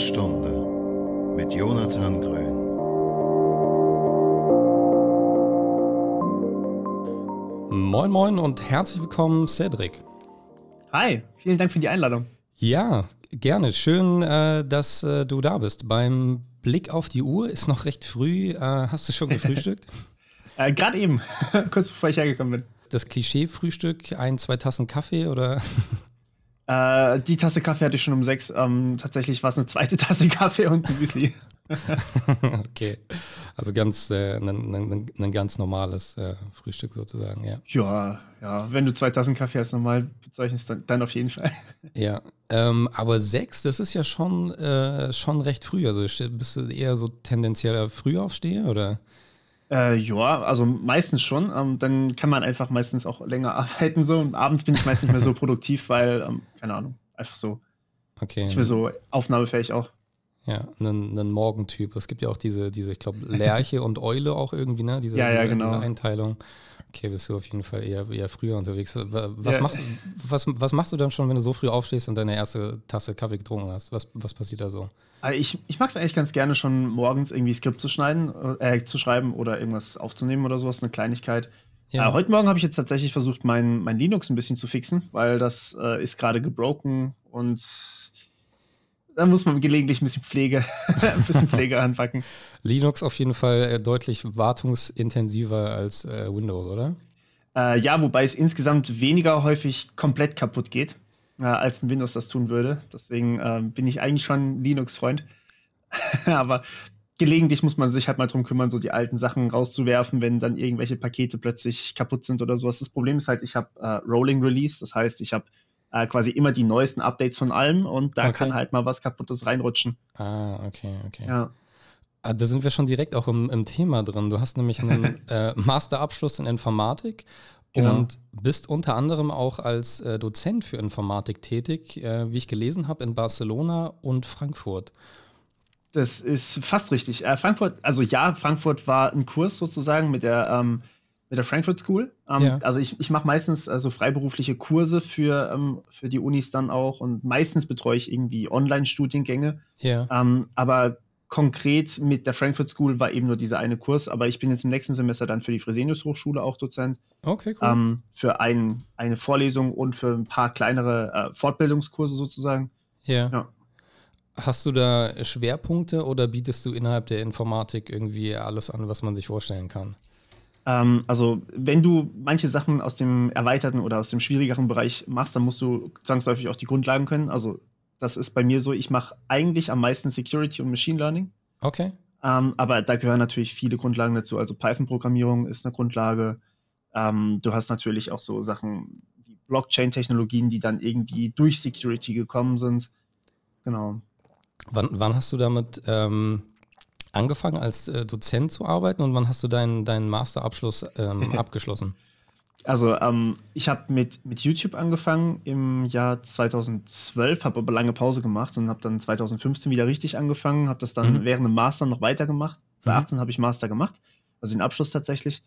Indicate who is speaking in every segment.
Speaker 1: Stunde mit Jonathan Grün.
Speaker 2: Moin Moin und herzlich willkommen, Cedric.
Speaker 3: Hi, vielen Dank für die Einladung.
Speaker 2: Ja, gerne. Schön, äh, dass äh, du da bist. Beim Blick auf die Uhr ist noch recht früh. Äh, hast du schon gefrühstückt?
Speaker 3: äh, Gerade eben, kurz bevor ich hergekommen bin.
Speaker 2: Das Klischee-Frühstück, ein, zwei Tassen Kaffee oder?
Speaker 3: Äh, die Tasse Kaffee hatte ich schon um sechs. Ähm, tatsächlich war es eine zweite Tasse Kaffee und ein Müsli.
Speaker 2: okay. Also ganz äh, ein, ein, ein, ganz normales äh, Frühstück sozusagen, ja.
Speaker 3: Ja, ja. Wenn du zwei Tassen Kaffee hast, normal bezeichnest, dann, dann auf jeden Fall.
Speaker 2: Ja. Ähm, aber sechs, das ist ja schon, äh, schon recht früh. Also bist du eher so tendenzieller Frühaufsteher oder?
Speaker 3: Äh, ja, also meistens schon. Ähm, dann kann man einfach meistens auch länger arbeiten so. Und abends bin ich meist nicht mehr so produktiv, weil, ähm, keine Ahnung, einfach so.
Speaker 2: Okay.
Speaker 3: Nicht mehr so aufnahmefähig auch.
Speaker 2: Ja, ein, ein Morgentyp. Es gibt ja auch diese, diese ich glaube, Lerche und Eule auch irgendwie, ne? Diese,
Speaker 3: ja, ja,
Speaker 2: diese,
Speaker 3: genau.
Speaker 2: diese Einteilung. Okay, bist du auf jeden Fall eher, eher früher unterwegs. Was, ja. machst, was, was machst du dann schon, wenn du so früh aufstehst und deine erste Tasse Kaffee getrunken hast? Was, was passiert da so?
Speaker 3: Äh, ich, ich mag es eigentlich ganz gerne, schon morgens irgendwie Skript zu schneiden, äh, zu schreiben oder irgendwas aufzunehmen oder sowas, eine Kleinigkeit. Ja. Äh, heute Morgen habe ich jetzt tatsächlich versucht, mein, mein Linux ein bisschen zu fixen, weil das äh, ist gerade gebroken und da muss man gelegentlich ein bisschen Pflege, ein bisschen Pflege anpacken.
Speaker 2: Linux auf jeden Fall äh, deutlich wartungsintensiver als äh, Windows, oder?
Speaker 3: Äh, ja, wobei es insgesamt weniger häufig komplett kaputt geht, äh, als ein Windows das tun würde. Deswegen ähm, bin ich eigentlich schon Linux-Freund. Aber gelegentlich muss man sich halt mal drum kümmern, so die alten Sachen rauszuwerfen, wenn dann irgendwelche Pakete plötzlich kaputt sind oder sowas. Das Problem ist halt, ich habe äh, Rolling Release, das heißt, ich habe äh, quasi immer die neuesten Updates von allem und da okay. kann halt mal was Kaputtes reinrutschen.
Speaker 2: Ah, okay, okay.
Speaker 3: Ja.
Speaker 2: Ah, da sind wir schon direkt auch im, im Thema drin. Du hast nämlich einen äh, Masterabschluss in Informatik genau. und bist unter anderem auch als äh, Dozent für Informatik tätig, äh, wie ich gelesen habe, in Barcelona und Frankfurt.
Speaker 3: Das ist fast richtig. Äh, Frankfurt, also ja, Frankfurt war ein Kurs sozusagen mit der ähm, mit der Frankfurt School. Ähm, ja. Also ich, ich mache meistens also freiberufliche Kurse für, ähm, für die Unis dann auch und meistens betreue ich irgendwie Online-Studiengänge.
Speaker 2: Ja.
Speaker 3: Ähm, aber konkret mit der Frankfurt School war eben nur dieser eine Kurs, aber ich bin jetzt im nächsten Semester dann für die Fresenius Hochschule auch Dozent.
Speaker 2: Okay, cool.
Speaker 3: Ähm, für ein, eine Vorlesung und für ein paar kleinere äh, Fortbildungskurse sozusagen.
Speaker 2: Ja. ja. Hast du da Schwerpunkte oder bietest du innerhalb der Informatik irgendwie alles an, was man sich vorstellen kann?
Speaker 3: Ähm, also, wenn du manche Sachen aus dem erweiterten oder aus dem schwierigeren Bereich machst, dann musst du zwangsläufig auch die Grundlagen können. Also, das ist bei mir so, ich mache eigentlich am meisten Security und Machine Learning.
Speaker 2: Okay.
Speaker 3: Ähm, aber da gehören natürlich viele Grundlagen dazu. Also Python-Programmierung ist eine Grundlage. Ähm, du hast natürlich auch so Sachen wie Blockchain-Technologien, die dann irgendwie durch Security gekommen sind. Genau.
Speaker 2: Wann, wann hast du damit ähm, angefangen als äh, Dozent zu arbeiten und wann hast du deinen, deinen Masterabschluss ähm, abgeschlossen?
Speaker 3: Also ähm, ich habe mit, mit YouTube angefangen im Jahr 2012, habe aber lange Pause gemacht und habe dann 2015 wieder richtig angefangen, habe das dann mhm. während dem Master noch weitergemacht. 2018 mhm. habe ich Master gemacht, also den Abschluss tatsächlich.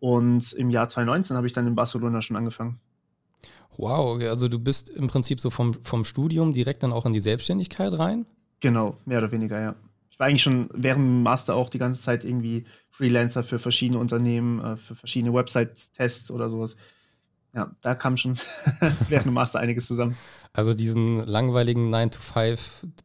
Speaker 3: Und im Jahr 2019 habe ich dann in Barcelona schon angefangen.
Speaker 2: Wow, also du bist im Prinzip so vom, vom Studium direkt dann auch in die Selbstständigkeit rein?
Speaker 3: Genau, mehr oder weniger, ja ich war eigentlich schon während dem Master auch die ganze Zeit irgendwie Freelancer für verschiedene Unternehmen, äh, für verschiedene Website-Tests oder sowas. Ja, da kam schon während dem Master einiges zusammen.
Speaker 2: Also diesen langweiligen 9-to-5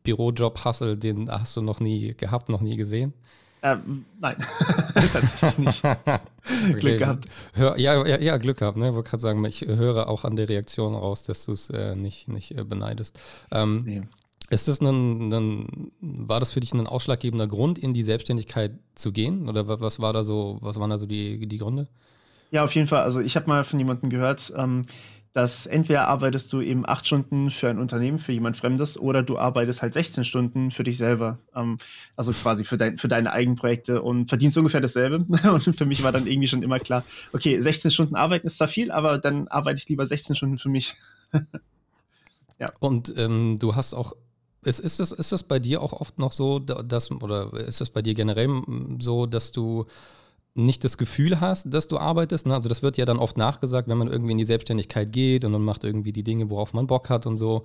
Speaker 2: Bürojob-Hustle, den hast du noch nie gehabt, noch nie gesehen?
Speaker 3: Ähm, nein, tatsächlich nicht. okay. Glück gehabt.
Speaker 2: Hör, ja, ja, ja, Glück gehabt. Ne? Ich wollte gerade sagen, ich höre auch an der Reaktion raus, dass du es äh, nicht, nicht äh, beneidest. Ähm, nee. Ist das ein, ein, war das für dich ein ausschlaggebender Grund, in die Selbstständigkeit zu gehen? Oder was war da so, was waren da so die, die Gründe?
Speaker 3: Ja, auf jeden Fall. Also ich habe mal von jemandem gehört, ähm, dass entweder arbeitest du eben acht Stunden für ein Unternehmen, für jemand Fremdes, oder du arbeitest halt 16 Stunden für dich selber. Ähm, also quasi für, dein, für deine eigenen Projekte und verdienst ungefähr dasselbe. Und für mich war dann irgendwie schon immer klar, okay, 16 Stunden arbeiten ist zwar viel, aber dann arbeite ich lieber 16 Stunden für mich.
Speaker 2: ja. Und ähm, du hast auch ist, ist, das, ist das bei dir auch oft noch so, dass, oder ist das bei dir generell so, dass du nicht das Gefühl hast, dass du arbeitest? Ne? Also das wird ja dann oft nachgesagt, wenn man irgendwie in die Selbstständigkeit geht und man macht irgendwie die Dinge, worauf man Bock hat und so.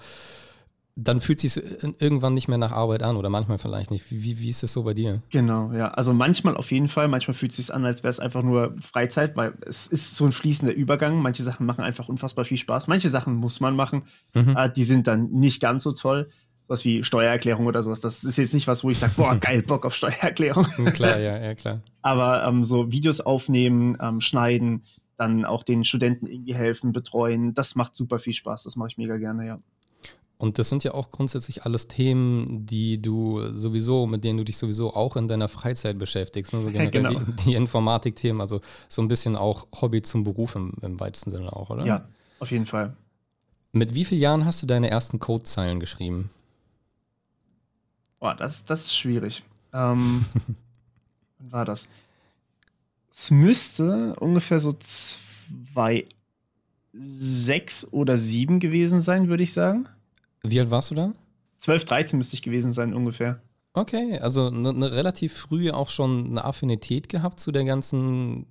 Speaker 2: dann fühlt es sich irgendwann nicht mehr nach Arbeit an oder manchmal vielleicht nicht. Wie, wie ist es so bei dir?
Speaker 3: Genau, ja. Also manchmal auf jeden Fall. Manchmal fühlt es sich an, als wäre es einfach nur Freizeit, weil es ist so ein fließender Übergang. Manche Sachen machen einfach unfassbar viel Spaß. Manche Sachen muss man machen. Mhm. Äh, die sind dann nicht ganz so toll. Sowas wie Steuererklärung oder sowas. Das ist jetzt nicht was, wo ich sage, boah, geil, Bock auf Steuererklärung.
Speaker 2: klar, ja, ja, klar.
Speaker 3: Aber ähm, so Videos aufnehmen, ähm, schneiden, dann auch den Studenten irgendwie helfen, betreuen, das macht super viel Spaß. Das mache ich mega gerne, ja.
Speaker 2: Und das sind ja auch grundsätzlich alles Themen, die du sowieso, mit denen du dich sowieso auch in deiner Freizeit beschäftigst. Ne? So generell genau. die, die Informatik-Themen, also so ein bisschen auch Hobby zum Beruf im, im weitesten Sinne auch, oder?
Speaker 3: Ja, auf jeden Fall.
Speaker 2: Mit wie vielen Jahren hast du deine ersten Codezeilen geschrieben?
Speaker 3: Boah, das, das ist schwierig. Ähm, wann war das? Es müsste ungefähr so zwei, sechs oder sieben gewesen sein, würde ich sagen.
Speaker 2: Wie alt warst du da?
Speaker 3: 12, 13 müsste ich gewesen sein, ungefähr.
Speaker 2: Okay, also eine ne relativ früh auch schon eine Affinität gehabt zu der ganzen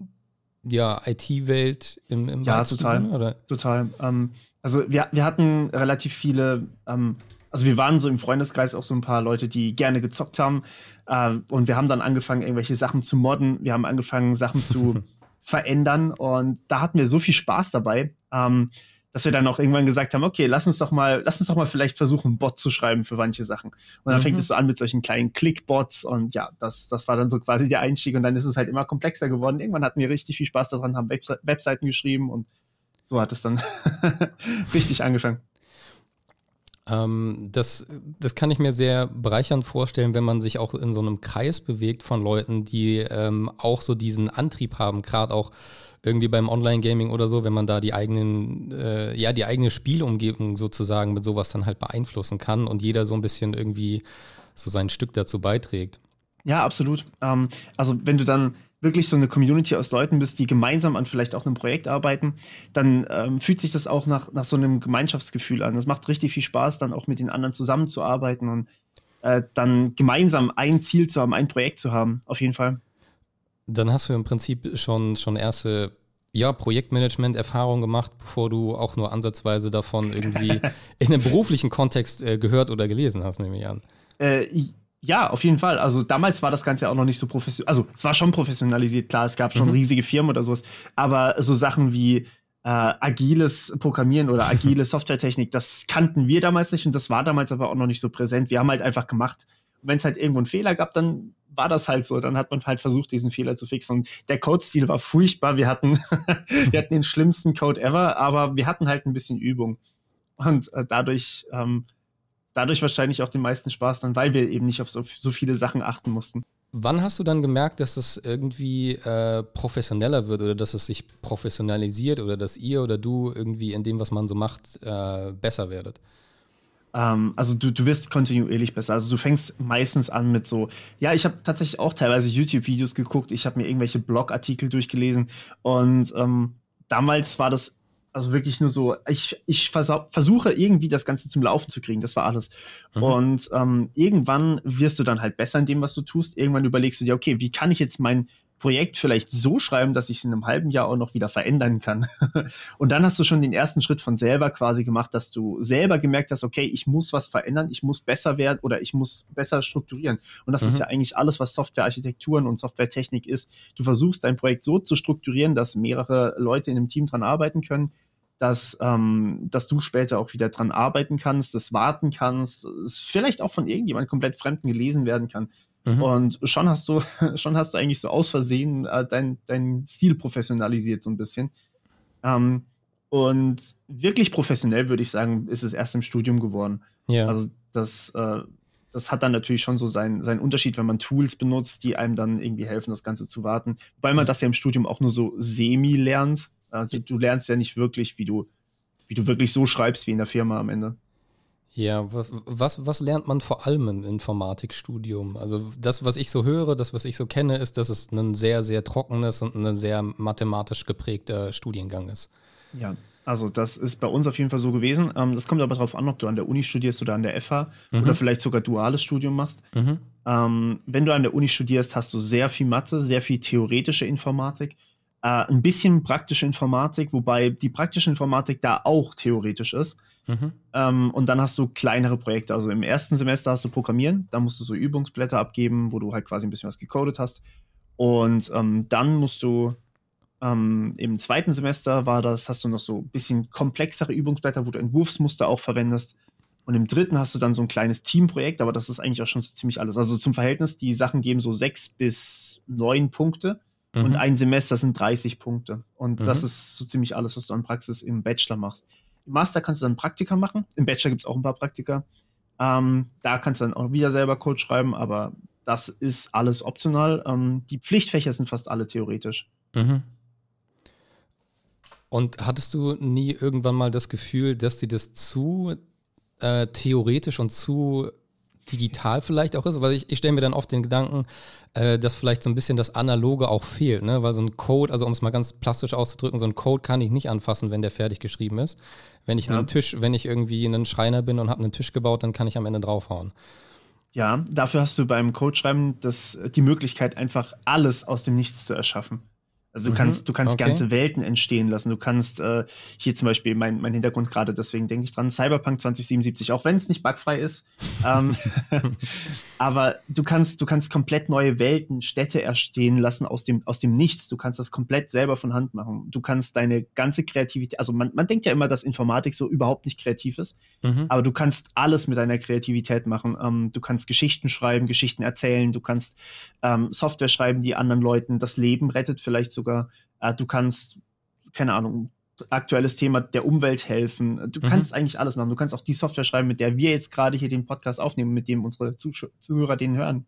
Speaker 2: ja, IT-Welt im, im
Speaker 3: Ja, total. Sinne, oder? Total. Ähm, also wir, wir hatten relativ viele, ähm, also wir waren so im Freundeskreis auch so ein paar Leute, die gerne gezockt haben. Äh, und wir haben dann angefangen, irgendwelche Sachen zu modden. Wir haben angefangen, Sachen zu verändern. Und da hatten wir so viel Spaß dabei. Ähm, dass wir dann auch irgendwann gesagt haben, okay, lass uns doch mal, lass uns doch mal vielleicht versuchen, einen Bot zu schreiben für manche Sachen. Und dann mhm. fängt es so an mit solchen kleinen Clickbots und ja, das, das war dann so quasi der Einstieg und dann ist es halt immer komplexer geworden. Irgendwann hatten wir richtig viel Spaß daran, haben Webse Webseiten geschrieben und so hat es dann richtig angefangen.
Speaker 2: Ähm, das, das kann ich mir sehr bereichernd vorstellen, wenn man sich auch in so einem Kreis bewegt von Leuten, die ähm, auch so diesen Antrieb haben, gerade auch irgendwie beim Online-Gaming oder so, wenn man da die eigenen, äh, ja, die eigene Spielumgebung sozusagen mit sowas dann halt beeinflussen kann und jeder so ein bisschen irgendwie so sein Stück dazu beiträgt.
Speaker 3: Ja, absolut. Ähm, also wenn du dann wirklich so eine Community aus Leuten bist, die gemeinsam an vielleicht auch einem Projekt arbeiten, dann ähm, fühlt sich das auch nach, nach so einem Gemeinschaftsgefühl an. Es macht richtig viel Spaß, dann auch mit den anderen zusammenzuarbeiten und äh, dann gemeinsam ein Ziel zu haben, ein Projekt zu haben, auf jeden Fall.
Speaker 2: Dann hast du im Prinzip schon, schon erste ja, Projektmanagement-Erfahrung gemacht, bevor du auch nur ansatzweise davon irgendwie in einem beruflichen Kontext äh, gehört oder gelesen hast, nehme ich an.
Speaker 3: Äh, ja, auf jeden Fall. Also damals war das Ganze ja auch noch nicht so professionell. Also es war schon professionalisiert, klar, es gab schon mhm. riesige Firmen oder sowas. Aber so Sachen wie äh, agiles Programmieren oder agile Softwaretechnik, das kannten wir damals nicht und das war damals aber auch noch nicht so präsent. Wir haben halt einfach gemacht. Wenn es halt irgendwo einen Fehler gab, dann war das halt so. Dann hat man halt versucht, diesen Fehler zu fixen. Und der Code-Stil war furchtbar. Wir hatten, wir hatten den schlimmsten Code ever, aber wir hatten halt ein bisschen Übung. Und äh, dadurch, ähm, dadurch wahrscheinlich auch den meisten Spaß dann, weil wir eben nicht auf so, so viele Sachen achten mussten.
Speaker 2: Wann hast du dann gemerkt, dass es irgendwie äh, professioneller wird oder dass es sich professionalisiert oder dass ihr oder du irgendwie in dem, was man so macht, äh, besser werdet?
Speaker 3: Ähm, also du, du wirst kontinuierlich besser. Also du fängst meistens an mit so, ja, ich habe tatsächlich auch teilweise YouTube-Videos geguckt, ich habe mir irgendwelche Blogartikel durchgelesen und ähm, damals war das also wirklich nur so, ich, ich versuche irgendwie das Ganze zum Laufen zu kriegen, das war alles. Mhm. Und ähm, irgendwann wirst du dann halt besser in dem, was du tust. Irgendwann überlegst du dir, okay, wie kann ich jetzt mein Projekt vielleicht so schreiben, dass ich es in einem halben Jahr auch noch wieder verändern kann. und dann hast du schon den ersten Schritt von selber quasi gemacht, dass du selber gemerkt hast, okay, ich muss was verändern, ich muss besser werden oder ich muss besser strukturieren. Und das mhm. ist ja eigentlich alles, was Softwarearchitekturen und Softwaretechnik ist. Du versuchst dein Projekt so zu strukturieren, dass mehrere Leute in einem Team dran arbeiten können, dass, ähm, dass du später auch wieder dran arbeiten kannst, das warten kannst, es vielleicht auch von irgendjemand komplett Fremden gelesen werden kann. Mhm. Und schon hast du, schon hast du eigentlich so aus Versehen äh, dein, dein Stil professionalisiert so ein bisschen. Ähm, und wirklich professionell, würde ich sagen, ist es erst im Studium geworden. Ja. Also das, äh, das hat dann natürlich schon so seinen, seinen Unterschied, wenn man Tools benutzt, die einem dann irgendwie helfen, das Ganze zu warten. Weil man das ja im Studium auch nur so semi lernt. Äh, du, lernst ja nicht wirklich, wie du, wie du wirklich so schreibst wie in der Firma am Ende.
Speaker 2: Ja, was, was lernt man vor allem im Informatikstudium? Also das, was ich so höre, das, was ich so kenne, ist, dass es ein sehr, sehr trockenes und ein sehr mathematisch geprägter Studiengang ist.
Speaker 3: Ja, also das ist bei uns auf jeden Fall so gewesen. Ähm, das kommt aber darauf an, ob du an der Uni studierst oder an der FH mhm. oder vielleicht sogar duales Studium machst. Mhm. Ähm, wenn du an der Uni studierst, hast du sehr viel Mathe, sehr viel theoretische Informatik. Äh, ein bisschen praktische Informatik, wobei die praktische Informatik da auch theoretisch ist. Mhm. Ähm, und dann hast du kleinere Projekte. Also im ersten Semester hast du Programmieren, da musst du so Übungsblätter abgeben, wo du halt quasi ein bisschen was gecodet hast. Und ähm, dann musst du ähm, im zweiten Semester war das, hast du noch so ein bisschen komplexere Übungsblätter, wo du Entwurfsmuster auch verwendest. Und im dritten hast du dann so ein kleines Teamprojekt, aber das ist eigentlich auch schon ziemlich alles. Also zum Verhältnis, die Sachen geben so sechs bis neun Punkte mhm. und ein Semester sind 30 Punkte. Und mhm. das ist so ziemlich alles, was du an Praxis im Bachelor machst. Im Master kannst du dann Praktika machen. Im Bachelor gibt es auch ein paar Praktika. Ähm, da kannst du dann auch wieder selber Code schreiben, aber das ist alles optional. Ähm, die Pflichtfächer sind fast alle theoretisch. Mhm.
Speaker 2: Und hattest du nie irgendwann mal das Gefühl, dass dir das zu äh, theoretisch und zu digital vielleicht auch ist? Weil ich, ich stelle mir dann oft den Gedanken, äh, dass vielleicht so ein bisschen das Analoge auch fehlt, ne? Weil so ein Code, also um es mal ganz plastisch auszudrücken, so ein Code kann ich nicht anfassen, wenn der fertig geschrieben ist. Wenn ich ja. einen Tisch, wenn ich irgendwie ein Schreiner bin und habe einen Tisch gebaut, dann kann ich am Ende draufhauen.
Speaker 3: Ja, dafür hast du beim Codeschreiben das, die Möglichkeit, einfach alles aus dem Nichts zu erschaffen. Also du mhm, kannst, du kannst okay. ganze Welten entstehen lassen. Du kannst äh, hier zum Beispiel mein, mein Hintergrund gerade, deswegen denke ich dran, Cyberpunk 2077, auch wenn es nicht bugfrei ist. ähm, aber du kannst, du kannst komplett neue Welten, Städte erstehen lassen aus dem, aus dem Nichts. Du kannst das komplett selber von Hand machen. Du kannst deine ganze Kreativität, also man, man denkt ja immer, dass Informatik so überhaupt nicht kreativ ist, mhm. aber du kannst alles mit deiner Kreativität machen. Ähm, du kannst Geschichten schreiben, Geschichten erzählen, du kannst ähm, Software schreiben, die anderen Leuten das Leben rettet, vielleicht sogar sogar. Äh, du kannst, keine Ahnung, aktuelles Thema der Umwelt helfen. Du mhm. kannst eigentlich alles machen. Du kannst auch die Software schreiben, mit der wir jetzt gerade hier den Podcast aufnehmen, mit dem unsere Zuh Zuhörer den hören.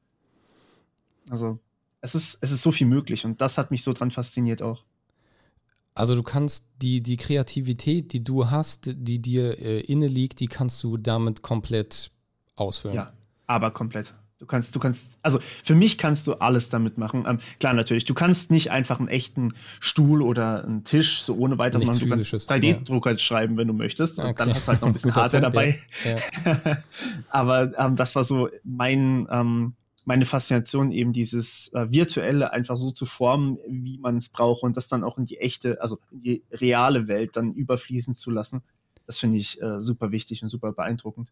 Speaker 3: Also, es ist, es ist so viel möglich und das hat mich so dran fasziniert auch.
Speaker 2: Also du kannst die, die Kreativität, die du hast, die dir äh, inne liegt, die kannst du damit komplett ausfüllen.
Speaker 3: Ja, aber komplett. Du kannst, du kannst, also für mich kannst du alles damit machen. Ähm, klar, natürlich, du kannst nicht einfach einen echten Stuhl oder einen Tisch so ohne weiteres machen. Du kannst 3D-Drucker ja. schreiben, wenn du möchtest. Okay. Und dann hast du halt noch ein bisschen Hardware dabei. Ja. Aber ähm, das war so mein, ähm, meine Faszination, eben dieses äh, Virtuelle einfach so zu formen, wie man es braucht und das dann auch in die echte, also in die reale Welt dann überfließen zu lassen. Das finde ich äh, super wichtig und super beeindruckend.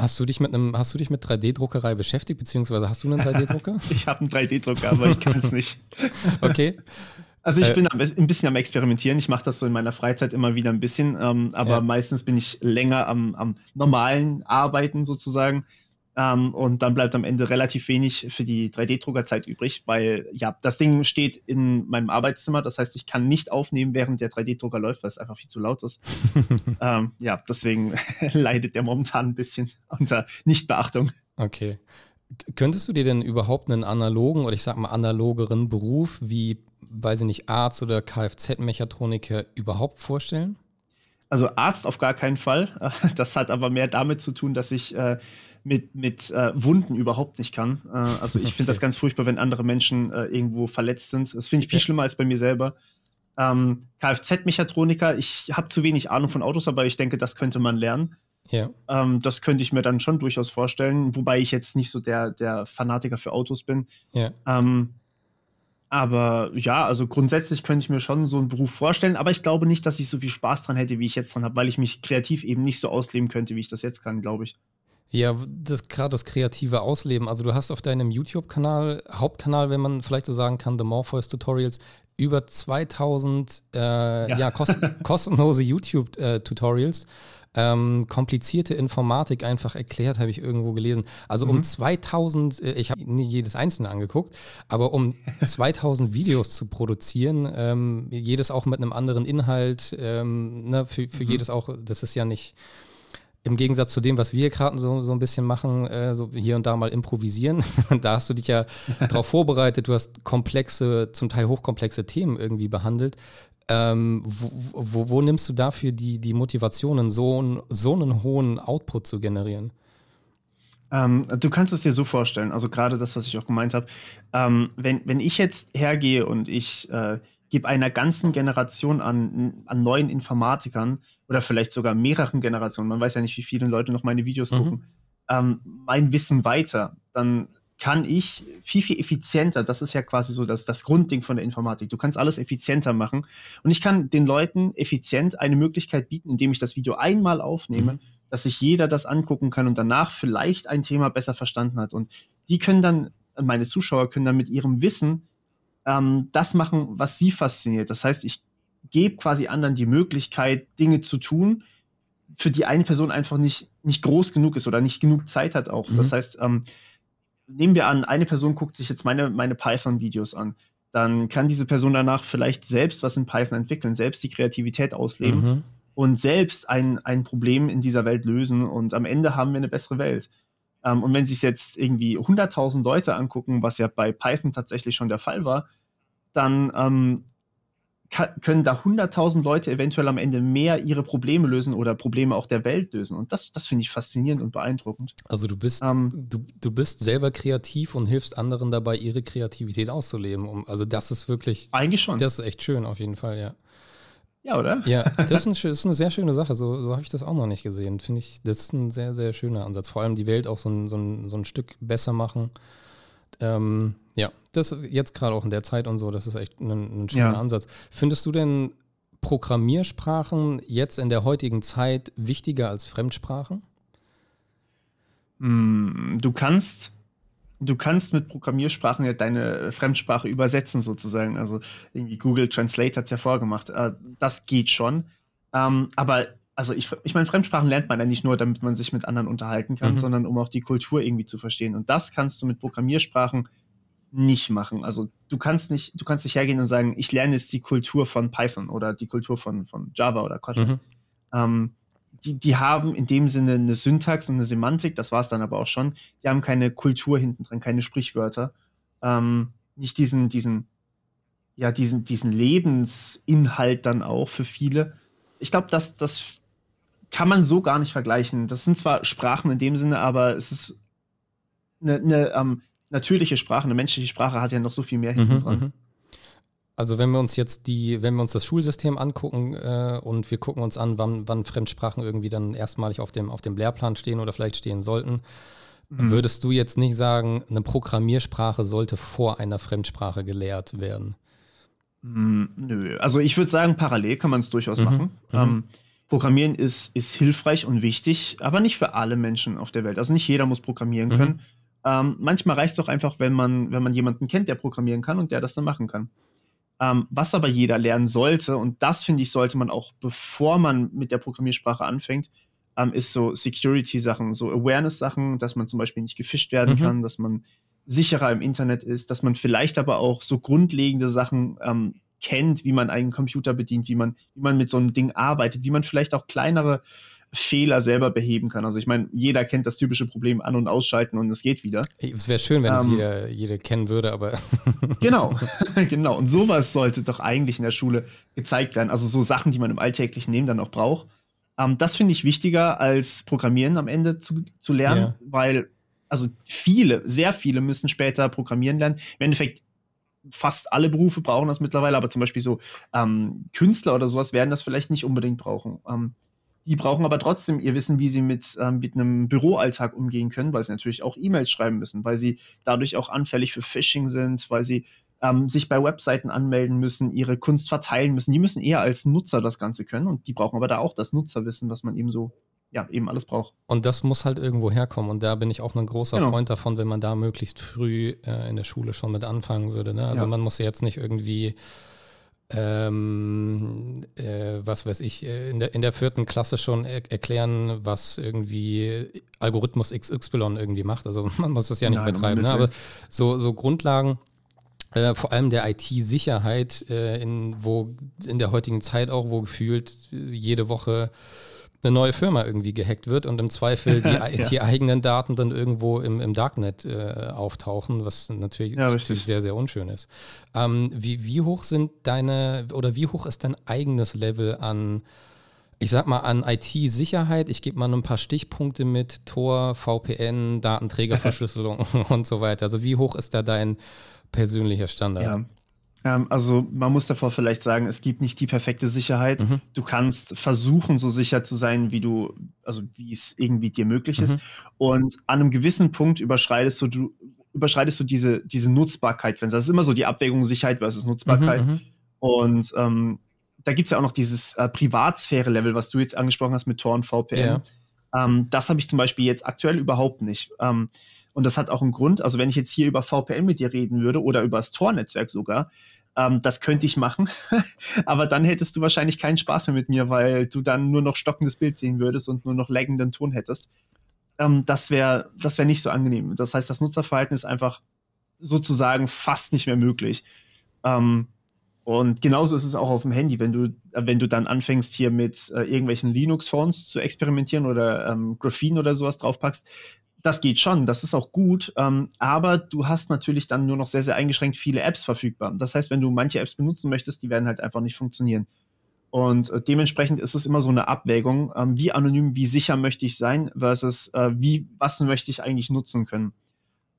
Speaker 2: Hast du dich mit einem, hast du dich mit 3D-Druckerei beschäftigt, beziehungsweise hast du einen 3D-Drucker?
Speaker 3: ich habe einen 3D-Drucker, aber ich kann es nicht.
Speaker 2: okay.
Speaker 3: Also ich äh, bin ein bisschen am Experimentieren. Ich mache das so in meiner Freizeit immer wieder ein bisschen, ähm, aber ja. meistens bin ich länger am, am normalen Arbeiten sozusagen. Ähm, und dann bleibt am Ende relativ wenig für die 3D-Druckerzeit übrig, weil ja, das Ding steht in meinem Arbeitszimmer. Das heißt, ich kann nicht aufnehmen, während der 3D-Drucker läuft, weil es einfach viel zu laut ist. ähm, ja, deswegen leidet der momentan ein bisschen unter Nichtbeachtung.
Speaker 2: Okay. Könntest du dir denn überhaupt einen analogen oder ich sag mal analogeren Beruf wie, weiß ich nicht, Arzt oder Kfz-Mechatroniker überhaupt vorstellen?
Speaker 3: Also Arzt auf gar keinen Fall. Das hat aber mehr damit zu tun, dass ich äh, mit, mit äh, Wunden überhaupt nicht kann. Äh, also ich okay. finde das ganz furchtbar, wenn andere Menschen äh, irgendwo verletzt sind. Das finde ich viel okay. schlimmer als bei mir selber. Ähm, Kfz-Mechatroniker, ich habe zu wenig Ahnung von Autos, aber ich denke, das könnte man lernen. Ja. Ähm, das könnte ich mir dann schon durchaus vorstellen, wobei ich jetzt nicht so der, der Fanatiker für Autos bin. Ja. Ähm, aber ja, also grundsätzlich könnte ich mir schon so einen Beruf vorstellen, aber ich glaube nicht, dass ich so viel Spaß dran hätte, wie ich jetzt dran habe, weil ich mich kreativ eben nicht so ausleben könnte, wie ich das jetzt kann, glaube ich.
Speaker 2: Ja, das gerade das kreative Ausleben. Also du hast auf deinem YouTube-Kanal, Hauptkanal, wenn man vielleicht so sagen kann, The Morpheus Tutorials, über 2000 äh, ja. ja kost kostenlose YouTube-Tutorials. Ähm, komplizierte Informatik einfach erklärt, habe ich irgendwo gelesen. Also mhm. um 2000, äh, ich habe nie jedes einzelne angeguckt, aber um 2000 Videos zu produzieren, ähm, jedes auch mit einem anderen Inhalt, ähm, ne, für, für mhm. jedes auch, das ist ja nicht, im Gegensatz zu dem, was wir gerade so, so ein bisschen machen, äh, so hier und da mal improvisieren, da hast du dich ja darauf vorbereitet, du hast komplexe, zum Teil hochkomplexe Themen irgendwie behandelt. Ähm, wo, wo, wo, nimmst du dafür die, die Motivationen, so, so einen hohen Output zu generieren?
Speaker 3: Ähm, du kannst es dir so vorstellen, also gerade das, was ich auch gemeint habe, ähm, wenn, wenn ich jetzt hergehe und ich äh, gebe einer ganzen Generation an, an neuen Informatikern oder vielleicht sogar mehreren Generationen, man weiß ja nicht, wie viele Leute noch meine Videos mhm. gucken, ähm, mein Wissen weiter, dann kann ich viel, viel effizienter, das ist ja quasi so das, das Grundding von der Informatik, du kannst alles effizienter machen und ich kann den Leuten effizient eine Möglichkeit bieten, indem ich das Video einmal aufnehme, mhm. dass sich jeder das angucken kann und danach vielleicht ein Thema besser verstanden hat und die können dann, meine Zuschauer können dann mit ihrem Wissen ähm, das machen, was sie fasziniert. Das heißt, ich gebe quasi anderen die Möglichkeit, Dinge zu tun, für die eine Person einfach nicht, nicht groß genug ist oder nicht genug Zeit hat auch. Mhm. Das heißt, ähm, nehmen wir an, eine Person guckt sich jetzt meine, meine Python-Videos an. Dann kann diese Person danach vielleicht selbst was in Python entwickeln, selbst die Kreativität ausleben mhm. und selbst ein, ein Problem in dieser Welt lösen. Und am Ende haben wir eine bessere Welt. Ähm, und wenn sich jetzt irgendwie 100.000 Leute angucken, was ja bei Python tatsächlich schon der Fall war, dann ähm, können da 100.000 Leute eventuell am Ende mehr ihre Probleme lösen oder Probleme auch der Welt lösen. Und das, das finde ich faszinierend und beeindruckend.
Speaker 2: Also du bist, ähm, du, du bist selber kreativ und hilfst anderen dabei, ihre Kreativität auszuleben. Um, also das ist wirklich.
Speaker 3: Eigentlich schon.
Speaker 2: Das ist echt schön, auf jeden Fall, ja.
Speaker 3: Ja, oder?
Speaker 2: Ja, das ist, ein, ist eine sehr schöne Sache. So, so habe ich das auch noch nicht gesehen. Finde ich, das ist ein sehr, sehr schöner Ansatz. Vor allem die Welt auch so ein, so ein, so ein Stück besser machen. Ähm, ja, das jetzt gerade auch in der Zeit und so, das ist echt ein, ein schöner ja. Ansatz. Findest du denn Programmiersprachen jetzt in der heutigen Zeit wichtiger als Fremdsprachen?
Speaker 3: Hm, du kannst, du kannst mit Programmiersprachen ja deine Fremdsprache übersetzen, sozusagen. Also irgendwie Google Translate hat es ja vorgemacht. Äh, das geht schon. Ähm, aber also ich, ich meine, Fremdsprachen lernt man ja nicht nur, damit man sich mit anderen unterhalten kann, mhm. sondern um auch die Kultur irgendwie zu verstehen. Und das kannst du mit Programmiersprachen nicht machen. Also du kannst nicht, du kannst nicht hergehen und sagen, ich lerne jetzt die Kultur von Python oder die Kultur von, von Java oder Kotlin. Mhm. Ähm, die, die haben in dem Sinne eine Syntax und eine Semantik, das war es dann aber auch schon. Die haben keine Kultur hinten dran, keine Sprichwörter. Ähm, nicht diesen, diesen, ja, diesen, diesen Lebensinhalt dann auch für viele. Ich glaube, das, das kann man so gar nicht vergleichen. Das sind zwar Sprachen in dem Sinne, aber es ist eine, eine ähm, natürliche Sprache, eine menschliche Sprache hat ja noch so viel mehr hinten mhm, dran. Mhm.
Speaker 2: Also wenn wir uns jetzt die, wenn wir uns das Schulsystem angucken äh, und wir gucken uns an, wann, wann Fremdsprachen irgendwie dann erstmalig auf dem, auf dem Lehrplan stehen oder vielleicht stehen sollten, mhm. würdest du jetzt nicht sagen, eine Programmiersprache sollte vor einer Fremdsprache gelehrt werden?
Speaker 3: Mhm, nö, also ich würde sagen, parallel kann man es durchaus mhm. machen. Mhm. Ähm, Programmieren ist, ist hilfreich und wichtig, aber nicht für alle Menschen auf der Welt. Also nicht jeder muss programmieren können. Ähm, manchmal reicht es auch einfach, wenn man, wenn man jemanden kennt, der programmieren kann und der das dann machen kann. Ähm, was aber jeder lernen sollte, und das finde ich, sollte man auch, bevor man mit der Programmiersprache anfängt, ähm, ist so Security-Sachen, so Awareness-Sachen, dass man zum Beispiel nicht gefischt werden mhm. kann, dass man sicherer im Internet ist, dass man vielleicht aber auch so grundlegende Sachen ähm, kennt, wie man einen Computer bedient, wie man, wie man mit so einem Ding arbeitet, wie man vielleicht auch kleinere Fehler selber beheben kann. Also ich meine, jeder kennt das typische Problem an- und ausschalten und es geht wieder.
Speaker 2: Es wäre schön, wenn ähm, es jeder, jeder kennen würde, aber.
Speaker 3: genau, genau. Und sowas sollte doch eigentlich in der Schule gezeigt werden. Also so Sachen, die man im alltäglichen Leben dann auch braucht. Ähm, das finde ich wichtiger als Programmieren am Ende zu, zu lernen, ja. weil also viele, sehr viele müssen später Programmieren lernen. Im Endeffekt fast alle Berufe brauchen das mittlerweile, aber zum Beispiel so ähm, Künstler oder sowas werden das vielleicht nicht unbedingt brauchen. Ähm, die brauchen aber trotzdem ihr Wissen, wie sie mit, ähm, mit einem Büroalltag umgehen können, weil sie natürlich auch E-Mails schreiben müssen, weil sie dadurch auch anfällig für Phishing sind, weil sie ähm, sich bei Webseiten anmelden müssen, ihre Kunst verteilen müssen. Die müssen eher als Nutzer das Ganze können und die brauchen aber da auch das Nutzerwissen, was man eben so ja, eben alles braucht.
Speaker 2: Und das muss halt irgendwo herkommen. Und da bin ich auch ein großer genau. Freund davon, wenn man da möglichst früh äh, in der Schule schon mit anfangen würde. Ne? Also ja. man muss ja jetzt nicht irgendwie ähm, äh, was weiß ich, äh, in der, in der vierten Klasse schon er erklären, was irgendwie Algorithmus XY irgendwie macht. Also man muss das ja nicht Nein, betreiben, ne? aber so, so Grundlagen, äh, vor allem der IT-Sicherheit, äh, in, wo in der heutigen Zeit auch, wo gefühlt jede Woche eine neue Firma irgendwie gehackt wird und im Zweifel die, ja. die eigenen Daten dann irgendwo im, im Darknet äh, auftauchen, was natürlich ja, sehr, sehr unschön ist. Ähm, wie, wie hoch sind deine oder wie hoch ist dein eigenes Level an, ich sag mal, an IT-Sicherheit? Ich gebe mal ein paar Stichpunkte mit Tor, VPN, Datenträgerverschlüsselung und so weiter. Also wie hoch ist da dein persönlicher Standard?
Speaker 3: Ja. Ähm, also man muss davor vielleicht sagen, es gibt nicht die perfekte Sicherheit. Mhm. Du kannst versuchen, so sicher zu sein, wie du, also wie es irgendwie dir möglich ist. Mhm. Und an einem gewissen Punkt überschreitest du, überschreitest du diese, diese Nutzbarkeit. Das ist immer so die Abwägung Sicherheit versus Nutzbarkeit. Mhm, mhm. und ähm, da gibt es ja auch noch dieses äh, Privatsphäre-Level, was du jetzt angesprochen hast mit Tor und VPN. Ja. Ähm, das habe ich zum Beispiel jetzt aktuell überhaupt nicht. Ähm, und das hat auch einen Grund. Also, wenn ich jetzt hier über VPN mit dir reden würde oder über das Tor-Netzwerk sogar, ähm, das könnte ich machen. Aber dann hättest du wahrscheinlich keinen Spaß mehr mit mir, weil du dann nur noch stockendes Bild sehen würdest und nur noch laggenden Ton hättest. Ähm, das wäre das wär nicht so angenehm. Das heißt, das Nutzerverhalten ist einfach sozusagen fast nicht mehr möglich. Ähm, und genauso ist es auch auf dem Handy, wenn du, wenn du dann anfängst, hier mit äh, irgendwelchen Linux-Phones zu experimentieren oder ähm, Graphene oder sowas draufpackst, das geht schon, das ist auch gut, ähm, aber du hast natürlich dann nur noch sehr, sehr eingeschränkt viele Apps verfügbar. Das heißt, wenn du manche Apps benutzen möchtest, die werden halt einfach nicht funktionieren. Und äh, dementsprechend ist es immer so eine Abwägung, ähm, wie anonym, wie sicher möchte ich sein, versus äh, wie, was möchte ich eigentlich nutzen können.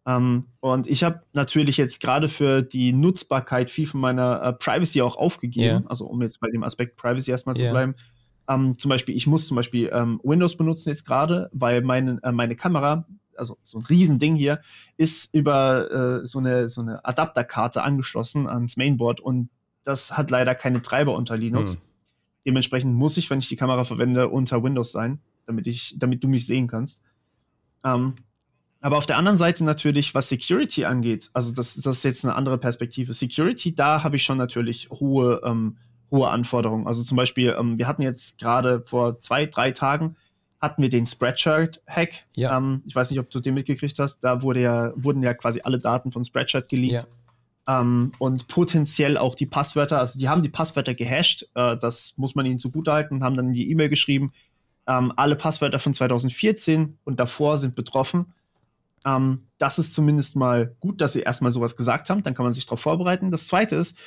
Speaker 3: Ähm, und ich habe natürlich jetzt gerade für die Nutzbarkeit viel von meiner äh, Privacy auch aufgegeben, yeah. also um jetzt bei dem Aspekt Privacy erstmal yeah. zu bleiben. Ähm, zum Beispiel, ich muss zum Beispiel ähm, Windows benutzen jetzt gerade, weil meine, äh, meine Kamera, also so ein Riesending hier, ist über äh, so, eine, so eine Adapterkarte angeschlossen ans Mainboard und das hat leider keine Treiber unter Linux. Hm. Dementsprechend muss ich, wenn ich die Kamera verwende, unter Windows sein, damit, ich, damit du mich sehen kannst. Ähm, aber auf der anderen Seite natürlich, was Security angeht, also das, das ist jetzt eine andere Perspektive. Security, da habe ich schon natürlich hohe ähm, hohe Anforderungen. Also zum Beispiel, ähm, wir hatten jetzt gerade vor zwei, drei Tagen hatten wir den Spreadshirt-Hack. Ja. Ähm, ich weiß nicht, ob du den mitgekriegt hast. Da wurde ja, wurden ja quasi alle Daten von Spreadshirt geleakt. Ja. Ähm, und potenziell auch die Passwörter. Also die haben die Passwörter gehasht. Äh, das muss man ihnen zugutehalten haben dann in die E-Mail geschrieben. Ähm, alle Passwörter von 2014 und davor sind betroffen. Ähm, das ist zumindest mal gut, dass sie erstmal sowas gesagt haben. Dann kann man sich darauf vorbereiten. Das zweite ist,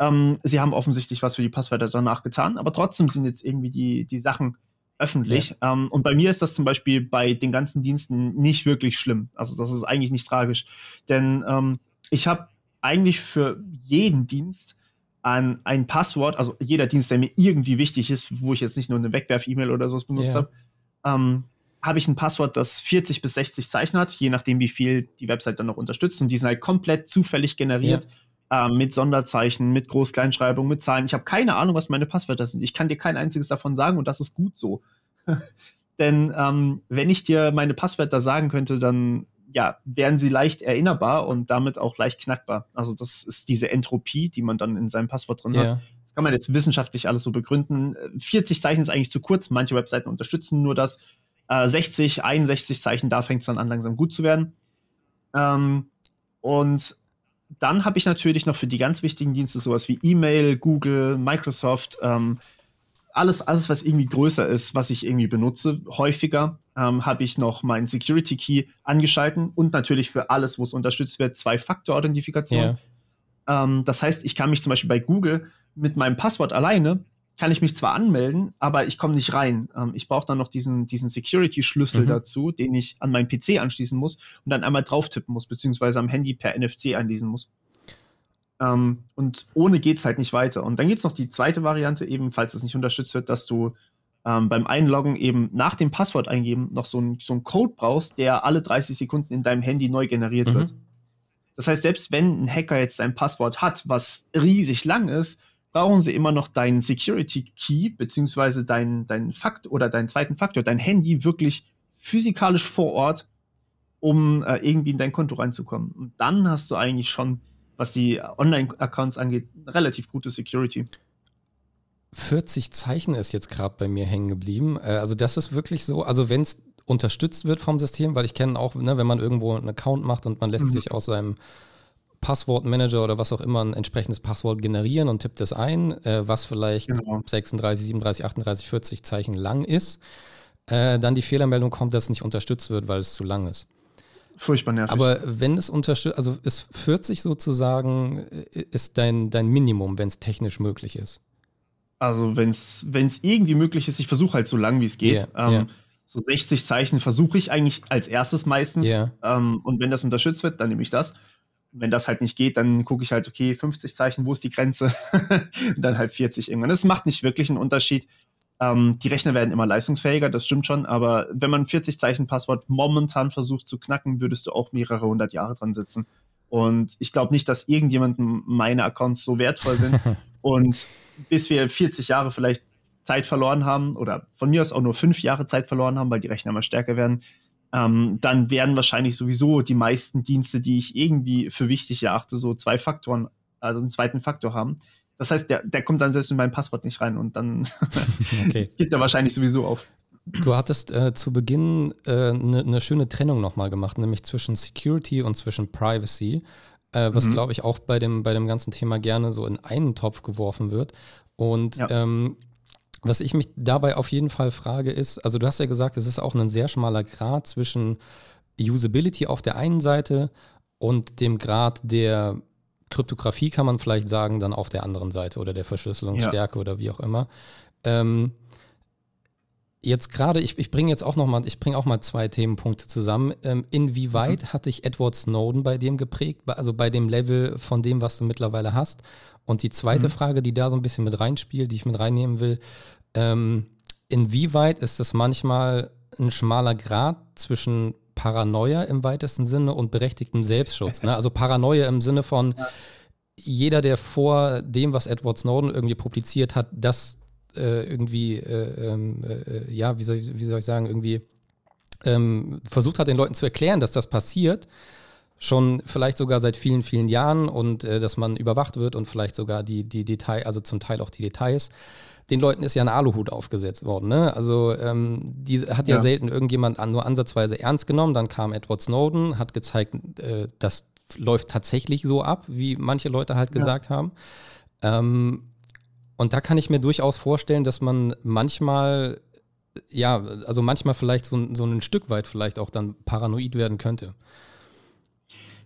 Speaker 3: ähm, sie haben offensichtlich was für die Passwörter danach getan, aber trotzdem sind jetzt irgendwie die, die Sachen öffentlich. Ja. Ähm, und bei mir ist das zum Beispiel bei den ganzen Diensten nicht wirklich schlimm. Also das ist eigentlich nicht tragisch. Denn ähm, ich habe eigentlich für jeden Dienst ein, ein Passwort, also jeder Dienst, der mir irgendwie wichtig ist, wo ich jetzt nicht nur eine Wegwerf-E-Mail oder sowas benutzt ja. habe, ähm, habe ich ein Passwort, das 40 bis 60 Zeichen hat, je nachdem, wie viel die Website dann noch unterstützt. Und die sind halt komplett zufällig generiert. Ja äh, mit Sonderzeichen, mit Groß-Kleinschreibung, mit Zahlen. Ich habe keine Ahnung, was meine Passwörter sind. Ich kann dir kein einziges davon sagen und das ist gut so. Denn ähm, wenn ich dir meine Passwörter sagen könnte, dann ja, wären sie leicht erinnerbar und damit auch leicht knackbar. Also das ist diese Entropie, die man dann in seinem Passwort drin yeah. hat. Das kann man jetzt wissenschaftlich alles so begründen. 40 Zeichen ist eigentlich zu kurz. Manche Webseiten unterstützen nur das. Äh, 60, 61 Zeichen, da fängt es dann an, langsam gut zu werden. Ähm, und dann habe ich natürlich noch für die ganz wichtigen Dienste sowas wie E-Mail, Google, Microsoft, ähm, alles, alles, was irgendwie größer ist, was ich irgendwie benutze, häufiger, ähm, habe ich noch meinen Security Key angeschalten und natürlich für alles, wo es unterstützt wird, Zwei-Faktor-Authentifikation. Yeah. Ähm, das heißt, ich kann mich zum Beispiel bei Google mit meinem Passwort alleine kann ich mich zwar anmelden, aber ich komme nicht rein. Ähm, ich brauche dann noch diesen, diesen Security-Schlüssel mhm. dazu, den ich an meinen PC anschließen muss und dann einmal drauf tippen muss, beziehungsweise am Handy per NFC einlesen muss. Ähm, und ohne geht es halt nicht weiter. Und dann gibt es noch die zweite Variante, eben, falls es nicht unterstützt wird, dass du ähm, beim Einloggen eben nach dem Passwort eingeben noch so einen so Code brauchst, der alle 30 Sekunden in deinem Handy neu generiert mhm. wird. Das heißt, selbst wenn ein Hacker jetzt ein Passwort hat, was riesig lang ist, brauchen sie immer noch deinen Security Key, beziehungsweise deinen, deinen Fakt oder deinen zweiten Faktor, dein Handy wirklich physikalisch vor Ort, um äh, irgendwie in dein Konto reinzukommen. Und dann hast du eigentlich schon, was die Online-Accounts angeht, relativ gute Security.
Speaker 2: 40 Zeichen ist jetzt gerade bei mir hängen geblieben. Äh, also das ist wirklich so, also wenn es unterstützt wird vom System, weil ich kenne auch, ne, wenn man irgendwo einen Account macht und man lässt mhm. sich aus seinem Passwortmanager oder was auch immer ein entsprechendes Passwort generieren und tippt das ein, äh, was vielleicht genau. 36, 37, 38, 40 Zeichen lang ist. Äh, dann die Fehlermeldung kommt, dass es nicht unterstützt wird, weil es zu lang ist.
Speaker 3: Furchtbar nervig.
Speaker 2: Aber wenn es unterstützt, also ist 40 sozusagen, äh, ist dein, dein Minimum, wenn es technisch möglich ist.
Speaker 3: Also wenn es irgendwie möglich ist, ich versuche halt so lang wie es geht. Yeah, ähm, yeah. So 60 Zeichen versuche ich eigentlich als erstes meistens. Yeah. Ähm, und wenn das unterstützt wird, dann nehme ich das wenn das halt nicht geht, dann gucke ich halt, okay, 50 Zeichen, wo ist die Grenze? und dann halt 40 irgendwann. Das macht nicht wirklich einen Unterschied. Ähm, die Rechner werden immer leistungsfähiger, das stimmt schon, aber wenn man 40 Zeichen Passwort momentan versucht zu knacken, würdest du auch mehrere hundert Jahre dran sitzen. Und ich glaube nicht, dass irgendjemandem meine Accounts so wertvoll sind. und bis wir 40 Jahre vielleicht Zeit verloren haben oder von mir aus auch nur fünf Jahre Zeit verloren haben, weil die Rechner immer stärker werden, ähm, dann werden wahrscheinlich sowieso die meisten Dienste, die ich irgendwie für wichtig erachte, so zwei Faktoren, also einen zweiten Faktor haben. Das heißt, der, der kommt dann selbst in mein Passwort nicht rein und dann okay. gibt er wahrscheinlich sowieso auf.
Speaker 2: Du hattest äh, zu Beginn eine äh, ne, ne schöne Trennung nochmal gemacht, nämlich zwischen Security und zwischen Privacy, äh, was mhm. glaube ich auch bei dem, bei dem ganzen Thema gerne so in einen Topf geworfen wird. Und ja. ähm, was ich mich dabei auf jeden Fall frage ist, also du hast ja gesagt, es ist auch ein sehr schmaler Grad zwischen Usability auf der einen Seite und dem Grad der Kryptographie, kann man vielleicht sagen, dann auf der anderen Seite oder der Verschlüsselungsstärke ja. oder wie auch immer. Ähm, jetzt gerade, ich, ich bringe jetzt auch noch mal, ich bringe auch mal zwei Themenpunkte zusammen. Ähm, inwieweit mhm. hat dich Edward Snowden bei dem geprägt, also bei dem Level von dem, was du mittlerweile hast? Und die zweite mhm. Frage, die da so ein bisschen mit reinspielt, die ich mit reinnehmen will, ähm, inwieweit ist es manchmal ein schmaler Grad zwischen Paranoia im weitesten Sinne und berechtigtem Selbstschutz? Ne? Also Paranoia im Sinne von, ja. jeder, der vor dem, was Edward Snowden irgendwie publiziert hat, das äh, irgendwie, äh, ähm, äh, ja, wie soll, ich, wie soll ich sagen, irgendwie ähm, versucht hat, den Leuten zu erklären, dass das passiert, schon vielleicht sogar seit vielen, vielen Jahren und äh, dass man überwacht wird und vielleicht sogar die, die Detail, also zum Teil auch die Details. Den Leuten ist ja ein Aluhut aufgesetzt worden. Ne? Also ähm, die hat ja, ja, selten irgendjemand an, nur ansatzweise ernst genommen. Dann kam Edward Snowden, hat gezeigt, äh, das läuft tatsächlich so ab, wie manche Leute halt ja. gesagt haben. Ähm, und da kann ich mir durchaus vorstellen, dass man manchmal, ja, also manchmal vielleicht so, so ein Stück weit vielleicht auch dann paranoid werden könnte.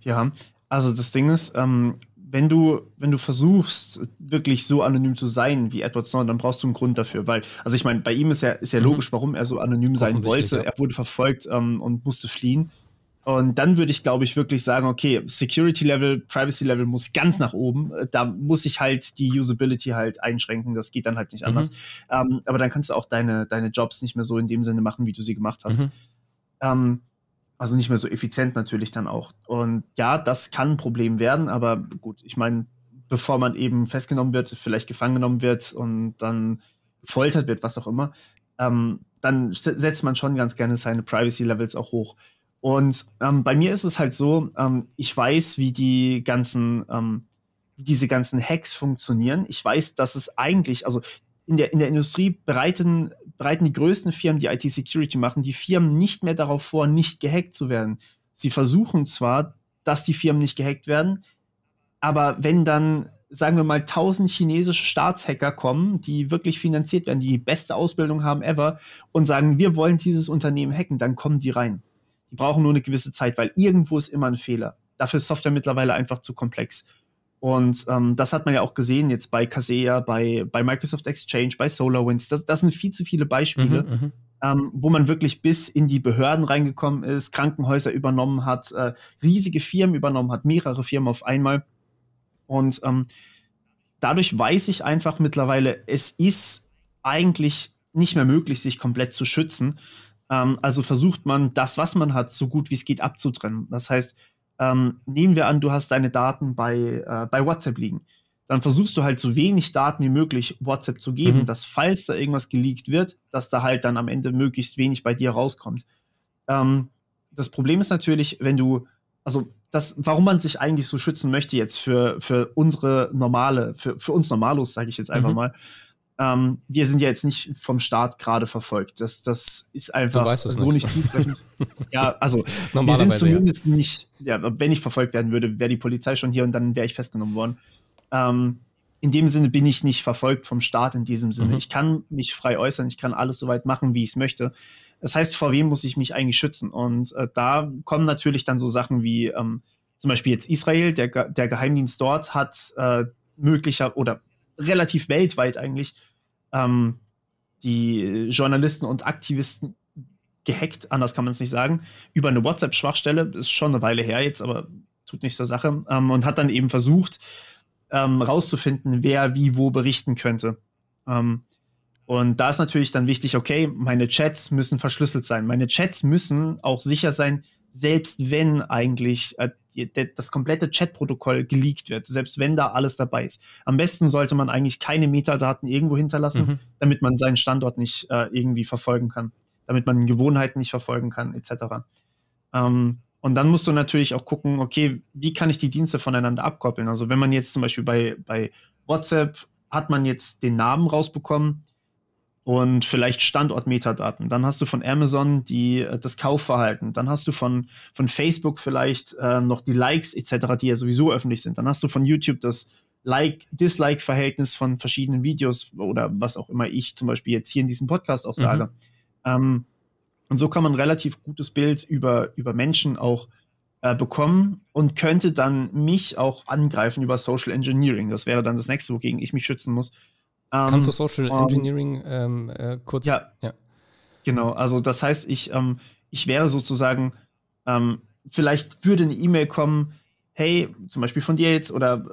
Speaker 3: Ja, also das Ding ist, ähm, wenn du, wenn du versuchst, wirklich so anonym zu sein wie Edward Snowden, dann brauchst du einen Grund dafür, weil, also ich meine, bei ihm ist ja, ist ja mhm. logisch, warum er so anonym sein wollte. Ja. Er wurde verfolgt ähm, und musste fliehen. Und dann würde ich, glaube ich, wirklich sagen, okay, Security Level, Privacy Level muss ganz nach oben. Da muss ich halt die Usability halt einschränken. Das geht dann halt nicht mhm. anders. Ähm, aber dann kannst du auch deine, deine Jobs nicht mehr so in dem Sinne machen, wie du sie gemacht hast. Mhm. Ähm, also nicht mehr so effizient natürlich dann auch. Und ja, das kann ein Problem werden, aber gut, ich meine, bevor man eben festgenommen wird, vielleicht gefangen genommen wird und dann gefoltert wird, was auch immer, ähm, dann setzt man schon ganz gerne seine Privacy-Levels auch hoch. Und ähm, bei mir ist es halt so, ähm, ich weiß, wie die ganzen, ähm, wie diese ganzen Hacks funktionieren. Ich weiß, dass es eigentlich, also in der, in der Industrie bereiten, bereiten die größten Firmen, die IT-Security machen, die Firmen nicht mehr darauf vor, nicht gehackt zu werden. Sie versuchen zwar, dass die Firmen nicht gehackt werden, aber wenn dann, sagen wir mal, 1000 chinesische Staatshacker kommen, die wirklich finanziert werden, die die beste Ausbildung haben ever und sagen, wir wollen dieses Unternehmen hacken, dann kommen die rein. Brauchen nur eine gewisse Zeit, weil irgendwo ist immer ein Fehler. Dafür ist Software mittlerweile einfach zu komplex. Und ähm, das hat man ja auch gesehen jetzt bei Kaseya, bei, bei Microsoft Exchange, bei SolarWinds. Das, das sind viel zu viele Beispiele, mhm, mhm, ähm, wo man wirklich bis in die Behörden reingekommen ist, Krankenhäuser übernommen hat, äh, riesige Firmen übernommen hat, mehrere Firmen auf einmal. Und ähm, dadurch weiß ich einfach mittlerweile, es ist eigentlich nicht mehr möglich, sich komplett zu schützen. Ähm, also versucht man, das, was man hat, so gut wie es geht abzutrennen. Das heißt, ähm, nehmen wir an, du hast deine Daten bei, äh, bei WhatsApp liegen. Dann versuchst du halt so wenig Daten wie möglich WhatsApp zu geben, mhm. dass falls da irgendwas geleakt wird, dass da halt dann am Ende möglichst wenig bei dir rauskommt. Ähm, das Problem ist natürlich, wenn du, also das, warum man sich eigentlich so schützen möchte jetzt für, für unsere normale, für, für uns Normalos, sage ich jetzt einfach mhm. mal, ähm, wir sind ja jetzt nicht vom Staat gerade verfolgt. Das, das ist einfach so nicht, nicht zutreffend. ja, also wir sind zumindest ja. nicht, ja, wenn ich verfolgt werden würde, wäre die Polizei schon hier und dann wäre ich festgenommen worden. Ähm, in dem Sinne bin ich nicht verfolgt vom Staat in diesem Sinne. Mhm. Ich kann mich frei äußern, ich kann alles so weit machen, wie ich es möchte. Das heißt, vor wem muss ich mich eigentlich schützen? Und äh, da kommen natürlich dann so Sachen wie ähm, zum Beispiel jetzt Israel, der, der Geheimdienst dort hat äh, möglicher oder relativ weltweit eigentlich ähm, die Journalisten und Aktivisten gehackt, anders kann man es nicht sagen, über eine WhatsApp-Schwachstelle, ist schon eine Weile her jetzt, aber tut nichts zur Sache, ähm, und hat dann eben versucht, ähm, rauszufinden, wer wie wo berichten könnte. Ähm, Und da ist natürlich dann wichtig, okay, meine Chats müssen verschlüsselt sein. Meine Chats müssen auch sicher sein, selbst wenn eigentlich äh, das komplette Chatprotokoll geleakt wird, selbst wenn da alles dabei ist. Am besten sollte man eigentlich keine Metadaten irgendwo hinterlassen, mhm. damit man seinen Standort nicht äh, irgendwie verfolgen kann, damit man Gewohnheiten nicht verfolgen kann, etc. Ähm, und dann musst du natürlich auch gucken, okay, wie kann ich die Dienste voneinander abkoppeln? Also wenn man jetzt zum Beispiel bei, bei WhatsApp hat man jetzt den Namen rausbekommen, und vielleicht Standortmetadaten. Dann hast du von Amazon die, äh, das Kaufverhalten. Dann hast du von, von Facebook vielleicht äh, noch die Likes etc., die ja sowieso öffentlich sind. Dann hast du von YouTube das Like-Dislike-Verhältnis von verschiedenen Videos oder was auch immer ich zum Beispiel jetzt hier in diesem Podcast auch sage. Mhm. Ähm, und so kann man ein relativ gutes Bild über, über Menschen auch äh, bekommen und könnte dann mich auch angreifen über Social Engineering. Das wäre dann das nächste, wogegen ich mich schützen muss
Speaker 2: Kannst du Social um, Engineering ähm, äh, kurz?
Speaker 3: Ja, ja, Genau, also das heißt, ich, ähm, ich wäre sozusagen, ähm, vielleicht würde eine E-Mail kommen, hey, zum Beispiel von dir jetzt, oder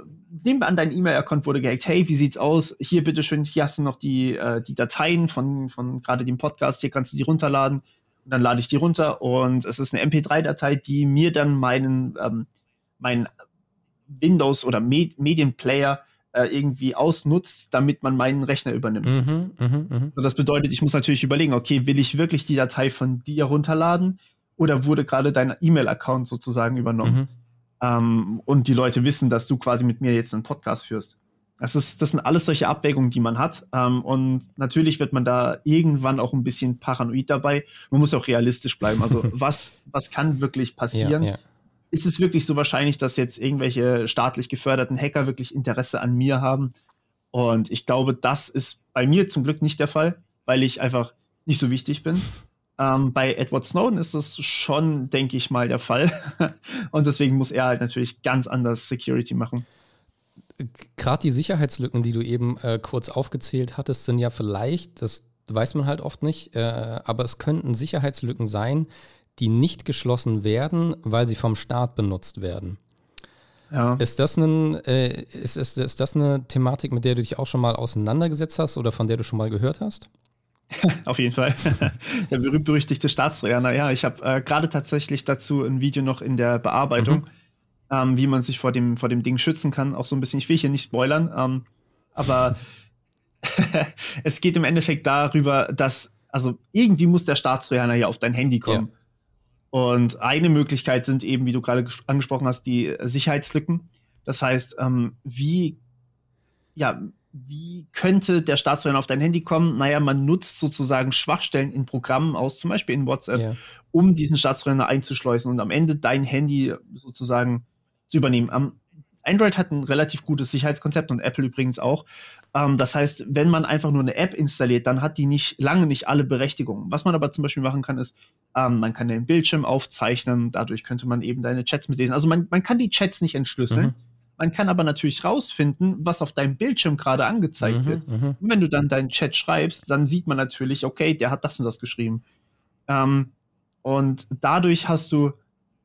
Speaker 3: nehmen wir an, dein E-Mail-Account wurde gehackt, hey, wie sieht's aus? Hier, bitteschön, hier hast du noch die, äh, die Dateien von, von gerade dem Podcast, hier kannst du die runterladen. Und dann lade ich die runter und es ist eine MP3-Datei, die mir dann meinen, ähm, meinen Windows- oder Med Medienplayer äh, irgendwie ausnutzt, damit man meinen Rechner übernimmt. Mhm, mh, mh. das bedeutet, ich muss natürlich überlegen, okay, will ich wirklich die Datei von dir runterladen oder wurde gerade dein E-Mail-Account sozusagen übernommen? Mhm. Ähm, und die Leute wissen, dass du quasi mit mir jetzt einen Podcast führst. Das, ist, das sind alles solche Abwägungen, die man hat. Ähm, und natürlich wird man da irgendwann auch ein bisschen paranoid dabei. Man muss auch realistisch bleiben. Also was, was kann wirklich passieren? Ja, ja ist es wirklich so wahrscheinlich, dass jetzt irgendwelche staatlich geförderten Hacker wirklich Interesse an mir haben? Und ich glaube, das ist bei mir zum Glück nicht der Fall, weil ich einfach nicht so wichtig bin. Ähm, bei Edward Snowden ist das schon, denke ich mal, der Fall. Und deswegen muss er halt natürlich ganz anders Security machen.
Speaker 2: Gerade die Sicherheitslücken, die du eben äh, kurz aufgezählt hattest, sind ja vielleicht, das weiß man halt oft nicht, äh, aber es könnten Sicherheitslücken sein, die nicht geschlossen werden, weil sie vom Staat benutzt werden. Ja. Ist, das ein, äh, ist, ist, ist das eine Thematik, mit der du dich auch schon mal auseinandergesetzt hast oder von der du schon mal gehört hast?
Speaker 3: Auf jeden Fall. der berühmt-berüchtigte Staatstrojaner. Ja, ich habe äh, gerade tatsächlich dazu ein Video noch in der Bearbeitung, mhm. ähm, wie man sich vor dem, vor dem Ding schützen kann. Auch so ein bisschen, ich will hier nicht spoilern, ähm, aber es geht im Endeffekt darüber, dass, also irgendwie muss der Staatstrojaner ja auf dein Handy kommen. Ja. Und eine Möglichkeit sind eben, wie du gerade angesprochen hast, die Sicherheitslücken. Das heißt, ähm, wie, ja, wie könnte der Staatstrojaner auf dein Handy kommen? Naja, man nutzt sozusagen Schwachstellen in Programmen aus, zum Beispiel in WhatsApp, yeah. um diesen Staatstrojaner einzuschleusen und am Ende dein Handy sozusagen zu übernehmen. Um, Android hat ein relativ gutes Sicherheitskonzept und Apple übrigens auch. Ähm, das heißt, wenn man einfach nur eine App installiert, dann hat die nicht lange nicht alle Berechtigungen. Was man aber zum Beispiel machen kann, ist, ähm, man kann den Bildschirm aufzeichnen, dadurch könnte man eben deine Chats mitlesen. Also man, man kann die Chats nicht entschlüsseln. Mhm. Man kann aber natürlich rausfinden, was auf deinem Bildschirm gerade angezeigt mhm, wird. Mhm. Und wenn du dann deinen Chat schreibst, dann sieht man natürlich, okay, der hat das und das geschrieben. Ähm, und dadurch hast du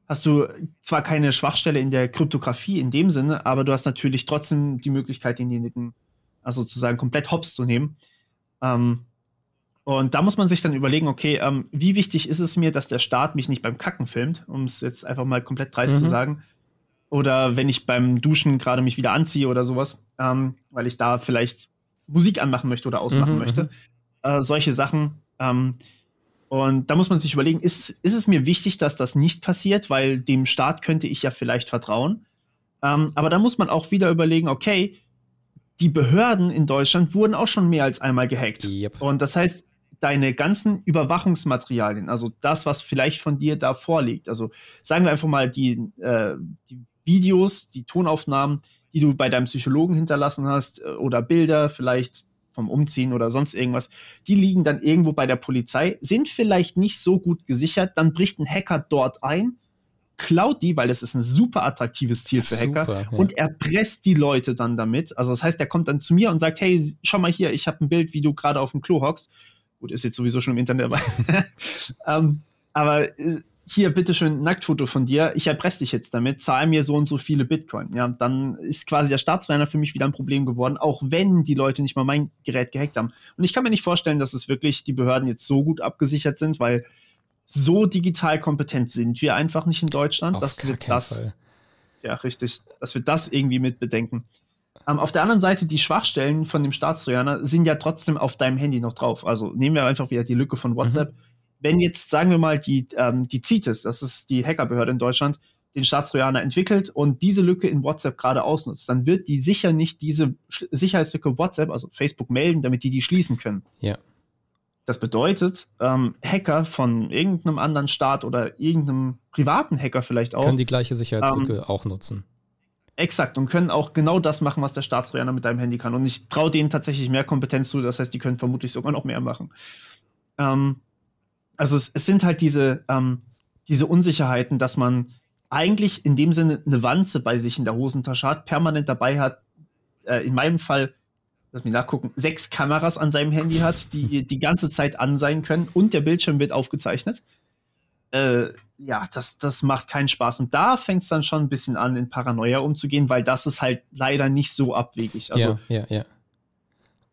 Speaker 3: hast du zwar keine Schwachstelle in der Kryptographie in dem Sinne, aber du hast natürlich trotzdem die Möglichkeit, denjenigen also sozusagen komplett hops zu nehmen. Ähm, und da muss man sich dann überlegen, okay, ähm, wie wichtig ist es mir, dass der Staat mich nicht beim Kacken filmt, um es jetzt einfach mal komplett dreist mhm. zu sagen. Oder wenn ich beim Duschen gerade mich wieder anziehe oder sowas, ähm, weil ich da vielleicht Musik anmachen möchte oder ausmachen mhm, möchte. Mhm. Äh, solche Sachen. Ähm, und da muss man sich überlegen, ist, ist es mir wichtig, dass das nicht passiert, weil dem Staat könnte ich ja vielleicht vertrauen. Ähm, aber da muss man auch wieder überlegen, okay, die Behörden in Deutschland wurden auch schon mehr als einmal gehackt. Yep. Und das heißt, deine ganzen Überwachungsmaterialien, also das, was vielleicht von dir da vorliegt, also sagen wir einfach mal die, äh, die Videos, die Tonaufnahmen, die du bei deinem Psychologen hinterlassen hast äh, oder Bilder vielleicht vom Umziehen oder sonst irgendwas, die liegen dann irgendwo bei der Polizei, sind vielleicht nicht so gut gesichert, dann bricht ein Hacker dort ein klaut die, weil es ist ein super attraktives Ziel für Hacker super, ja. und erpresst die Leute dann damit. Also das heißt, der kommt dann zu mir und sagt, hey, schau mal hier, ich habe ein Bild, wie du gerade auf dem Klo hockst. Gut, ist jetzt sowieso schon im Internet dabei. ähm, aber äh, hier, bitteschön, ein Nacktfoto von dir, ich erpresse dich jetzt damit, zahl mir so und so viele Bitcoin. Ja, dann ist quasi der Staatsräuber für mich wieder ein Problem geworden, auch wenn die Leute nicht mal mein Gerät gehackt haben. Und ich kann mir nicht vorstellen, dass es wirklich die Behörden jetzt so gut abgesichert sind, weil so digital kompetent sind wir einfach nicht in Deutschland,
Speaker 2: Auf
Speaker 3: dass wir das,
Speaker 2: Fall.
Speaker 3: ja, richtig, dass wir das irgendwie mit bedenken. Ähm, auf der anderen Seite, die Schwachstellen von dem Staatstrojaner sind ja trotzdem auf deinem Handy noch drauf. Also nehmen wir einfach wieder die Lücke von WhatsApp. Mhm wenn jetzt, sagen wir mal, die, ähm, die CITES, das ist die Hackerbehörde in Deutschland, den Staatstrojaner entwickelt und diese Lücke in WhatsApp gerade ausnutzt, dann wird die sicher nicht diese Sicherheitslücke WhatsApp, also Facebook, melden, damit die die schließen können.
Speaker 2: Ja.
Speaker 3: Das bedeutet, ähm, Hacker von irgendeinem anderen Staat oder irgendeinem privaten Hacker vielleicht auch.
Speaker 2: Können die gleiche Sicherheitslücke ähm, auch nutzen.
Speaker 3: Exakt und können auch genau das machen, was der Staatstrojaner mit deinem Handy kann. Und ich traue denen tatsächlich mehr Kompetenz zu, das heißt, die können vermutlich sogar noch mehr machen. Ähm, also es, es sind halt diese, ähm, diese Unsicherheiten, dass man eigentlich in dem Sinne eine Wanze bei sich in der Hosentasche hat, permanent dabei hat, äh, in meinem Fall, lass mich nachgucken, sechs Kameras an seinem Handy hat, die die ganze Zeit an sein können und der Bildschirm wird aufgezeichnet. Äh, ja, das, das macht keinen Spaß. Und da fängt es dann schon ein bisschen an, in Paranoia umzugehen, weil das ist halt leider nicht so abwegig. Also,
Speaker 2: ja, ja, ja.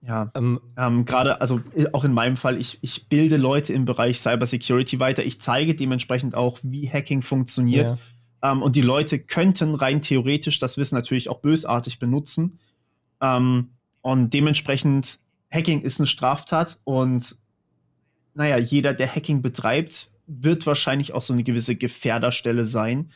Speaker 3: Ja, ähm, ähm, gerade, also äh, auch in meinem Fall, ich, ich bilde Leute im Bereich Cybersecurity weiter. Ich zeige dementsprechend auch, wie Hacking funktioniert. Ja. Ähm, und die Leute könnten rein theoretisch das Wissen natürlich auch bösartig benutzen. Ähm, und dementsprechend, Hacking ist eine Straftat und naja, jeder, der Hacking betreibt, wird wahrscheinlich auch so eine gewisse Gefährderstelle sein.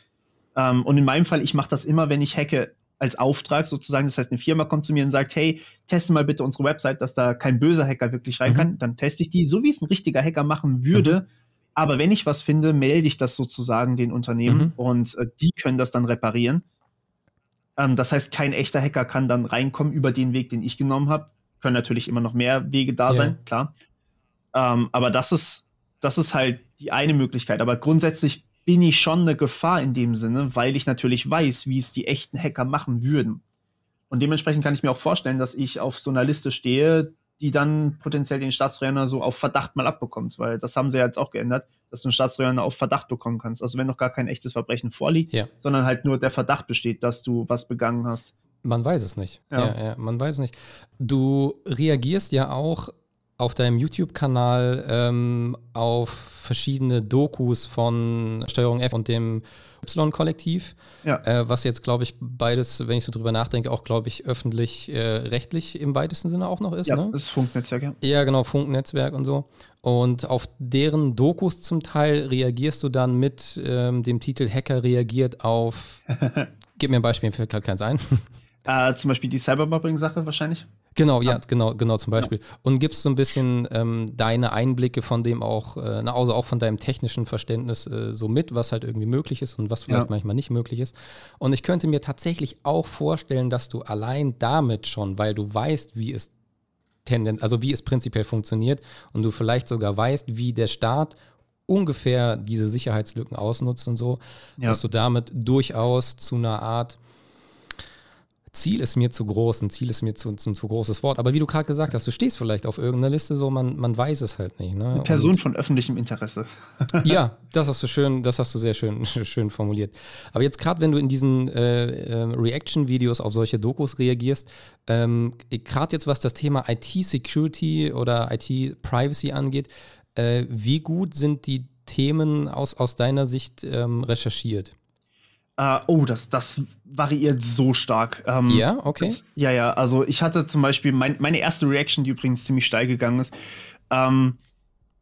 Speaker 3: Ähm, und in meinem Fall, ich mache das immer, wenn ich hacke, als Auftrag sozusagen. Das heißt, eine Firma kommt zu mir und sagt, hey, teste mal bitte unsere Website, dass da kein böser Hacker wirklich rein mhm. kann. Dann teste ich die, so wie es ein richtiger Hacker machen würde. Mhm. Aber wenn ich was finde, melde ich das sozusagen den Unternehmen mhm. und äh, die können das dann reparieren. Ähm, das heißt, kein echter Hacker kann dann reinkommen über den Weg, den ich genommen habe. Können natürlich immer noch mehr Wege da ja. sein, klar. Ähm, aber das ist, das ist halt die eine Möglichkeit. Aber grundsätzlich bin ich schon eine Gefahr in dem Sinne, weil ich natürlich weiß, wie es die echten Hacker machen würden. Und dementsprechend kann ich mir auch vorstellen, dass ich auf so einer Liste stehe, die dann potenziell den Staatstrojaner so auf Verdacht mal abbekommt, weil das haben sie ja jetzt auch geändert, dass du einen Staatstrojaner auf Verdacht bekommen kannst. Also wenn noch gar kein echtes Verbrechen vorliegt, ja. sondern halt nur der Verdacht besteht, dass du was begangen hast.
Speaker 2: Man weiß es nicht. Ja. ja, ja man weiß es nicht. Du reagierst ja auch auf deinem YouTube-Kanal ähm, auf verschiedene Dokus von Steuerung F und dem Y-Kollektiv, ja. äh, was jetzt, glaube ich, beides, wenn ich so drüber nachdenke, auch, glaube ich, öffentlich-rechtlich äh, im weitesten Sinne auch noch ist.
Speaker 3: Ja,
Speaker 2: ne?
Speaker 3: das ist Funknetzwerk, ja.
Speaker 2: Ja, genau, Funknetzwerk und so. Und auf deren Dokus zum Teil reagierst du dann mit ähm, dem Titel Hacker reagiert auf. Gib mir ein Beispiel, mir fällt gerade keins ein.
Speaker 3: Äh, zum Beispiel die Cybermobbing-Sache wahrscheinlich.
Speaker 2: Genau, ja, genau, genau zum Beispiel. Ja. Und gibst so ein bisschen ähm, deine Einblicke von dem auch, äh, also auch von deinem technischen Verständnis äh, so mit, was halt irgendwie möglich ist und was vielleicht ja. manchmal nicht möglich ist. Und ich könnte mir tatsächlich auch vorstellen, dass du allein damit schon, weil du weißt, wie es tendent, also wie es prinzipiell funktioniert und du vielleicht sogar weißt, wie der Staat ungefähr diese Sicherheitslücken ausnutzt und so, ja. dass du damit durchaus zu einer Art Ziel ist mir zu groß, ein Ziel ist mir zu, zu, zu großes Wort. Aber wie du gerade gesagt hast, du stehst vielleicht auf irgendeiner Liste, so man, man weiß es halt nicht. Ne?
Speaker 3: Eine Person Und, von öffentlichem Interesse.
Speaker 2: ja, das hast du schön, das hast du sehr schön, schön formuliert. Aber jetzt gerade, wenn du in diesen äh, äh, Reaction-Videos auf solche Dokus reagierst, ähm, gerade jetzt was das Thema IT-Security oder IT-Privacy angeht, äh, wie gut sind die Themen aus, aus deiner Sicht ähm, recherchiert?
Speaker 3: Uh, oh, das, das variiert so stark.
Speaker 2: Ähm, ja, okay.
Speaker 3: Das, ja, ja, also ich hatte zum Beispiel mein, meine erste Reaction, die übrigens ziemlich steil gegangen ist. Ähm,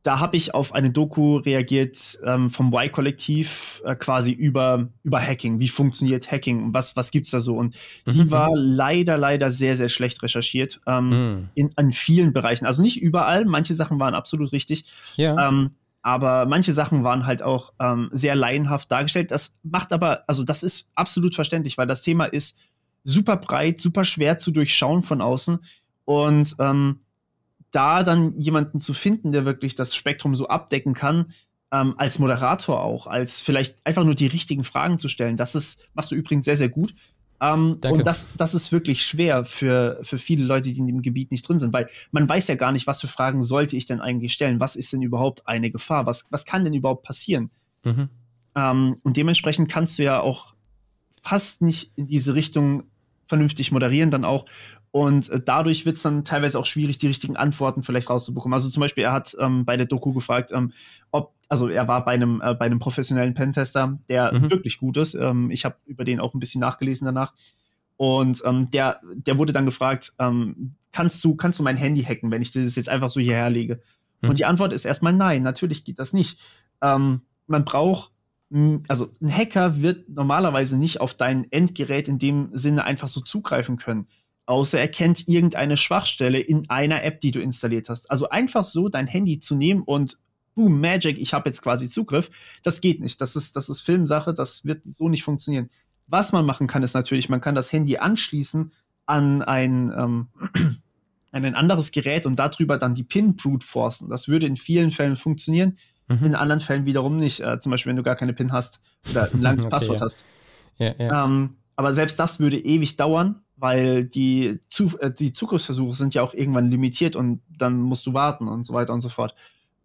Speaker 3: da habe ich auf eine Doku reagiert ähm, vom Y-Kollektiv äh, quasi über, über Hacking. Wie funktioniert Hacking und was, was gibt es da so? Und die mhm. war leider, leider sehr, sehr schlecht recherchiert ähm, mhm. in, an vielen Bereichen. Also nicht überall, manche Sachen waren absolut richtig. Ja. Aber manche Sachen waren halt auch ähm, sehr laienhaft dargestellt. Das macht aber, also das ist absolut verständlich, weil das Thema ist super breit, super schwer zu durchschauen von außen. Und ähm, da dann jemanden zu finden, der wirklich das Spektrum so abdecken kann, ähm, als Moderator auch, als vielleicht einfach nur die richtigen Fragen zu stellen, das ist, machst du übrigens sehr, sehr gut. Ähm, und das, das ist wirklich schwer für, für viele Leute, die in dem Gebiet nicht drin sind, weil man weiß ja gar nicht, was für Fragen sollte ich denn eigentlich stellen? Was ist denn überhaupt eine Gefahr? Was, was kann denn überhaupt passieren? Mhm. Ähm, und dementsprechend kannst du ja auch fast nicht in diese Richtung vernünftig moderieren dann auch. Und äh, dadurch wird es dann teilweise auch schwierig, die richtigen Antworten vielleicht rauszubekommen. Also zum Beispiel, er hat ähm, bei der Doku gefragt, ähm, ob, also er war bei einem, äh, bei einem professionellen Pentester, der mhm. wirklich gut ist. Ähm, ich habe über den auch ein bisschen nachgelesen danach. Und ähm, der, der wurde dann gefragt, ähm, kannst du, kannst du mein Handy hacken, wenn ich das jetzt einfach so hierher lege? Mhm. Und die Antwort ist erstmal nein, natürlich geht das nicht. Ähm, man braucht also ein Hacker wird normalerweise nicht auf dein Endgerät in dem Sinne einfach so zugreifen können außer er kennt irgendeine Schwachstelle in einer App, die du installiert hast. Also einfach so dein Handy zu nehmen und boom, Magic, ich habe jetzt quasi Zugriff. Das geht nicht. Das ist, das ist Filmsache, das wird so nicht funktionieren. Was man machen kann, ist natürlich, man kann das Handy anschließen an ein, ähm, an ein anderes Gerät und darüber dann die PIN brute forcen. Das würde in vielen Fällen funktionieren, mhm. in anderen Fällen wiederum nicht. Äh, zum Beispiel, wenn du gar keine PIN hast oder ein langes okay, Passwort ja. hast. Ja, ja. Ähm, aber selbst das würde ewig dauern weil die, Zu äh, die Zugriffsversuche sind ja auch irgendwann limitiert und dann musst du warten und so weiter und so fort.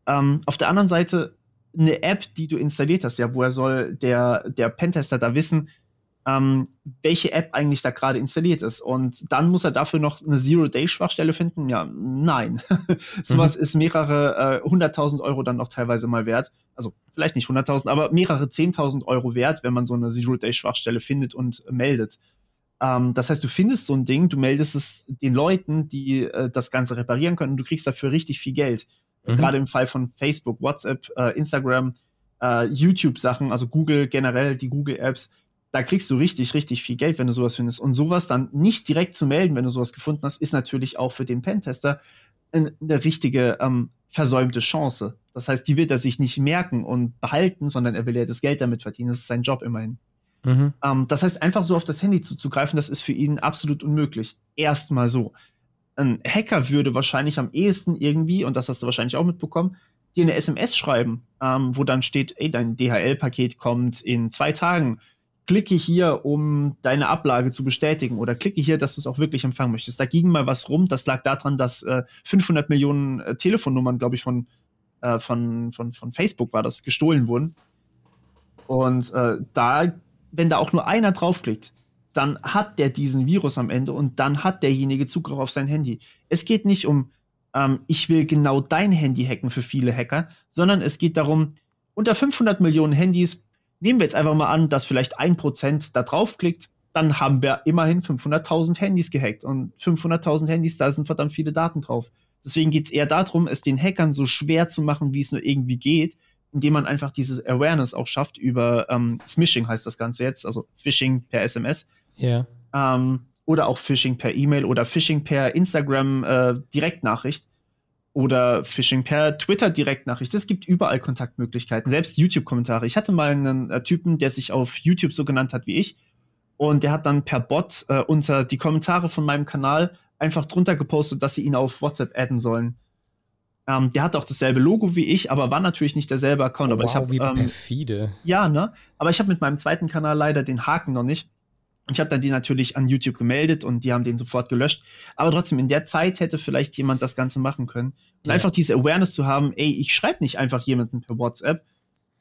Speaker 3: Ähm, auf der anderen Seite eine App, die du installiert hast, ja, woher soll der, der Pentester da wissen, ähm, welche App eigentlich da gerade installiert ist. Und dann muss er dafür noch eine Zero-Day-Schwachstelle finden? Ja, nein. Sowas mhm. ist mehrere äh, hunderttausend äh, Euro dann noch teilweise mal wert. Also vielleicht nicht hunderttausend, aber mehrere zehntausend Euro wert, wenn man so eine Zero-Day-Schwachstelle findet und meldet. Ähm, das heißt, du findest so ein Ding, du meldest es den Leuten, die äh, das Ganze reparieren können und du kriegst dafür richtig viel Geld. Mhm. Gerade im Fall von Facebook, WhatsApp, äh, Instagram, äh, YouTube-Sachen, also Google generell, die Google-Apps, da kriegst du richtig, richtig viel Geld, wenn du sowas findest. Und sowas dann nicht direkt zu melden, wenn du sowas gefunden hast, ist natürlich auch für den Pentester eine richtige ähm, versäumte Chance. Das heißt, die wird er sich nicht merken und behalten, sondern er will ja das Geld damit verdienen. Das ist sein Job immerhin. Mhm. Ähm, das heißt, einfach so auf das Handy zuzugreifen, das ist für ihn absolut unmöglich. Erstmal so. Ein Hacker würde wahrscheinlich am ehesten irgendwie, und das hast du wahrscheinlich auch mitbekommen, dir eine SMS schreiben, ähm, wo dann steht, ey, dein DHL-Paket kommt in zwei Tagen. Klicke hier, um deine Ablage zu bestätigen oder klicke hier, dass du es auch wirklich empfangen möchtest. Da ging mal was rum. Das lag daran, dass äh, 500 Millionen äh, Telefonnummern, glaube ich, von, äh, von, von, von Facebook war das, gestohlen wurden. Und äh, da wenn da auch nur einer draufklickt, dann hat der diesen Virus am Ende und dann hat derjenige Zugriff auf sein Handy. Es geht nicht um, ähm, ich will genau dein Handy hacken für viele Hacker, sondern es geht darum, unter 500 Millionen Handys, nehmen wir jetzt einfach mal an, dass vielleicht ein Prozent da draufklickt, dann haben wir immerhin 500.000 Handys gehackt. Und 500.000 Handys, da sind verdammt viele Daten drauf. Deswegen geht es eher darum, es den Hackern so schwer zu machen, wie es nur irgendwie geht, indem man einfach diese Awareness auch schafft über ähm, Smishing heißt das Ganze jetzt, also Phishing per SMS.
Speaker 2: Ja.
Speaker 3: Yeah. Ähm, oder auch Phishing per E-Mail oder Phishing per Instagram äh, Direktnachricht oder Phishing per Twitter Direktnachricht. Es gibt überall Kontaktmöglichkeiten, selbst YouTube-Kommentare. Ich hatte mal einen äh, Typen, der sich auf YouTube so genannt hat wie ich und der hat dann per Bot äh, unter die Kommentare von meinem Kanal einfach drunter gepostet, dass sie ihn auf WhatsApp adden sollen. Ähm, der hat auch dasselbe Logo wie ich, aber war natürlich nicht derselbe Account. Oh, aber wow, ich hab,
Speaker 2: wie ähm, perfide.
Speaker 3: Ja, ne? Aber ich habe mit meinem zweiten Kanal leider den Haken noch nicht. Ich habe dann die natürlich an YouTube gemeldet und die haben den sofort gelöscht. Aber trotzdem, in der Zeit hätte vielleicht jemand das Ganze machen können. Und ja. einfach diese Awareness zu haben, ey, ich schreibe nicht einfach jemanden per WhatsApp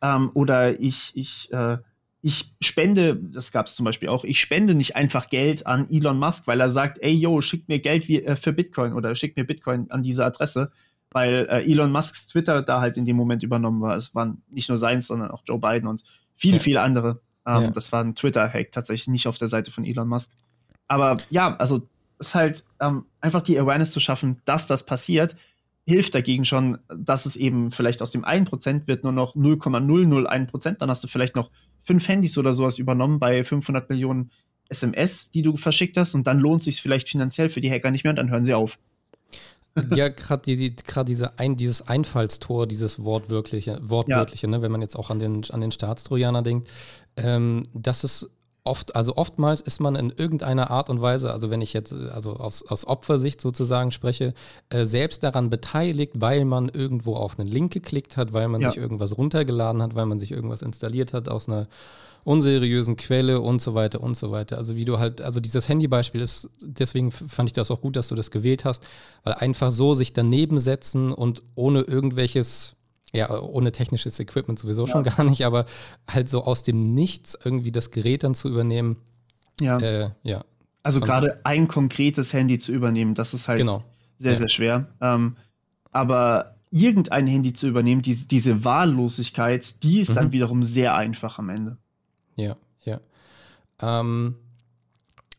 Speaker 3: ähm, oder ich, ich, äh, ich spende, das gab es zum Beispiel auch, ich spende nicht einfach Geld an Elon Musk, weil er sagt, ey, yo, schick mir Geld wie, äh, für Bitcoin oder schick mir Bitcoin an diese Adresse, weil äh, Elon Musks Twitter da halt in dem Moment übernommen war. Es waren nicht nur seins, sondern auch Joe Biden und viele, ja. viele andere. Ähm, ja. Das war ein Twitter-Hack, tatsächlich nicht auf der Seite von Elon Musk. Aber ja, also es ist halt ähm, einfach die Awareness zu schaffen, dass das passiert, hilft dagegen schon, dass es eben vielleicht aus dem 1% wird nur noch 0,001%. Dann hast du vielleicht noch fünf Handys oder sowas übernommen bei 500 Millionen SMS, die du verschickt hast. Und dann lohnt es sich vielleicht finanziell für die Hacker nicht mehr und dann hören sie auf
Speaker 2: ja, gerade die, die, diese ein, dieses Einfallstor, dieses wortwörtliche, wortwörtliche ja. ne, wenn man jetzt auch an den, an den Staatstrojaner denkt, ähm, das ist oft, also oftmals ist man in irgendeiner Art und Weise, also wenn ich jetzt also aus, aus Opfersicht sozusagen spreche, äh, selbst daran beteiligt, weil man irgendwo auf einen Link geklickt hat, weil man ja. sich irgendwas runtergeladen hat, weil man sich irgendwas installiert hat aus einer unseriösen Quelle und so weiter und so weiter. Also wie du halt, also dieses Handybeispiel ist, deswegen fand ich das auch gut, dass du das gewählt hast, weil einfach so sich daneben setzen und ohne irgendwelches ja, ohne technisches Equipment sowieso ja. schon gar nicht, aber halt so aus dem Nichts irgendwie das Gerät dann zu übernehmen.
Speaker 3: Ja. Äh, ja. Also gerade ein konkretes Handy zu übernehmen, das ist halt genau. sehr, ja. sehr schwer. Ähm, aber irgendein Handy zu übernehmen, diese, diese Wahllosigkeit, die ist mhm. dann wiederum sehr einfach am Ende.
Speaker 2: Ja, ja. Ähm,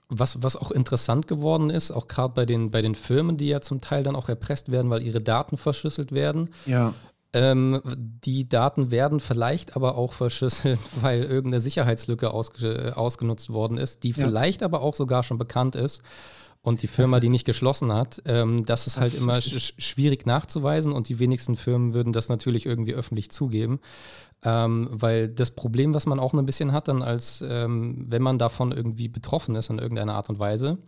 Speaker 2: was, was auch interessant geworden ist, auch gerade bei den, bei den Firmen, die ja zum Teil dann auch erpresst werden, weil ihre Daten verschlüsselt werden.
Speaker 3: Ja.
Speaker 2: Ähm, die Daten werden vielleicht aber auch verschlüsselt, weil irgendeine Sicherheitslücke ausge ausgenutzt worden ist, die ja. vielleicht aber auch sogar schon bekannt ist und die Firma, die nicht geschlossen hat. Ähm, das ist halt das immer sch schwierig nachzuweisen und die wenigsten Firmen würden das natürlich irgendwie öffentlich zugeben. Ähm, weil das Problem, was man auch ein bisschen hat, dann als ähm, wenn man davon irgendwie betroffen ist in irgendeiner Art und Weise,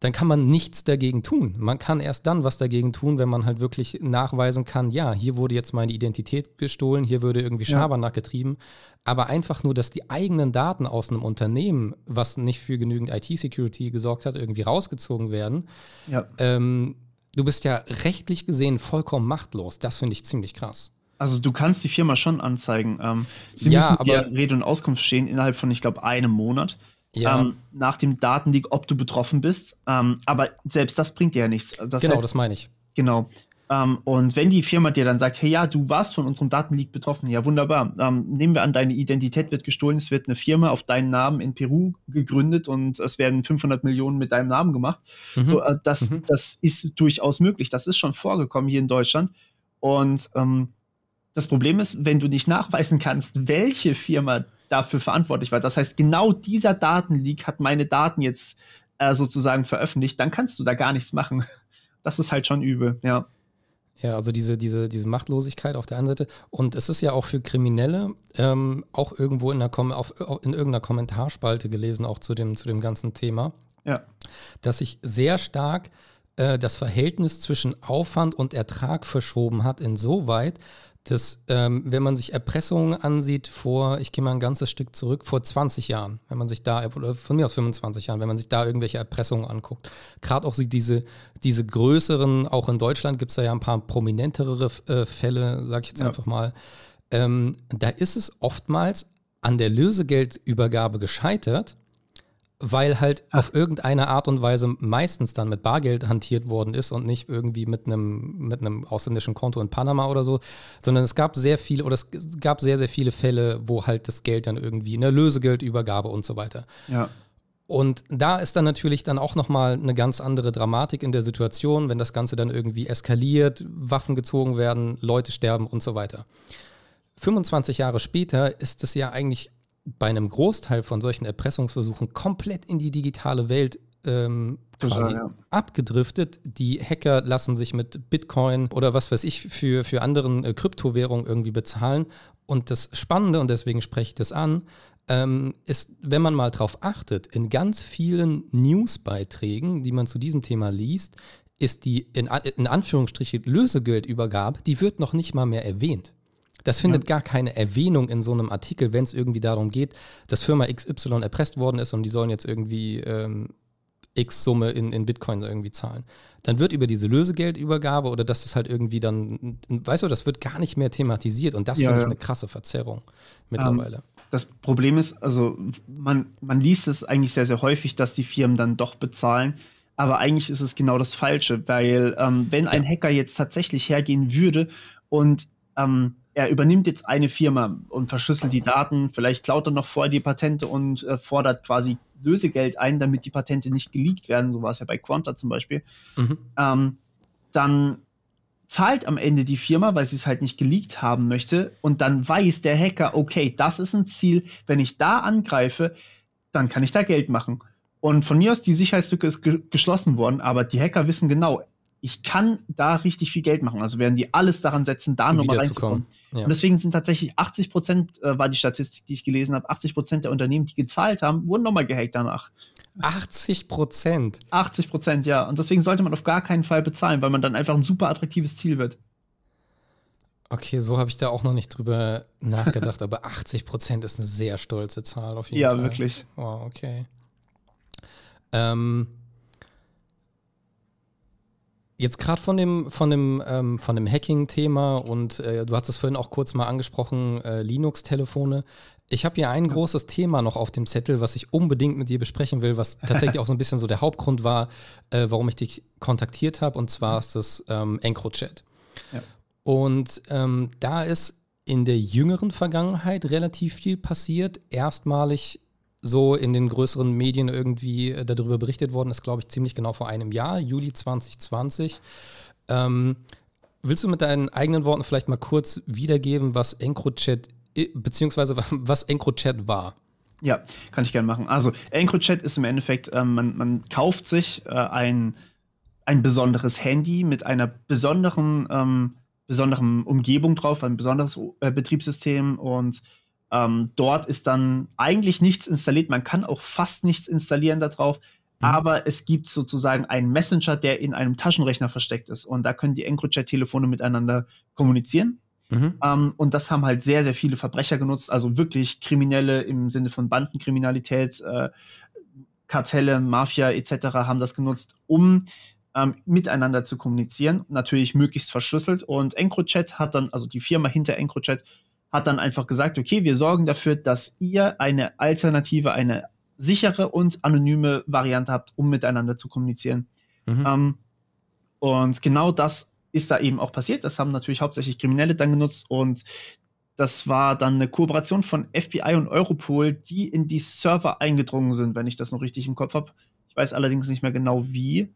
Speaker 2: dann kann man nichts dagegen tun. Man kann erst dann was dagegen tun, wenn man halt wirklich nachweisen kann, ja, hier wurde jetzt meine Identität gestohlen, hier würde irgendwie Schabernack getrieben. Aber einfach nur, dass die eigenen Daten aus einem Unternehmen, was nicht für genügend IT-Security gesorgt hat, irgendwie rausgezogen werden.
Speaker 3: Ja.
Speaker 2: Ähm, du bist ja rechtlich gesehen vollkommen machtlos. Das finde ich ziemlich krass.
Speaker 3: Also du kannst die Firma schon anzeigen. Ähm,
Speaker 2: sie ja, müssen
Speaker 3: dir Rede und Auskunft stehen innerhalb von, ich glaube, einem Monat
Speaker 2: ja.
Speaker 3: ähm, nach dem Datenleak, ob du betroffen bist. Ähm, aber selbst das bringt dir ja nichts.
Speaker 2: Das genau, heißt, das meine ich.
Speaker 3: Genau. Ähm, und wenn die Firma dir dann sagt, hey ja, du warst von unserem Datenleak betroffen, ja wunderbar. Ähm, nehmen wir an, deine Identität wird gestohlen, es wird eine Firma auf deinen Namen in Peru gegründet und es werden 500 Millionen mit deinem Namen gemacht. Mhm. So, äh, das, mhm. das ist durchaus möglich. Das ist schon vorgekommen hier in Deutschland. Und ähm, das Problem ist, wenn du nicht nachweisen kannst, welche Firma dafür verantwortlich war. Das heißt, genau dieser Datenleak hat meine Daten jetzt äh, sozusagen veröffentlicht, dann kannst du da gar nichts machen. Das ist halt schon übel, ja.
Speaker 2: Ja, also diese, diese, diese Machtlosigkeit auf der einen Seite. Und es ist ja auch für Kriminelle ähm, auch irgendwo in, der Kom auf, in irgendeiner Kommentarspalte gelesen, auch zu dem, zu dem ganzen Thema,
Speaker 3: ja.
Speaker 2: dass sich sehr stark äh, das Verhältnis zwischen Aufwand und Ertrag verschoben hat, insoweit, dass, ähm, wenn man sich Erpressungen ansieht vor, ich gehe mal ein ganzes Stück zurück, vor 20 Jahren, wenn man sich da, oder von mir aus 25 Jahren, wenn man sich da irgendwelche Erpressungen anguckt, gerade auch diese, diese größeren, auch in Deutschland gibt es da ja ein paar prominentere äh, Fälle, sage ich jetzt ja. einfach mal, ähm, da ist es oftmals an der Lösegeldübergabe gescheitert, weil halt Ach. auf irgendeine Art und Weise meistens dann mit Bargeld hantiert worden ist und nicht irgendwie mit einem mit einem ausländischen Konto in Panama oder so, sondern es gab sehr viele oder es gab sehr sehr viele Fälle, wo halt das Geld dann irgendwie eine Lösegeldübergabe und so weiter.
Speaker 3: Ja.
Speaker 2: Und da ist dann natürlich dann auch nochmal eine ganz andere Dramatik in der Situation, wenn das Ganze dann irgendwie eskaliert, Waffen gezogen werden, Leute sterben und so weiter. 25 Jahre später ist es ja eigentlich bei einem Großteil von solchen Erpressungsversuchen komplett in die digitale Welt ähm, quasi ja. abgedriftet. Die Hacker lassen sich mit Bitcoin oder was weiß ich für, für anderen äh, Kryptowährungen irgendwie bezahlen. Und das Spannende, und deswegen spreche ich das an, ähm, ist, wenn man mal drauf achtet, in ganz vielen Newsbeiträgen, die man zu diesem Thema liest, ist die in, in Anführungsstrichen Lösegeldübergabe, die wird noch nicht mal mehr erwähnt. Das findet ja. gar keine Erwähnung in so einem Artikel, wenn es irgendwie darum geht, dass Firma XY erpresst worden ist und die sollen jetzt irgendwie ähm, X Summe in, in Bitcoin irgendwie zahlen. Dann wird über diese Lösegeldübergabe oder dass das halt irgendwie dann, weißt du, das wird gar nicht mehr thematisiert und das ja, finde ich eine krasse Verzerrung mittlerweile. Um,
Speaker 3: ähm, das Problem ist, also man, man liest es eigentlich sehr, sehr häufig, dass die Firmen dann doch bezahlen. Aber eigentlich ist es genau das Falsche, weil ähm, wenn ein Hacker jetzt tatsächlich hergehen würde und ähm, er übernimmt jetzt eine Firma und verschlüsselt die Daten, vielleicht klaut er noch vorher die Patente und äh, fordert quasi Lösegeld ein, damit die Patente nicht geleakt werden, so war es ja bei Quanta zum Beispiel, mhm. ähm, dann zahlt am Ende die Firma, weil sie es halt nicht geleakt haben möchte und dann weiß der Hacker, okay, das ist ein Ziel, wenn ich da angreife, dann kann ich da Geld machen. Und von mir aus, die Sicherheitslücke ist ge geschlossen worden, aber die Hacker wissen genau, ich kann da richtig viel Geld machen. Also werden die alles daran setzen, da nochmal reinzukommen. Ja. Und deswegen sind tatsächlich 80 Prozent, äh, war die Statistik, die ich gelesen habe, 80 Prozent der Unternehmen, die gezahlt haben, wurden nochmal gehackt danach.
Speaker 2: 80 Prozent?
Speaker 3: 80 Prozent, ja. Und deswegen sollte man auf gar keinen Fall bezahlen, weil man dann einfach ein super attraktives Ziel wird.
Speaker 2: Okay, so habe ich da auch noch nicht drüber nachgedacht, aber 80 Prozent ist eine sehr stolze Zahl auf jeden
Speaker 3: ja,
Speaker 2: Fall.
Speaker 3: Ja, wirklich.
Speaker 2: Wow, okay. Ähm, Jetzt gerade von dem, von dem, ähm, von dem Hacking-Thema und äh, du hast es vorhin auch kurz mal angesprochen, äh, Linux-Telefone. Ich habe hier ein ja. großes Thema noch auf dem Zettel, was ich unbedingt mit dir besprechen will, was tatsächlich auch so ein bisschen so der Hauptgrund war, äh, warum ich dich kontaktiert habe, und zwar ist das ähm, EncroChat. Ja. Und ähm, da ist in der jüngeren Vergangenheit relativ viel passiert. Erstmalig so in den größeren Medien irgendwie äh, darüber berichtet worden ist, glaube ich, ziemlich genau vor einem Jahr, Juli 2020. Ähm, willst du mit deinen eigenen Worten vielleicht mal kurz wiedergeben, was EncroChat beziehungsweise was EncroChat war?
Speaker 3: Ja, kann ich gerne machen. Also EncroChat ist im Endeffekt, ähm, man, man, kauft sich äh, ein, ein besonderes Handy mit einer besonderen, ähm, besonderen Umgebung drauf, ein besonderes äh, Betriebssystem und ähm, dort ist dann eigentlich nichts installiert. Man kann auch fast nichts installieren darauf. Mhm. Aber es gibt sozusagen einen Messenger, der in einem Taschenrechner versteckt ist. Und da können die EncroChat-Telefone miteinander kommunizieren. Mhm. Ähm, und das haben halt sehr, sehr viele Verbrecher genutzt. Also wirklich Kriminelle im Sinne von Bandenkriminalität, äh, Kartelle, Mafia etc. haben das genutzt, um ähm, miteinander zu kommunizieren. Natürlich möglichst verschlüsselt. Und EncroChat hat dann, also die Firma hinter EncroChat, hat dann einfach gesagt, okay, wir sorgen dafür, dass ihr eine Alternative, eine sichere und anonyme Variante habt, um miteinander zu kommunizieren. Mhm. Ähm, und genau das ist da eben auch passiert. Das haben natürlich hauptsächlich Kriminelle dann genutzt und das war dann eine Kooperation von FBI und Europol, die in die Server eingedrungen sind, wenn ich das noch richtig im Kopf habe. Ich weiß allerdings nicht mehr genau wie.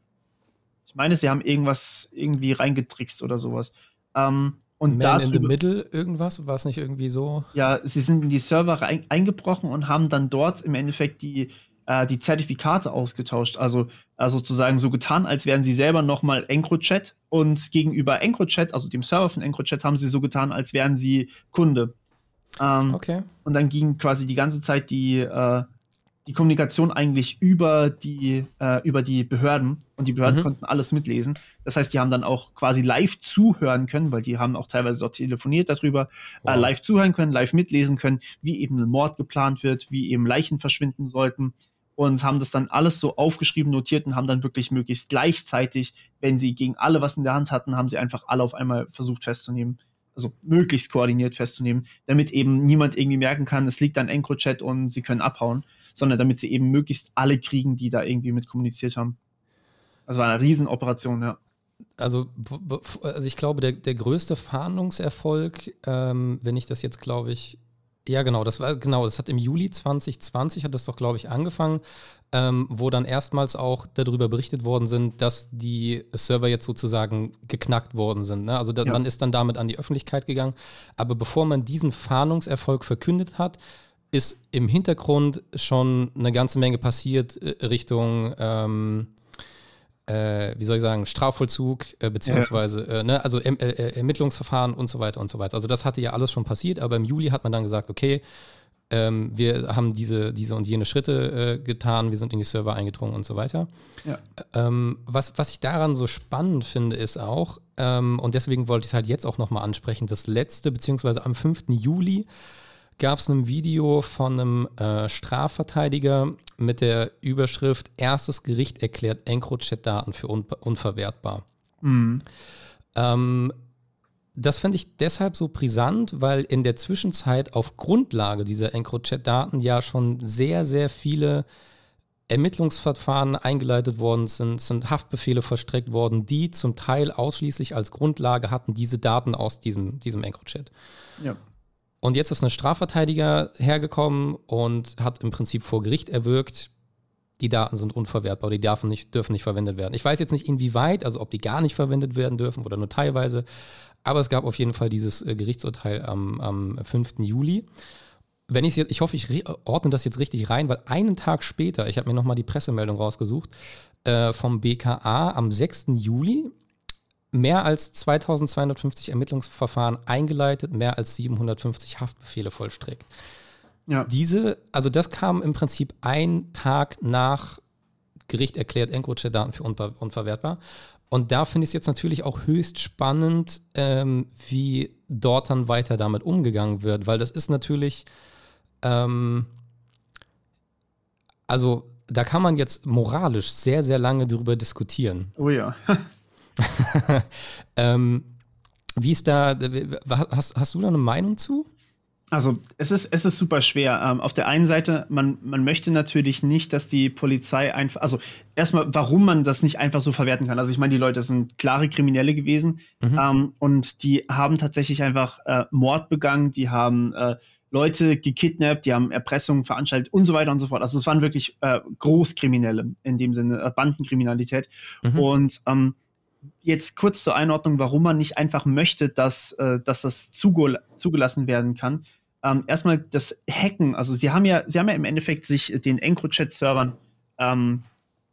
Speaker 3: Ich meine, sie haben irgendwas irgendwie reingetrickst oder sowas. Ähm,
Speaker 2: und Man in the Middle irgendwas? War es nicht irgendwie so?
Speaker 3: Ja, sie sind in die Server rein, eingebrochen und haben dann dort im Endeffekt die, äh, die Zertifikate ausgetauscht. Also äh, sozusagen so getan, als wären sie selber nochmal EncroChat und gegenüber EncroChat, also dem Server von EncroChat, haben sie so getan, als wären sie Kunde. Ähm, okay. Und dann ging quasi die ganze Zeit die, äh, die Kommunikation eigentlich über die, äh, über die Behörden und die Behörden mhm. konnten alles mitlesen. Das heißt, die haben dann auch quasi live zuhören können, weil die haben auch teilweise dort telefoniert darüber, äh, wow. äh, live zuhören können, live mitlesen können, wie eben ein Mord geplant wird, wie eben Leichen verschwinden sollten und haben das dann alles so aufgeschrieben, notiert und haben dann wirklich möglichst gleichzeitig, wenn sie gegen alle was in der Hand hatten, haben sie einfach alle auf einmal versucht festzunehmen. Also möglichst koordiniert festzunehmen, damit eben niemand irgendwie merken kann, es liegt an EncroChat und sie können abhauen sondern damit sie eben möglichst alle kriegen, die da irgendwie mit kommuniziert haben. Das war eine Riesenoperation, ja.
Speaker 2: Also, also ich glaube, der, der größte Fahndungserfolg, ähm, wenn ich das jetzt, glaube ich, ja, genau, das war genau, das hat im Juli 2020 hat das doch, glaube ich, angefangen, ähm, wo dann erstmals auch darüber berichtet worden sind, dass die Server jetzt sozusagen geknackt worden sind. Ne? Also da, ja. man ist dann damit an die Öffentlichkeit gegangen. Aber bevor man diesen Fahndungserfolg verkündet hat, ist im Hintergrund schon eine ganze Menge passiert äh, Richtung, ähm, äh, wie soll ich sagen, Strafvollzug, äh, beziehungsweise, ja. Äh, ne, also erm-, äh, äh, Ermittlungsverfahren und so weiter und so weiter. Also das hatte ja alles schon passiert, aber im Juli hat man dann gesagt, okay, ähm, wir haben diese, diese und jene Schritte getan, wir sind in die Server eingedrungen und so weiter. Ja. Ähm, was, was ich daran so spannend finde, ist auch, ähm, und deswegen wollte ich es halt jetzt auch nochmal ansprechen, das letzte, beziehungsweise am 5. Juli gab es ein Video von einem äh, Strafverteidiger mit der Überschrift Erstes Gericht erklärt EncroChat-Daten für un unverwertbar. Mhm. Ähm, das finde ich deshalb so brisant, weil in der Zwischenzeit auf Grundlage dieser EncroChat-Daten ja schon sehr, sehr viele Ermittlungsverfahren eingeleitet worden sind, sind Haftbefehle verstreckt worden, die zum Teil ausschließlich als Grundlage hatten diese Daten aus diesem, diesem EncroChat. Ja. Und jetzt ist ein Strafverteidiger hergekommen und hat im Prinzip vor Gericht erwirkt, die Daten sind unverwertbar, die dürfen nicht, dürfen nicht verwendet werden. Ich weiß jetzt nicht inwieweit, also ob die gar nicht verwendet werden dürfen oder nur teilweise, aber es gab auf jeden Fall dieses äh, Gerichtsurteil am, am 5. Juli. Wenn ich jetzt, ich hoffe, ich ordne das jetzt richtig rein, weil einen Tag später, ich habe mir nochmal die Pressemeldung rausgesucht, äh, vom BKA am 6. Juli mehr als 2250 Ermittlungsverfahren eingeleitet, mehr als 750 Haftbefehle vollstreckt. Ja. Diese, also das kam im Prinzip ein Tag nach Gericht erklärt EncroChat-Daten für unver unverwertbar. Und da finde ich es jetzt natürlich auch höchst spannend, ähm, wie dort dann weiter damit umgegangen wird, weil das ist natürlich, ähm, also da kann man jetzt moralisch sehr, sehr lange drüber diskutieren.
Speaker 3: Oh ja.
Speaker 2: ähm, wie ist da, hast, hast du da eine Meinung zu?
Speaker 3: Also es ist, es ist super schwer. Ähm, auf der einen Seite, man, man möchte natürlich nicht, dass die Polizei einfach, also erstmal, warum man das nicht einfach so verwerten kann. Also ich meine, die Leute sind klare Kriminelle gewesen mhm. ähm, und die haben tatsächlich einfach äh, Mord begangen, die haben äh, Leute gekidnappt, die haben Erpressungen veranstaltet und so weiter und so fort. Also es waren wirklich äh, Großkriminelle in dem Sinne, äh, Bandenkriminalität. Mhm. Und ähm, jetzt kurz zur Einordnung, warum man nicht einfach möchte, dass, äh, dass das zugelassen werden kann ähm, erstmal das Hacken, also sie haben ja, sie haben ja im Endeffekt sich den EncroChat-Servern, ähm,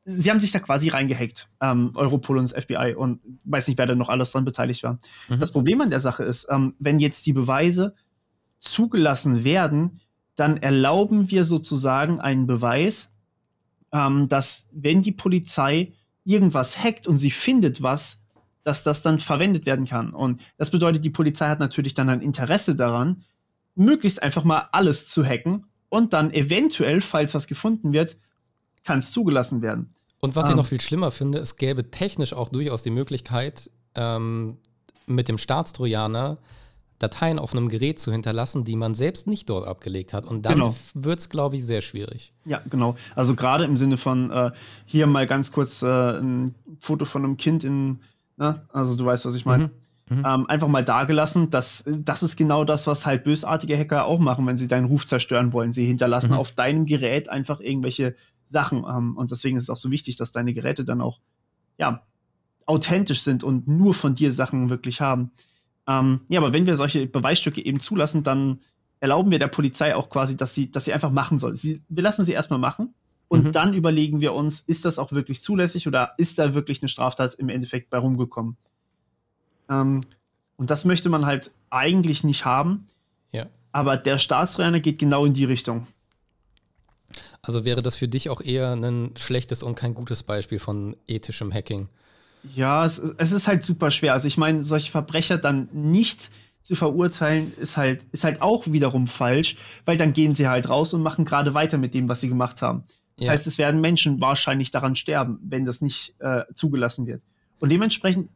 Speaker 3: sie haben sich da quasi reingehackt, ähm, Europol und das FBI und weiß nicht, wer da noch alles dran beteiligt war. Mhm. Das Problem an der Sache ist, ähm, wenn jetzt die Beweise zugelassen werden, dann erlauben wir sozusagen einen Beweis, ähm, dass wenn die Polizei irgendwas hackt und sie findet was, dass das dann verwendet werden kann. Und das bedeutet, die Polizei hat natürlich dann ein Interesse daran, möglichst einfach mal alles zu hacken und dann eventuell, falls was gefunden wird, kann es zugelassen werden.
Speaker 2: Und was ähm, ich noch viel schlimmer finde, es gäbe technisch auch durchaus die Möglichkeit, ähm, mit dem Staatstrojaner Dateien auf einem Gerät zu hinterlassen, die man selbst nicht dort abgelegt hat. Und dann genau. wird es, glaube ich, sehr schwierig.
Speaker 3: Ja, genau. Also gerade im Sinne von äh, hier mal ganz kurz äh, ein Foto von einem Kind in, ne? also du weißt, was ich meine. Mhm. Mhm. Ähm, einfach mal dagelassen. Das, das ist genau das, was halt bösartige Hacker auch machen, wenn sie deinen Ruf zerstören wollen. Sie hinterlassen mhm. auf deinem Gerät einfach irgendwelche Sachen. Ähm, und deswegen ist es auch so wichtig, dass deine Geräte dann auch ja, authentisch sind und nur von dir Sachen wirklich haben. Ähm, ja, aber wenn wir solche Beweisstücke eben zulassen, dann erlauben wir der Polizei auch quasi, dass sie, dass sie einfach machen soll. Sie, wir lassen sie erstmal machen und mhm. dann überlegen wir uns, ist das auch wirklich zulässig oder ist da wirklich eine Straftat im Endeffekt bei rumgekommen? Ähm, und das möchte man halt eigentlich nicht haben.
Speaker 2: Ja.
Speaker 3: Aber der Staatsrainer geht genau in die Richtung.
Speaker 2: Also wäre das für dich auch eher ein schlechtes und kein gutes Beispiel von ethischem Hacking?
Speaker 3: Ja, es, es ist halt super schwer. Also ich meine, solche Verbrecher dann nicht zu verurteilen, ist halt, ist halt auch wiederum falsch, weil dann gehen sie halt raus und machen gerade weiter mit dem, was sie gemacht haben. Das ja. heißt, es werden Menschen wahrscheinlich daran sterben, wenn das nicht äh, zugelassen wird. Und dementsprechend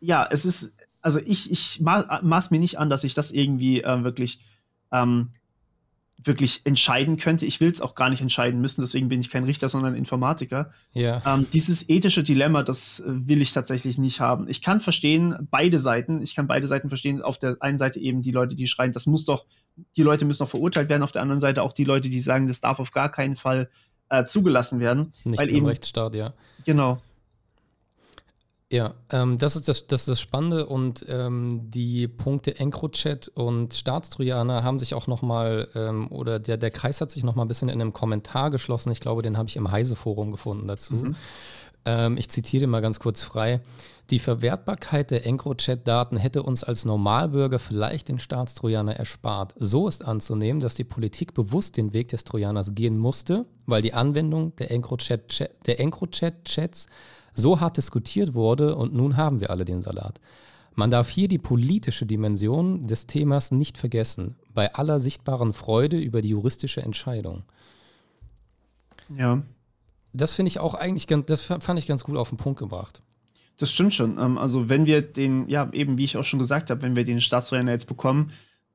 Speaker 3: ja, es ist, also ich, ich maß mir nicht an, dass ich das irgendwie äh, wirklich, ähm, wirklich entscheiden könnte. Ich will es auch gar nicht entscheiden müssen, deswegen bin ich kein Richter, sondern Informatiker.
Speaker 2: Ja.
Speaker 3: Ähm, dieses ethische Dilemma, das äh, will ich tatsächlich nicht haben. Ich kann verstehen, beide Seiten, ich kann beide Seiten verstehen. Auf der einen Seite eben die Leute, die schreien, das muss doch, die Leute müssen doch verurteilt werden. Auf der anderen Seite auch die Leute, die sagen, das darf auf gar keinen Fall äh, zugelassen werden.
Speaker 2: Nicht weil im eben, Rechtsstaat, ja.
Speaker 3: Genau.
Speaker 2: Ja, ähm, das, ist das, das ist das Spannende und ähm, die Punkte EncroChat und Staatstrojaner haben sich auch nochmal, ähm, oder der, der Kreis hat sich nochmal ein bisschen in einem Kommentar geschlossen. Ich glaube, den habe ich im Heise-Forum gefunden dazu. Mhm. Ähm, ich zitiere mal ganz kurz frei. Die Verwertbarkeit der EncroChat-Daten hätte uns als Normalbürger vielleicht den Staatstrojaner erspart. So ist anzunehmen, dass die Politik bewusst den Weg des Trojaners gehen musste, weil die Anwendung der EncroChat-Chats so hart diskutiert wurde und nun haben wir alle den Salat. Man darf hier die politische Dimension des Themas nicht vergessen, bei aller sichtbaren Freude über die juristische Entscheidung.
Speaker 3: Ja.
Speaker 2: Das finde ich auch eigentlich ganz, das fand ich ganz gut auf den Punkt gebracht.
Speaker 3: Das stimmt schon. Ähm, also wenn wir den, ja, eben wie ich auch schon gesagt habe, wenn wir den Staatstrojaner jetzt bekommen,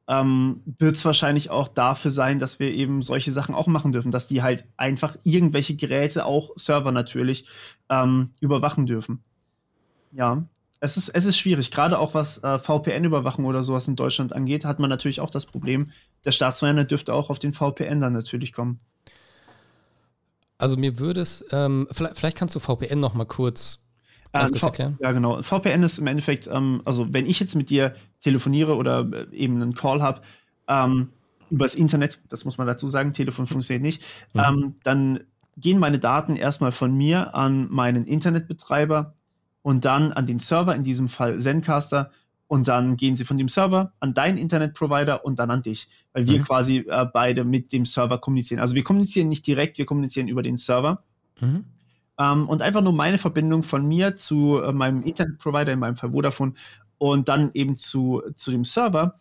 Speaker 3: ähm, wird es wahrscheinlich auch dafür sein, dass wir eben solche Sachen auch machen dürfen, dass die halt einfach irgendwelche Geräte, auch Server natürlich, ähm, überwachen dürfen. Ja, es ist, es ist schwierig. Gerade auch was äh, VPN-Überwachung oder sowas in Deutschland angeht, hat man natürlich auch das Problem, der Staatstrojaner dürfte auch auf den VPN dann natürlich kommen.
Speaker 2: Also mir würde es, ähm, vielleicht, vielleicht, kannst du VPN noch mal kurz
Speaker 3: das erklären? Ja, genau. VPN ist im Endeffekt, ähm, also wenn ich jetzt mit dir telefoniere oder äh, eben einen Call habe, ähm, übers Internet, das muss man dazu sagen, Telefon funktioniert nicht, mhm. ähm, dann gehen meine Daten erstmal von mir an meinen Internetbetreiber und dann an den Server, in diesem Fall Zencaster, und dann gehen sie von dem Server an deinen Internetprovider und dann an dich, weil wir mhm. quasi äh, beide mit dem Server kommunizieren. Also wir kommunizieren nicht direkt, wir kommunizieren über den Server. Mhm. Ähm, und einfach nur meine Verbindung von mir zu äh, meinem Internetprovider, in meinem Fall Vodafone, und dann eben zu, zu dem Server.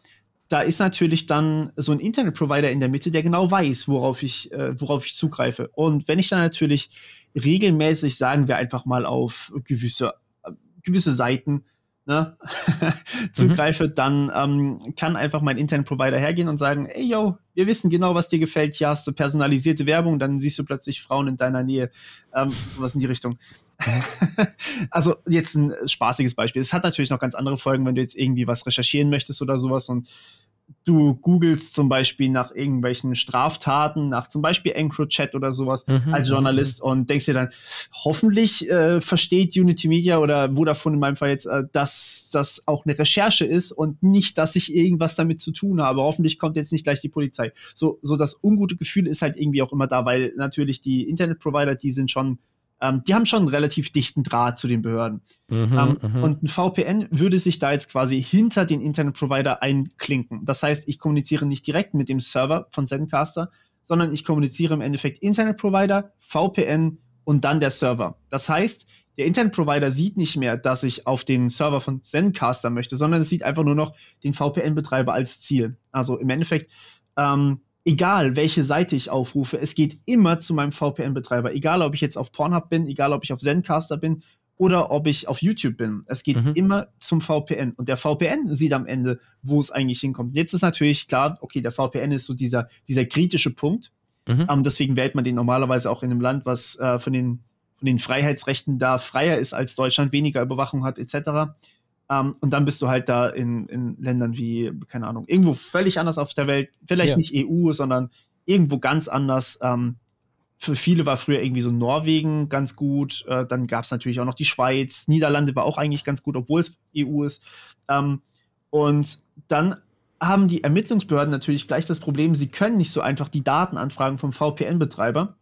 Speaker 3: Da ist natürlich dann so ein Internetprovider in der Mitte, der genau weiß, worauf ich, äh, worauf ich zugreife. Und wenn ich dann natürlich regelmäßig, sagen wir einfach mal, auf gewisse äh, gewisse Seiten ne, zugreife, mhm. dann ähm, kann einfach mein Internetprovider hergehen und sagen, ey yo, wir wissen genau, was dir gefällt, hier hast du personalisierte Werbung, dann siehst du plötzlich Frauen in deiner Nähe, ähm, sowas in die Richtung. Mhm. also jetzt ein spaßiges Beispiel. Es hat natürlich noch ganz andere Folgen, wenn du jetzt irgendwie was recherchieren möchtest oder sowas und du googelst zum Beispiel nach irgendwelchen Straftaten, nach zum Beispiel EncroChat oder sowas mhm, als mhm, Journalist mhm. und denkst dir dann, hoffentlich äh, versteht Unity Media oder Vodafone in meinem Fall jetzt, äh, dass das auch eine Recherche ist und nicht, dass ich irgendwas damit zu tun habe. Hoffentlich kommt jetzt nicht gleich die Polizei. So, so das ungute Gefühl ist halt irgendwie auch immer da, weil natürlich die Internetprovider, die sind schon ähm, die haben schon einen relativ dichten Draht zu den Behörden. Mhm, ähm, mhm. und ein VPN würde sich da jetzt quasi hinter den Internetprovider einklinken. Das heißt, ich kommuniziere nicht direkt mit dem Server von Zencaster, sondern ich kommuniziere im Endeffekt Internetprovider, VPN und dann der Server. Das heißt, der Internetprovider sieht nicht mehr, dass ich auf den Server von Zencaster möchte, sondern es sieht einfach nur noch den VPN-Betreiber als Ziel. Also im Endeffekt ähm, egal welche Seite ich aufrufe, es geht immer zu meinem VPN-Betreiber. Egal, ob ich jetzt auf Pornhub bin, egal, ob ich auf Zencaster bin oder ob ich auf YouTube bin. Es geht mhm. immer zum VPN. Und der VPN sieht am Ende, wo es eigentlich hinkommt. Jetzt ist natürlich klar, okay, der VPN ist so dieser, dieser kritische Punkt. Mhm. Ähm, deswegen wählt man den normalerweise auch in einem Land, was äh, von, den, von den Freiheitsrechten da freier ist als Deutschland, weniger Überwachung hat, etc. Um, ähm, und dann bist du halt da in, in Ländern wie, keine Ahnung, irgendwo völlig anders auf der Welt, vielleicht ja. nicht EU, sondern irgendwo ganz anders. Um, ähm, für viele war früher irgendwie so Norwegen ganz gut. Uh, dann gab es natürlich auch noch die Schweiz. Niederlande war auch eigentlich ganz gut, obwohl es EU ist. Um, ähm, und dann haben die Ermittlungsbehörden natürlich gleich das Problem, sie können nicht so einfach die Daten anfragen vom VPN-Betreiber,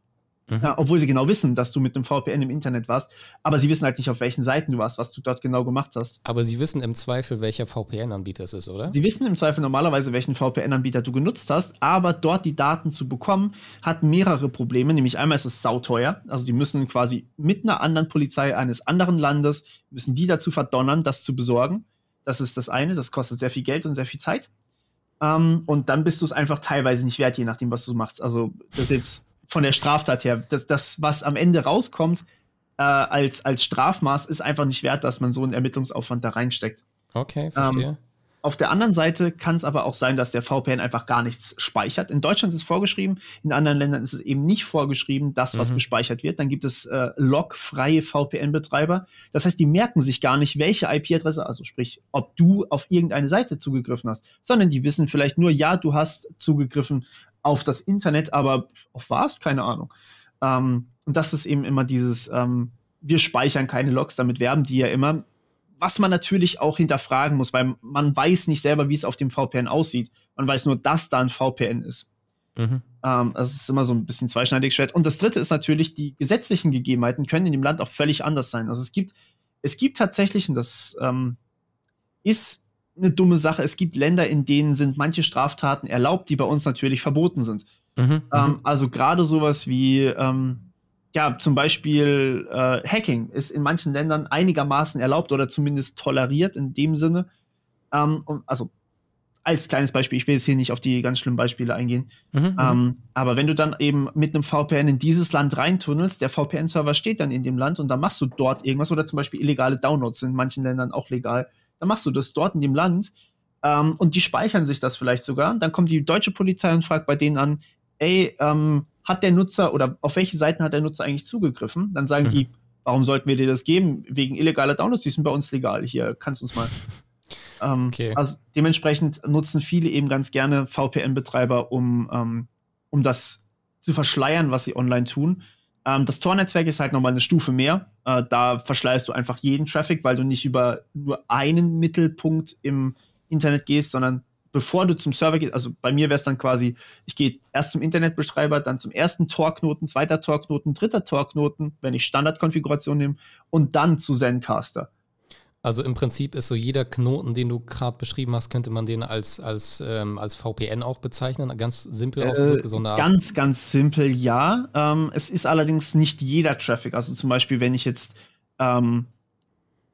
Speaker 3: Mhm. Ja, obwohl sie genau wissen, dass du mit einem VPN im Internet warst, aber sie wissen halt nicht, auf welchen Seiten du warst, was du dort genau gemacht hast.
Speaker 2: Aber sie wissen im Zweifel, welcher VPN-Anbieter es ist, oder?
Speaker 3: Sie wissen im Zweifel normalerweise, welchen VPN-Anbieter du genutzt hast, aber dort die Daten zu bekommen, hat mehrere Probleme. Nämlich einmal ist es sauteuer, also die müssen quasi mit einer anderen Polizei eines anderen Landes, müssen die dazu verdonnern, das zu besorgen. Das ist das eine, das kostet sehr viel Geld und sehr viel Zeit. Um, ähm, und dann bist du es einfach teilweise nicht wert, je nachdem, was du machst. Also das ist jetzt von der Straftat her. Das, das was am Ende rauskommt äh, als, als Strafmaß, ist einfach nicht wert, dass man so einen Ermittlungsaufwand da reinsteckt.
Speaker 2: Okay, verstehe. Ähm,
Speaker 3: auf der anderen Seite kann es aber auch sein, dass der VPN einfach gar nichts speichert. In Deutschland ist es vorgeschrieben, in anderen Ländern ist es eben nicht vorgeschrieben, das, was mhm. gespeichert wird. Dann gibt es äh, logfreie VPN-Betreiber. Das heißt, die merken sich gar nicht, welche IP-Adresse, also sprich, ob du auf irgendeine Seite zugegriffen hast, sondern die wissen vielleicht nur, ja, du hast zugegriffen auf das Internet, aber auf was? Keine Ahnung. Ähm, und das ist eben immer dieses, ähm, wir speichern keine Logs, damit werben die ja immer. Was man natürlich auch hinterfragen muss, weil man weiß nicht selber, wie es auf dem VPN aussieht. Man weiß nur, dass da ein VPN ist. Mhm. Ähm, das ist immer so ein bisschen zweischneidig Schwert. Und das dritte ist natürlich, die gesetzlichen Gegebenheiten können in dem Land auch völlig anders sein. Also es gibt, es gibt tatsächlich, und das ähm, ist eine dumme Sache. Es gibt Länder, in denen sind manche Straftaten erlaubt, die bei uns natürlich verboten sind. Mhm, ähm, mhm. also gerade sowas wie, ähm, ja, zum Beispiel äh, Hacking ist in manchen Ländern einigermaßen erlaubt oder zumindest toleriert in dem Sinne. Ähm, also als kleines Beispiel, ich will jetzt hier nicht auf die ganz schlimmen Beispiele eingehen. Mhm, mhm. ähm, aber wenn du dann eben mit einem VPN in dieses Land reintunnelst, der VPN-Server steht dann in dem Land und dann machst du dort irgendwas oder zum Beispiel illegale Downloads sind in manchen Ländern auch legal dann machst du das dort in dem Land ähm, und die speichern sich das vielleicht sogar. Dann kommt die deutsche Polizei und fragt bei denen an, ey, ähm, hat der Nutzer oder auf welche Seiten hat der Nutzer eigentlich zugegriffen? Dann sagen mhm. die, warum sollten wir dir das geben? Wegen illegaler Downloads, die sind bei uns legal. Hier, kannst du uns mal. ähm, okay. Also dementsprechend nutzen viele eben ganz gerne VPN-Betreiber, um, ähm, um das zu verschleiern, was sie online tun. Ähm, das Tor-Netzwerk ist halt nochmal eine Stufe mehr. Äh, da verschleierst du einfach jeden Traffic, weil du nicht über nur einen Mittelpunkt im Internet gehst, sondern bevor du zum Server gehst, also bei mir wäre es dann quasi, ich gehe erst zum Internetbetreiber, dann zum ersten Torknoten, zweiter Torknoten, dritter Torknoten, wenn ich Standardkonfiguration nehme, und dann zu Zencaster.
Speaker 2: Also im Prinzip ist so jeder Knoten, den du gerade beschrieben hast, könnte man den als, als, ähm, als VPN auch bezeichnen, ganz simpel
Speaker 3: ausgedrückt. Äh, so ganz, ganz simpel, ja. Ähm, es ist allerdings nicht jeder Traffic. Also zum Beispiel, wenn ich jetzt, ähm,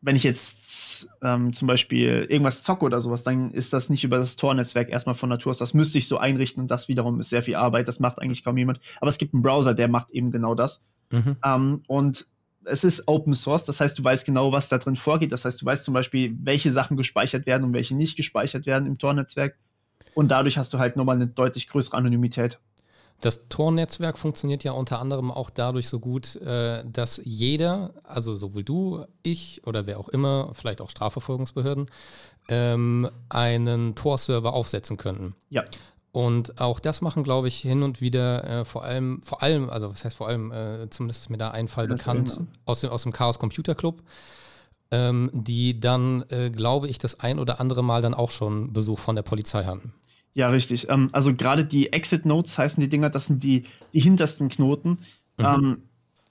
Speaker 3: wenn ich jetzt ähm, zum Beispiel irgendwas zocke oder sowas, dann ist das nicht über das Tor-Netzwerk erstmal von Natur aus. Das müsste ich so einrichten und das wiederum ist sehr viel Arbeit. Das macht eigentlich kaum jemand. Aber es gibt einen Browser, der macht eben genau das. Mhm. Ähm, und es ist Open Source, das heißt, du weißt genau, was da drin vorgeht. Das heißt, du weißt zum Beispiel, welche Sachen gespeichert werden und welche nicht gespeichert werden im Tor-Netzwerk. Und dadurch hast du halt nochmal eine deutlich größere Anonymität.
Speaker 2: Das Tor-Netzwerk funktioniert ja unter anderem auch dadurch so gut, äh, dass jeder, also sowohl du, ich oder wer auch immer, vielleicht auch Strafverfolgungsbehörden, ähm, einen Tor-Server aufsetzen könnten.
Speaker 3: Ja.
Speaker 2: Und auch das machen, glaube ich, hin und wieder äh, vor allem, vor allem, also was heißt vor allem, äh, zumindest ist mir da ein Fall das bekannt aus, dem, aus dem Chaos Computer Club, ähm, die dann, äh, glaube ich, das ein oder andere Mal dann auch schon Besuch von der Polizei hatten.
Speaker 3: Ja, richtig. Ähm, also gerade die Exit Notes heißen die Dinger, das sind die, die hintersten Knoten. Mhm. Ähm,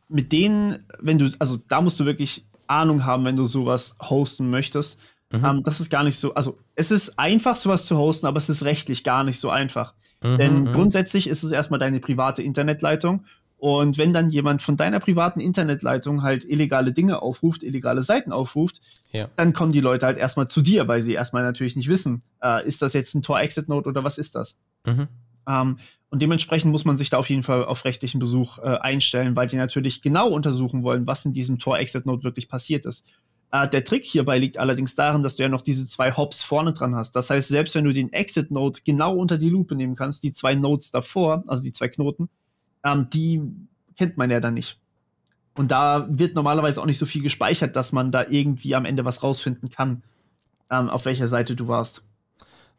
Speaker 3: mit denen, wenn du, also da musst du wirklich Ahnung haben, wenn du sowas hosten möchtest. Mhm. Ähm, das ist gar nicht so, also es ist einfach, sowas zu hosten, aber es ist rechtlich gar nicht so einfach. Mhm, Denn mhm. grundsätzlich ist es erstmal deine private Internetleitung. Und wenn dann jemand von deiner privaten Internetleitung halt illegale Dinge aufruft, illegale Seiten aufruft, ja. dann kommen die Leute halt erstmal zu dir, weil sie erstmal natürlich nicht wissen, äh, ist das jetzt ein Tor-Exit-Node oder was ist das? Mhm. Ähm, und dementsprechend muss man sich da auf jeden Fall auf rechtlichen Besuch äh, einstellen, weil die natürlich genau untersuchen wollen, was in diesem Tor-Exit-Node wirklich passiert ist. Äh, der Trick hierbei liegt allerdings darin, dass du ja noch diese zwei Hops vorne dran hast. Das heißt, selbst wenn du den Exit-Node genau unter die Lupe nehmen kannst, die zwei Nodes davor, also die zwei Knoten, ähm, die kennt man ja dann nicht. Und da wird normalerweise auch nicht so viel gespeichert, dass man da irgendwie am Ende was rausfinden kann, ähm, auf welcher Seite du warst.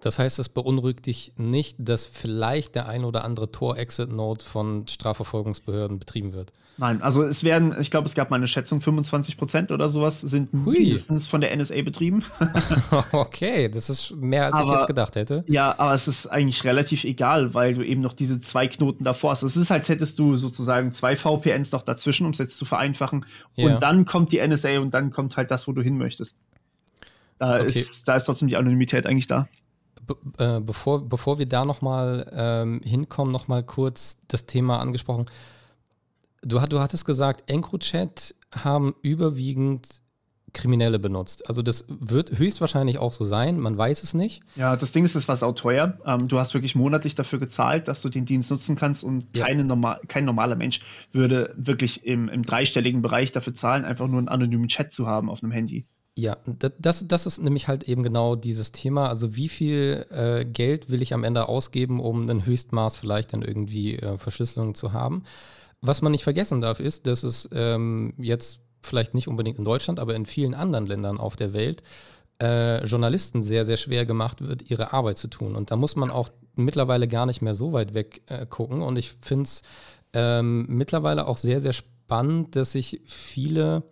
Speaker 2: Das heißt, es beunruhigt dich nicht, dass vielleicht der ein oder andere Tor-Exit-Node von Strafverfolgungsbehörden betrieben wird?
Speaker 3: Nein, also es werden, ich glaube, es gab mal eine Schätzung, 25 Prozent oder sowas sind Hui. mindestens von der NSA betrieben.
Speaker 2: okay, das ist mehr, als aber, ich jetzt gedacht hätte.
Speaker 3: Ja, aber es ist eigentlich relativ egal, weil du eben noch diese zwei Knoten davor hast. Es ist, als hättest du sozusagen zwei VPNs noch dazwischen, um es jetzt zu vereinfachen. Ja. Und dann kommt die NSA und dann kommt halt das, wo du hin möchtest. Da, okay. ist, da ist trotzdem die Anonymität eigentlich da.
Speaker 2: Be äh, bevor, bevor wir da nochmal ähm, hinkommen, nochmal kurz das Thema angesprochen. Du, du hattest gesagt, EncroChat haben überwiegend Kriminelle benutzt. Also das wird höchstwahrscheinlich auch so sein, man weiß es nicht.
Speaker 3: Ja, das Ding ist, es war sau teuer. Ähm, du hast wirklich monatlich dafür gezahlt, dass du den Dienst nutzen kannst und ja. keine normal, kein normaler Mensch würde wirklich im, im dreistelligen Bereich dafür zahlen, einfach nur einen anonymen Chat zu haben auf einem Handy.
Speaker 2: Ja, das, das ist nämlich halt eben genau dieses Thema. Also wie viel äh, Geld will ich am Ende ausgeben, um ein Höchstmaß vielleicht dann irgendwie äh, Verschlüsselung zu haben? Was man nicht vergessen darf, ist, dass es ähm, jetzt vielleicht nicht unbedingt in Deutschland, aber in vielen anderen Ländern auf der Welt äh, Journalisten sehr, sehr schwer gemacht wird, ihre Arbeit zu tun. Und da muss man auch mittlerweile gar nicht mehr so weit weg äh, gucken. Und ich finde es ähm, mittlerweile auch sehr, sehr spannend, dass sich viele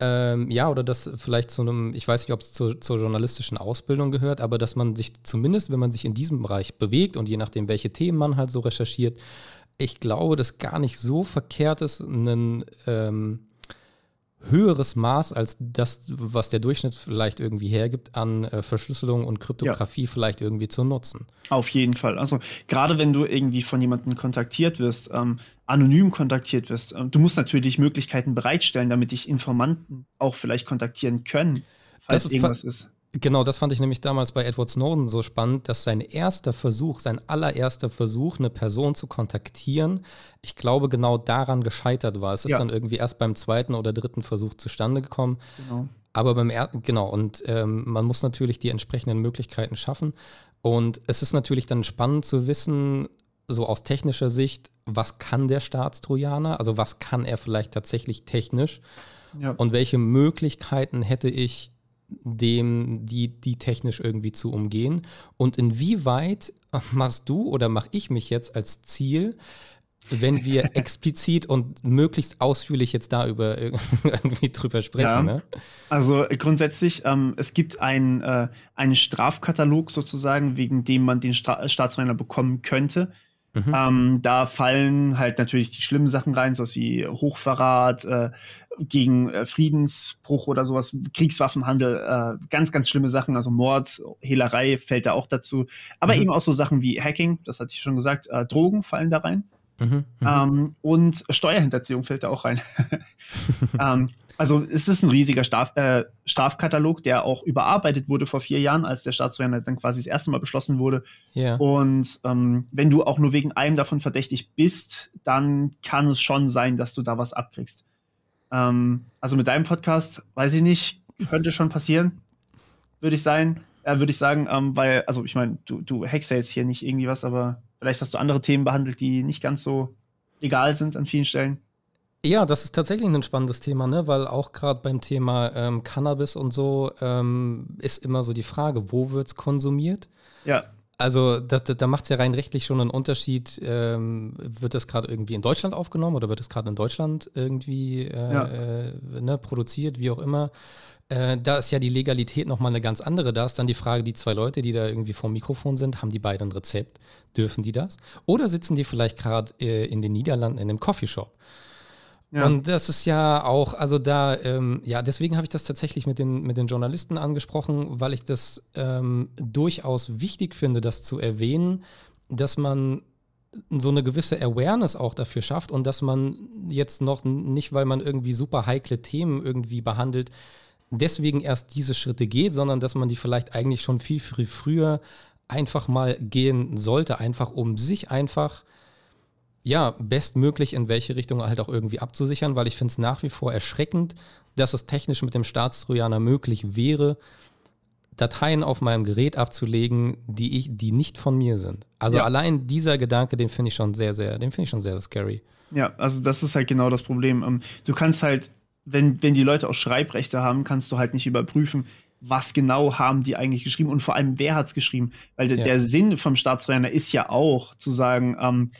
Speaker 2: ähm, ja, oder das vielleicht zu einem, ich weiß nicht, ob es zu, zur journalistischen Ausbildung gehört, aber dass man sich zumindest, wenn man sich in diesem Bereich bewegt und je nachdem, welche Themen man halt so recherchiert, ich glaube, dass gar nicht so verkehrt ist, ein ähm, höheres Maß als das, was der Durchschnitt vielleicht irgendwie hergibt, an äh, Verschlüsselung und Kryptographie ja. vielleicht irgendwie zu nutzen.
Speaker 3: Auf jeden Fall. Also gerade wenn du irgendwie von jemandem kontaktiert wirst, ähm, anonym kontaktiert wirst, äh, du musst natürlich Möglichkeiten bereitstellen, damit dich Informanten auch vielleicht kontaktieren können, falls das irgendwas ist.
Speaker 2: Genau, das fand ich nämlich damals bei Edward Snowden so spannend, dass sein erster Versuch, sein allererster Versuch, eine Person zu kontaktieren, ich glaube, genau daran gescheitert war. Es ist ja. dann irgendwie erst beim zweiten oder dritten Versuch zustande gekommen. Genau. Aber beim ersten, genau, und ähm, man muss natürlich die entsprechenden Möglichkeiten schaffen. Und es ist natürlich dann spannend zu wissen, so aus technischer Sicht, was kann der Staatstrojaner? Also was kann er vielleicht tatsächlich technisch? Ja. Und welche Möglichkeiten hätte ich, dem, die, die technisch irgendwie zu umgehen? Und inwieweit machst du oder mache ich mich jetzt als Ziel, wenn wir explizit und möglichst ausführlich jetzt da über irgendwie drüber sprechen. Ja, ne?
Speaker 3: Also grundsätzlich, ähm, es gibt ein, äh, einen Strafkatalog sozusagen, wegen dem man den Stra Staatsräumer bekommen könnte. Mhm. Ähm, da fallen halt natürlich die schlimmen Sachen rein, sowas wie Hochverrat, äh, gegen äh, Friedensbruch oder sowas, Kriegswaffenhandel, äh, ganz, ganz schlimme Sachen, also Mord, Hehlerei fällt da auch dazu. Aber mhm. eben auch so Sachen wie Hacking, das hatte ich schon gesagt, äh, Drogen fallen da rein. Mhm, mhm. ähm, und Steuerhinterziehung fällt da auch rein. ähm, also es ist ein riesiger Straf, äh, Strafkatalog, der auch überarbeitet wurde vor vier Jahren, als der Staatstrojaner dann quasi das erste Mal beschlossen wurde. Yeah. Und ähm, wenn du auch nur wegen einem davon verdächtig bist, dann kann es schon sein, dass du da was abkriegst. Ähm, also mit deinem Podcast, weiß ich nicht, könnte schon passieren, würde ich sein. Äh, würde ich sagen, ähm, weil, also ich meine, du, du hackst ja jetzt hier nicht irgendwie was, aber vielleicht hast du andere Themen behandelt, die nicht ganz so egal sind an vielen Stellen.
Speaker 2: Ja, das ist tatsächlich ein spannendes Thema, ne? weil auch gerade beim Thema ähm, Cannabis und so ähm, ist immer so die Frage, wo wird es konsumiert?
Speaker 3: Ja.
Speaker 2: Also das, das, da macht es ja rein rechtlich schon einen Unterschied. Ähm, wird das gerade irgendwie in Deutschland aufgenommen oder wird es gerade in Deutschland irgendwie äh, ja. äh, ne, produziert, wie auch immer? Äh, da ist ja die Legalität nochmal eine ganz andere. Da ist dann die Frage, die zwei Leute, die da irgendwie vor dem Mikrofon sind, haben die beide ein Rezept? Dürfen die das? Oder sitzen die vielleicht gerade äh, in den Niederlanden in einem Coffeeshop? Ja. Und das ist ja auch, also da, ähm, ja, deswegen habe ich das tatsächlich mit den, mit den Journalisten angesprochen, weil ich das ähm, durchaus wichtig finde, das zu erwähnen, dass man so eine gewisse Awareness auch dafür schafft und dass man jetzt noch nicht, weil man irgendwie super heikle Themen irgendwie behandelt, deswegen erst diese Schritte geht, sondern dass man die vielleicht eigentlich schon viel, viel früher einfach mal gehen sollte, einfach um sich einfach ja, bestmöglich in welche Richtung halt auch irgendwie abzusichern, weil ich finde es nach wie vor erschreckend, dass es technisch mit dem Staatstrojaner möglich wäre, Dateien auf meinem Gerät abzulegen, die ich, die nicht von mir sind. Also ja. allein dieser Gedanke, den finde ich schon sehr, sehr, den finde ich schon sehr, sehr scary.
Speaker 3: Ja, also das ist halt genau das Problem. Ähm, du kannst halt, wenn, wenn die Leute auch Schreibrechte haben, kannst du halt nicht überprüfen, was genau haben die eigentlich geschrieben und vor allem, wer hat es geschrieben. Weil ja. der Sinn vom Staatstrojaner ist ja auch zu sagen, ähm,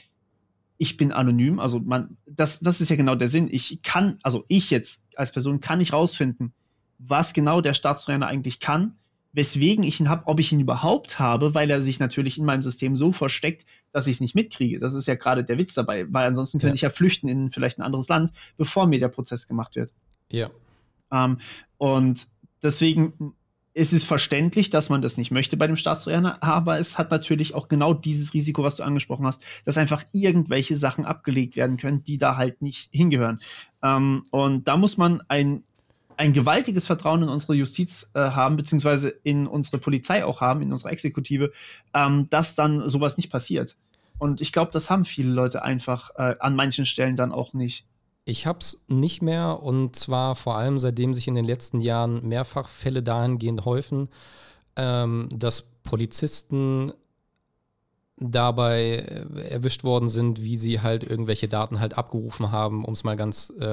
Speaker 3: ich bin anonym. Also man, das, das ist ja genau der Sinn. Ich kann, also ich jetzt als Person kann nicht rausfinden, was genau der Staatstrojaner eigentlich kann, weswegen ich ihn habe, ob ich ihn überhaupt habe, weil er sich natürlich in meinem System so versteckt, dass ich es nicht mitkriege. Das ist ja gerade der Witz dabei, weil ansonsten könnte ja. ich ja flüchten in vielleicht ein anderes Land, bevor mir der Prozess gemacht wird.
Speaker 2: Ja.
Speaker 3: Ähm, und deswegen es ist verständlich, dass man das nicht möchte bei dem Staatstrojaner, aber es hat natürlich auch genau dieses Risiko, was du angesprochen hast, dass einfach irgendwelche Sachen abgelegt werden können, die da halt nicht hingehören. Ähm, und da muss man ein, ein gewaltiges Vertrauen in unsere Justiz äh, haben, beziehungsweise in unsere Polizei auch haben, in unsere Exekutive, ähm, dass dann sowas nicht passiert. Und ich glaube, das haben viele Leute einfach äh, an manchen Stellen dann auch nicht.
Speaker 2: Ich habe es nicht mehr und zwar vor allem seitdem sich in den letzten Jahren mehrfach Fälle dahingehend häufen, ähm, dass Polizisten dabei äh, erwischt worden sind, wie sie halt irgendwelche Daten halt abgerufen haben, um es mal ganz äh,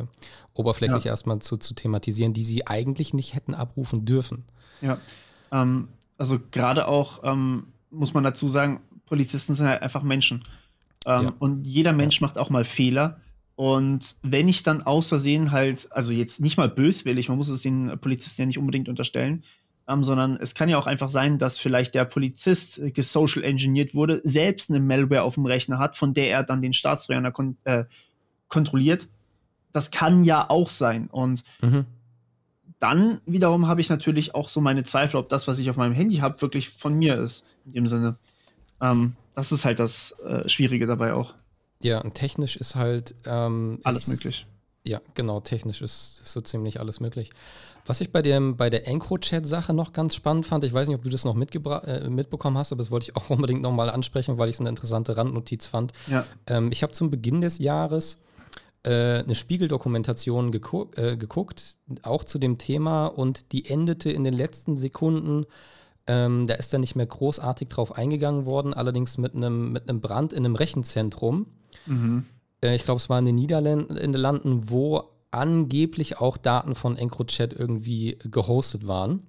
Speaker 2: äh, oberflächlich ja. erstmal zu, zu thematisieren, die sie eigentlich nicht hätten abrufen dürfen.
Speaker 3: Ja, ähm, also gerade auch ähm, muss man dazu sagen, Polizisten sind halt einfach Menschen. Ähm, ja. Und jeder Mensch ja. macht auch mal Fehler. Und wenn ich dann aus Versehen halt, also jetzt nicht mal böswillig, man muss es den Polizisten ja nicht unbedingt unterstellen, ähm, sondern es kann ja auch einfach sein, dass vielleicht der Polizist äh, gesocial engineert wurde, selbst eine Malware auf dem Rechner hat, von der er dann den Staatstrojaner kon äh, kontrolliert. Das kann ja auch sein. Und mhm. dann wiederum habe ich natürlich auch so meine Zweifel, ob das, was ich auf meinem Handy habe, wirklich von mir ist. In dem Sinne. Ähm, das ist halt das äh, Schwierige dabei auch.
Speaker 2: Ja, und technisch ist halt. Ähm,
Speaker 3: alles ist, möglich.
Speaker 2: Ja, genau, technisch ist, ist, so ziemlich alles möglich. Was ich bei, dem, bei der EncroChat-Sache noch ganz spannend fand, ich weiß nicht, ob du das noch äh, mitbekommen hast, aber das wollte ich auch unbedingt nochmal ansprechen, weil ich es eine interessante Randnotiz fand.
Speaker 3: Ja.
Speaker 2: Ähm, ich habe zum Beginn des Jahres äh, eine Spiegeldokumentation geguck, äh, geguckt, auch zu dem Thema, und die endete in den letzten Sekunden ähm, da ist dann nicht mehr großartig drauf eingegangen worden, allerdings mit einem mit Brand in einem Rechenzentrum. Mhm. Äh, ich glaube, es war in den Niederlanden, wo angeblich auch Daten von EncroChat irgendwie gehostet waren.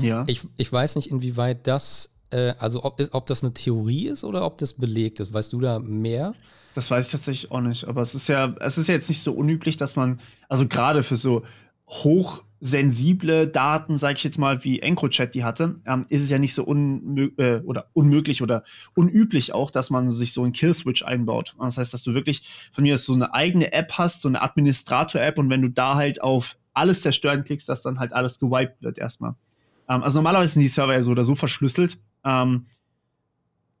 Speaker 3: Ja.
Speaker 2: Ich, ich weiß nicht, inwieweit das, äh, also ob, ob das eine Theorie ist oder ob das belegt ist. Weißt du da mehr?
Speaker 3: Das weiß ich tatsächlich auch nicht. Aber es ist ja, es ist ja jetzt nicht so unüblich, dass man, also gerade für so hoch sensible Daten, sage ich jetzt mal, wie EncroChat die hatte, ähm, ist es ja nicht so unmö äh, oder unmöglich oder unüblich auch, dass man sich so einen Killswitch einbaut. Das heißt, dass du wirklich von mir so eine eigene App hast, so eine Administrator-App und wenn du da halt auf alles zerstören klickst, dass dann halt alles gewiped wird erstmal. Ähm, also normalerweise sind die Server ja so oder so verschlüsselt. Ähm,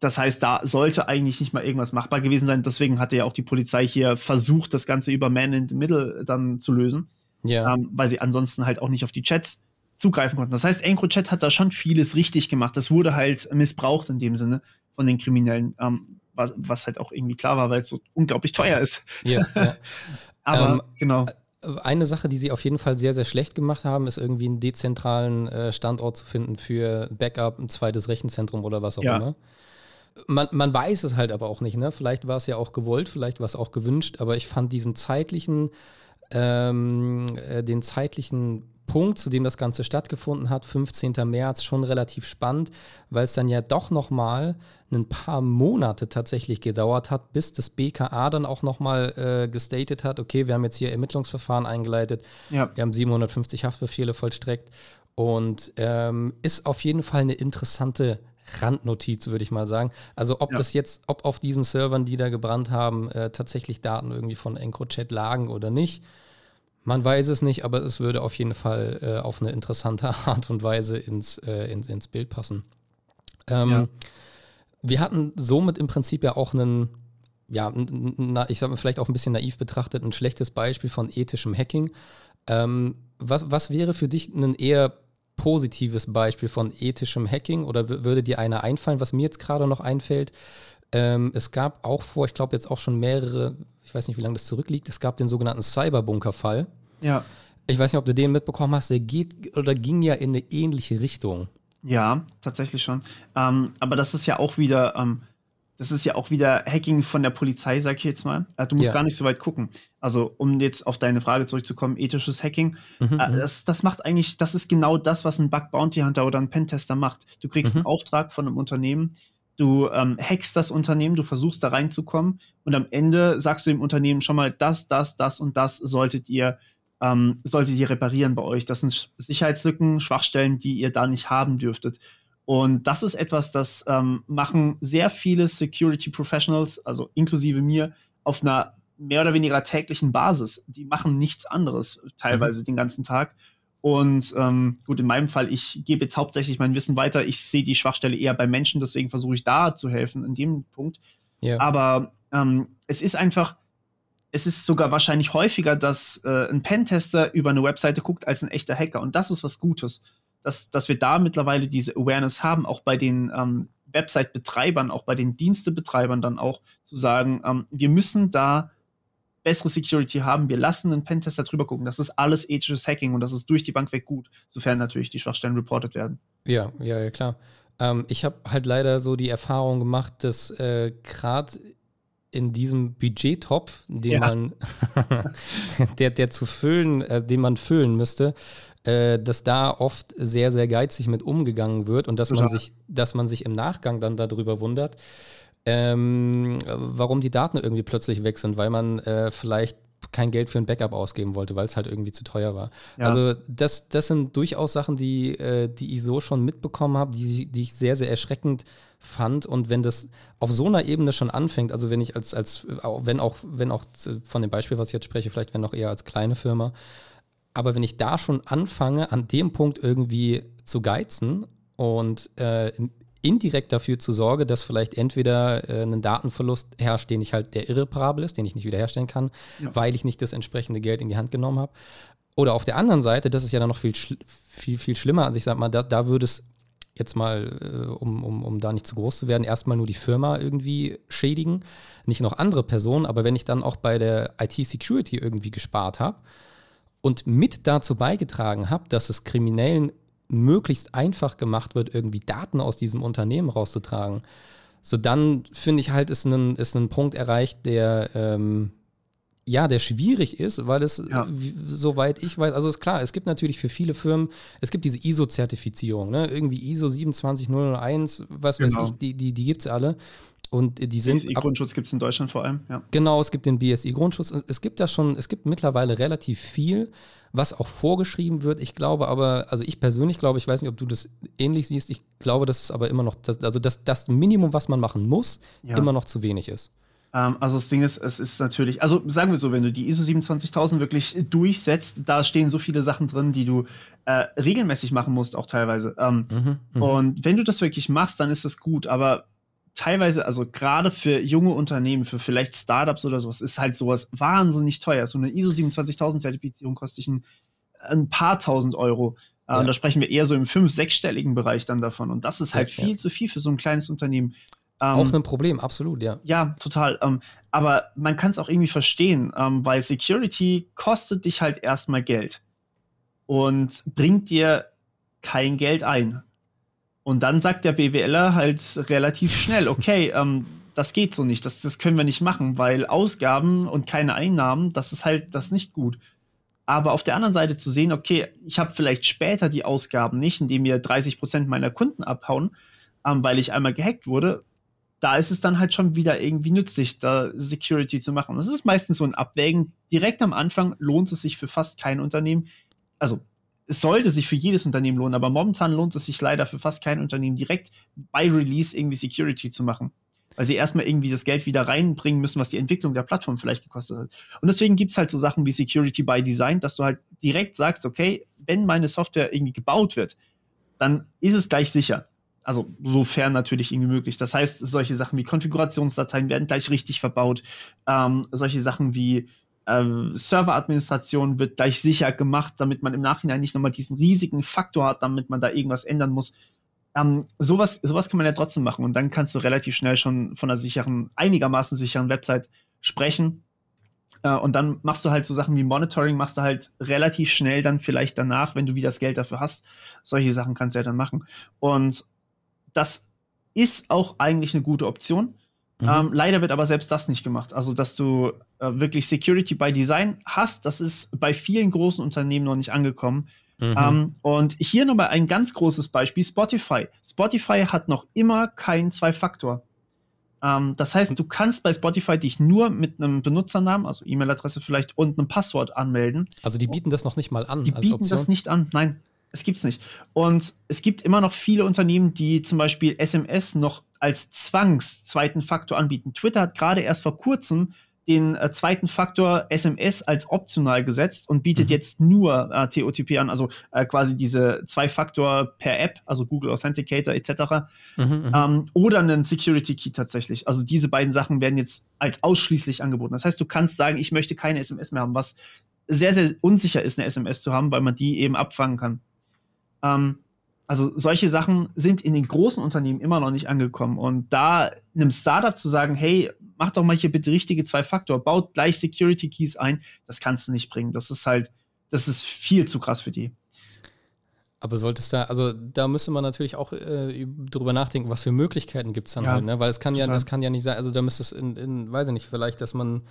Speaker 3: das heißt, da sollte eigentlich nicht mal irgendwas machbar gewesen sein. Deswegen hatte ja auch die Polizei hier versucht, das Ganze über Man in the Middle dann zu lösen
Speaker 2: ja.
Speaker 3: ähm, weil sie ansonsten halt auch nicht auf die Chats zugreifen konnten. Das heißt, EncroChat hat da schon vieles richtig gemacht. Das wurde halt missbraucht in dem Sinne von den Kriminellen, ähm, was, was, halt auch irgendwie klar war, weil es so unglaublich teuer ist.
Speaker 2: Ja, ja.
Speaker 3: Aber ähm, genau.
Speaker 2: Eine Sache, die sie auf jeden Fall sehr, sehr schlecht gemacht haben, ist irgendwie einen dezentralen äh, Standort zu finden für Backup, ein zweites Rechenzentrum oder was auch ja. immer. Man, man weiß es halt aber auch nicht, ne? Vielleicht war es ja auch gewollt, vielleicht war es auch gewünscht, aber ich fand diesen zeitlichen, ähm, äh, den zeitlichen Punkt, zu dem das Ganze stattgefunden hat, 15. März, schon relativ spannend, weil es dann ja doch nochmal ein paar Monate tatsächlich gedauert hat, bis das BKA dann auch nochmal äh, gestatet hat, okay, wir haben jetzt hier Ermittlungsverfahren eingeleitet, ja. wir haben 750 Haftbefehle vollstreckt und ähm, ist auf jeden Fall eine interessante Randnotiz, würde ich mal sagen. Also ob ja. das jetzt, ob auf diesen Servern, die da gebrannt haben, äh, tatsächlich Daten irgendwie von EncroChat lagen oder nicht, man weiß es nicht, aber es würde auf jeden Fall äh, auf eine interessante Art und Weise ins, äh, ins, ins Bild passen. Ähm, ja. Wir hatten somit im Prinzip ja auch einen, ja, na, ich sage mal vielleicht auch ein bisschen naiv betrachtet, ein schlechtes Beispiel von ethischem Hacking. Ähm, was, was wäre für dich ein eher positives Beispiel von ethischem Hacking oder würde dir einer einfallen, was mir jetzt gerade noch einfällt? Ähm, es gab auch vor, ich glaube jetzt auch schon mehrere, ich weiß nicht, wie lange das zurückliegt, es gab den sogenannten Cyberbunker-Fall.
Speaker 3: Ja.
Speaker 2: Ich weiß nicht, ob du den mitbekommen hast, der geht oder ging ja in eine ähnliche Richtung.
Speaker 3: Ja, tatsächlich schon. Ähm, aber das ist ja auch wieder, ähm, das ist ja auch wieder Hacking von der Polizei, sag ich jetzt mal. Äh, du musst ja. gar nicht so weit gucken. Also, um jetzt auf deine Frage zurückzukommen, ethisches Hacking, mhm, äh, mhm. das, das macht eigentlich, das ist genau das, was ein Bug Bounty Hunter oder ein Pentester macht. Du kriegst mhm. einen Auftrag von einem Unternehmen, du ähm, hackst das Unternehmen, du versuchst da reinzukommen und am Ende sagst du dem Unternehmen schon mal, das, das, das und das solltet ihr, ähm, solltet ihr reparieren bei euch. Das sind Sicherheitslücken, Schwachstellen, die ihr da nicht haben dürftet. Und das ist etwas, das ähm, machen sehr viele Security Professionals, also inklusive mir, auf einer mehr oder weniger täglichen Basis. Die machen nichts anderes teilweise mhm. den ganzen Tag. Und ähm, gut, in meinem Fall, ich gebe jetzt hauptsächlich mein Wissen weiter. Ich sehe die Schwachstelle eher bei Menschen, deswegen versuche ich da zu helfen in dem Punkt. Ja. Aber ähm, es ist einfach, es ist sogar wahrscheinlich häufiger, dass äh, ein Pentester über eine Webseite guckt als ein echter Hacker. Und das ist was Gutes, dass, dass wir da mittlerweile diese Awareness haben, auch bei den ähm, Website-Betreibern, auch bei den Dienstebetreibern dann auch zu sagen, ähm, wir müssen da bessere Security haben, wir lassen einen Pentester drüber gucken. Das ist alles ethisches Hacking und das ist durch die Bank weg gut, sofern natürlich die Schwachstellen reported werden.
Speaker 2: Ja, ja, ja, klar. Ähm, ich habe halt leider so die Erfahrung gemacht, dass äh, gerade in diesem Budgettopf, den ja. man, der, der zu füllen, äh, den man füllen müsste, äh, dass da oft sehr, sehr geizig mit umgegangen wird und dass man sich, dass man sich im Nachgang dann darüber wundert, ähm, warum die Daten irgendwie plötzlich weg sind, weil man äh, vielleicht kein Geld für ein Backup ausgeben wollte, weil es halt irgendwie zu teuer war. Ja. Also das, das sind durchaus Sachen, die, äh, die ich so schon mitbekommen habe, die, die ich sehr, sehr erschreckend fand. Und wenn das auf so einer Ebene schon anfängt, also wenn ich als, als wenn auch, wenn auch von dem Beispiel, was ich jetzt spreche, vielleicht wenn auch eher als kleine Firma, aber wenn ich da schon anfange, an dem Punkt irgendwie zu geizen und äh, indirekt dafür zu Sorge, dass vielleicht entweder äh, ein Datenverlust herrscht, den ich halt der irreparabel ist, den ich nicht wiederherstellen kann, ja. weil ich nicht das entsprechende Geld in die Hand genommen habe. Oder auf der anderen Seite, das ist ja dann noch viel, viel, viel schlimmer. Also ich sag mal, da, da würde es jetzt mal, äh, um, um, um da nicht zu groß zu werden, erstmal nur die Firma irgendwie schädigen, nicht noch andere Personen. Aber wenn ich dann auch bei der IT-Security irgendwie gespart habe und mit dazu beigetragen habe, dass es Kriminellen möglichst einfach gemacht wird, irgendwie Daten aus diesem Unternehmen rauszutragen, so dann finde ich halt, ist ein, ist ein Punkt erreicht, der ähm, ja, der schwierig ist, weil es, ja. soweit ich weiß, also ist klar, es gibt natürlich für viele Firmen, es gibt diese ISO-Zertifizierung, ne? irgendwie ISO 27001, was genau. weiß ich, die, die, die gibt es alle. Und die sind.
Speaker 3: BSI-Grundschutz gibt es in Deutschland vor allem,
Speaker 2: ja. Genau, es gibt den BSI-Grundschutz. Es gibt da schon, es gibt mittlerweile relativ viel, was auch vorgeschrieben wird. Ich glaube aber, also ich persönlich glaube, ich weiß nicht, ob du das ähnlich siehst, ich glaube, dass es aber immer noch, das, also das, das Minimum, was man machen muss, ja. immer noch zu wenig ist.
Speaker 3: Ähm, also das Ding ist, es ist natürlich, also sagen wir so, wenn du die ISO 27000 wirklich durchsetzt, da stehen so viele Sachen drin, die du äh, regelmäßig machen musst, auch teilweise. Ähm, mhm, mhm. und wenn du das wirklich machst, dann ist das gut, aber teilweise, also gerade für junge Unternehmen, für vielleicht Startups oder sowas, ist halt sowas wahnsinnig teuer. So eine ISO 27000 Zertifizierung kostet ein, ein paar tausend Euro. Äh, ja. Und da sprechen wir eher so im fünf-, sechsstelligen Bereich dann davon. Und das ist halt ja, viel ja. zu viel für so ein kleines Unternehmen.
Speaker 2: Ähm, auch ein Problem, absolut, ja.
Speaker 3: Ja, total. Ähm, aber man kann es auch irgendwie verstehen, ähm, weil Security kostet dich halt erstmal Geld und bringt dir kein Geld ein. Und dann sagt der BWLer halt relativ schnell, okay, ähm, das geht so nicht, das, das können wir nicht machen, weil Ausgaben und keine Einnahmen, das ist halt das nicht gut. Aber auf der anderen Seite zu sehen, okay, ich habe vielleicht später die Ausgaben nicht, indem mir 30 Prozent meiner Kunden abhauen, ähm, weil ich einmal gehackt wurde, da ist es dann halt schon wieder irgendwie nützlich, da Security zu machen. Das ist meistens so ein Abwägen. Direkt am Anfang lohnt es sich für fast kein Unternehmen. Also es sollte sich für jedes Unternehmen lohnen, aber momentan lohnt es sich leider für fast kein Unternehmen direkt bei Release irgendwie Security zu machen. Weil sie erstmal irgendwie das Geld wieder reinbringen müssen, was die Entwicklung der Plattform vielleicht gekostet hat. Und deswegen gibt es halt so Sachen wie Security by Design, dass du halt direkt sagst, okay, wenn meine Software irgendwie gebaut wird, dann ist es gleich sicher. Also sofern natürlich irgendwie möglich. Das heißt, solche Sachen wie Konfigurationsdateien werden gleich richtig verbaut. Ähm, solche Sachen wie ähm, Serveradministration wird gleich sicher gemacht, damit man im Nachhinein nicht nochmal diesen riesigen Faktor hat, damit man da irgendwas ändern muss. Ähm, sowas, sowas kann man ja trotzdem machen und dann kannst du relativ schnell schon von einer sicheren, einigermaßen sicheren Website sprechen. Äh, und dann machst du halt so Sachen wie Monitoring, machst du halt relativ schnell dann vielleicht danach, wenn du wieder das Geld dafür hast. Solche Sachen kannst du ja dann machen. Und das ist auch eigentlich eine gute Option. Mhm. Ähm, leider wird aber selbst das nicht gemacht. Also, dass du äh, wirklich Security by Design hast, das ist bei vielen großen Unternehmen noch nicht angekommen. Mhm. Ähm, und hier nochmal ein ganz großes Beispiel: Spotify. Spotify hat noch immer keinen Zwei-Faktor. Ähm, das heißt, du kannst bei Spotify dich nur mit einem Benutzernamen, also E-Mail-Adresse vielleicht, und einem Passwort anmelden.
Speaker 2: Also, die bieten das noch nicht mal an.
Speaker 3: Die bieten Option. das nicht an, nein. Es gibt's nicht. Und es gibt immer noch viele Unternehmen, die zum Beispiel SMS noch als Zwangs zweiten Faktor anbieten. Twitter hat gerade erst vor kurzem den äh, zweiten Faktor SMS als optional gesetzt und bietet mhm. jetzt nur äh, TOTP an, also äh, quasi diese zwei Faktor per App, also Google Authenticator etc. Mhm, mhm, ähm, oder einen Security Key tatsächlich. Also diese beiden Sachen werden jetzt als ausschließlich angeboten. Das heißt, du kannst sagen, ich möchte keine SMS mehr haben, was sehr, sehr unsicher ist, eine SMS zu haben, weil man die eben abfangen kann. Ähm, also solche Sachen sind in den großen Unternehmen immer noch nicht angekommen. Und da einem Startup zu sagen, hey, mach doch mal hier bitte richtige Zwei-Faktor, baut gleich Security Keys ein, das kannst du nicht bringen. Das ist halt, das ist viel zu krass für die.
Speaker 2: Aber solltest da, also da müsste man natürlich auch äh, drüber nachdenken, was für Möglichkeiten gibt es dann ja, halt, ne? Weil es kann total. ja, das kann ja nicht sein, also da müsste es in, in, weiß ich nicht, vielleicht, dass man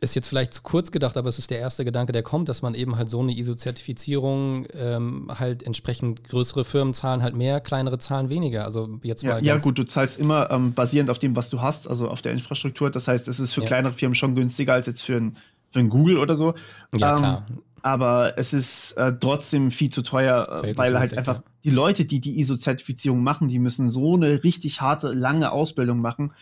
Speaker 2: ist jetzt vielleicht zu kurz gedacht, aber es ist der erste Gedanke, der kommt, dass man eben halt so eine ISO-Zertifizierung ähm, halt entsprechend größere Firmen zahlen halt mehr, kleinere zahlen weniger. Also jetzt
Speaker 3: ja,
Speaker 2: mal.
Speaker 3: Ja, gut, du zahlst immer ähm, basierend auf dem, was du hast, also auf der Infrastruktur. Das heißt, es ist für ja. kleinere Firmen schon günstiger als jetzt für ein, für ein Google oder so. Ja, ähm, klar. Aber es ist äh, trotzdem viel zu teuer, äh, weil halt einfach die Leute, die die ISO-Zertifizierung machen, die müssen so eine richtig harte, lange Ausbildung machen.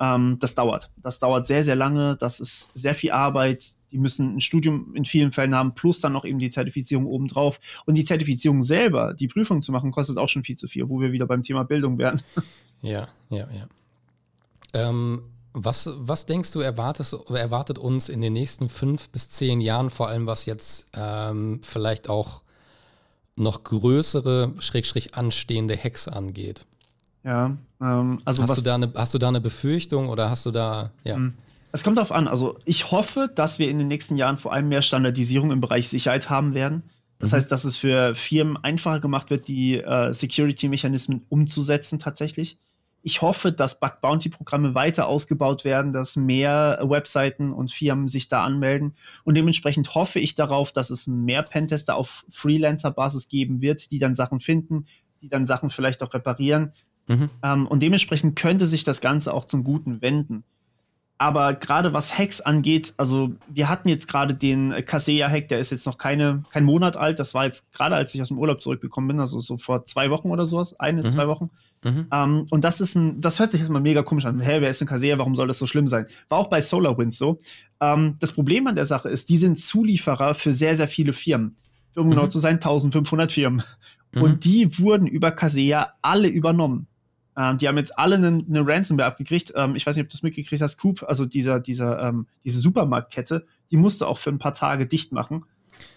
Speaker 3: Ähm, das dauert. Das dauert sehr, sehr lange. Das ist sehr viel Arbeit. Die müssen ein Studium in vielen Fällen haben, plus dann noch eben die Zertifizierung obendrauf. Und die Zertifizierung selber, die Prüfung zu machen, kostet auch schon viel zu viel, wo wir wieder beim Thema Bildung wären.
Speaker 2: Ja, ja, ja. Ähm, was, was denkst du, erwartest, erwartet uns in den nächsten fünf bis zehn Jahren, vor allem was jetzt ähm, vielleicht auch noch größere, schrägstrich anstehende Hacks angeht?
Speaker 3: Ja, ähm, also
Speaker 2: hast du, da eine, hast du da eine Befürchtung oder hast du da, ja? Hm.
Speaker 3: Es kommt darauf an. Also ich hoffe, dass wir in den nächsten Jahren vor allem mehr Standardisierung im Bereich Sicherheit haben werden. Das mhm. heißt, dass es für Firmen einfacher gemacht wird, die äh, Security-Mechanismen umzusetzen tatsächlich. Ich hoffe, dass Bug-Bounty-Programme weiter ausgebaut werden, dass mehr Webseiten und Firmen sich da anmelden. Und dementsprechend hoffe ich darauf, dass es mehr Pentester auf Freelancer-Basis geben wird, die dann Sachen finden, die dann Sachen vielleicht auch reparieren. Mhm. Ähm, und dementsprechend könnte sich das Ganze auch zum Guten wenden. Aber gerade was Hacks angeht, also wir hatten jetzt gerade den Kaseya-Hack, der ist jetzt noch keine, kein Monat alt. Das war jetzt gerade, als ich aus dem Urlaub zurückgekommen bin, also so vor zwei Wochen oder sowas, eine, mhm. zwei Wochen. Mhm. Ähm, und das ist ein, das hört sich erstmal mega komisch an. Hä, wer ist ein Kaseya? Warum soll das so schlimm sein? War auch bei SolarWinds so. Ähm, das Problem an der Sache ist, die sind Zulieferer für sehr, sehr viele Firmen. Um genau mhm. genau zu sein, 1500 Firmen. Mhm. Und die wurden über Kaseya alle übernommen. Ähm, die haben jetzt alle eine, eine Ransomware abgekriegt. Ähm, ich weiß nicht, ob du das mitgekriegt hast. Coop, also dieser, dieser, ähm, diese Supermarktkette, die musste auch für ein paar Tage dicht machen.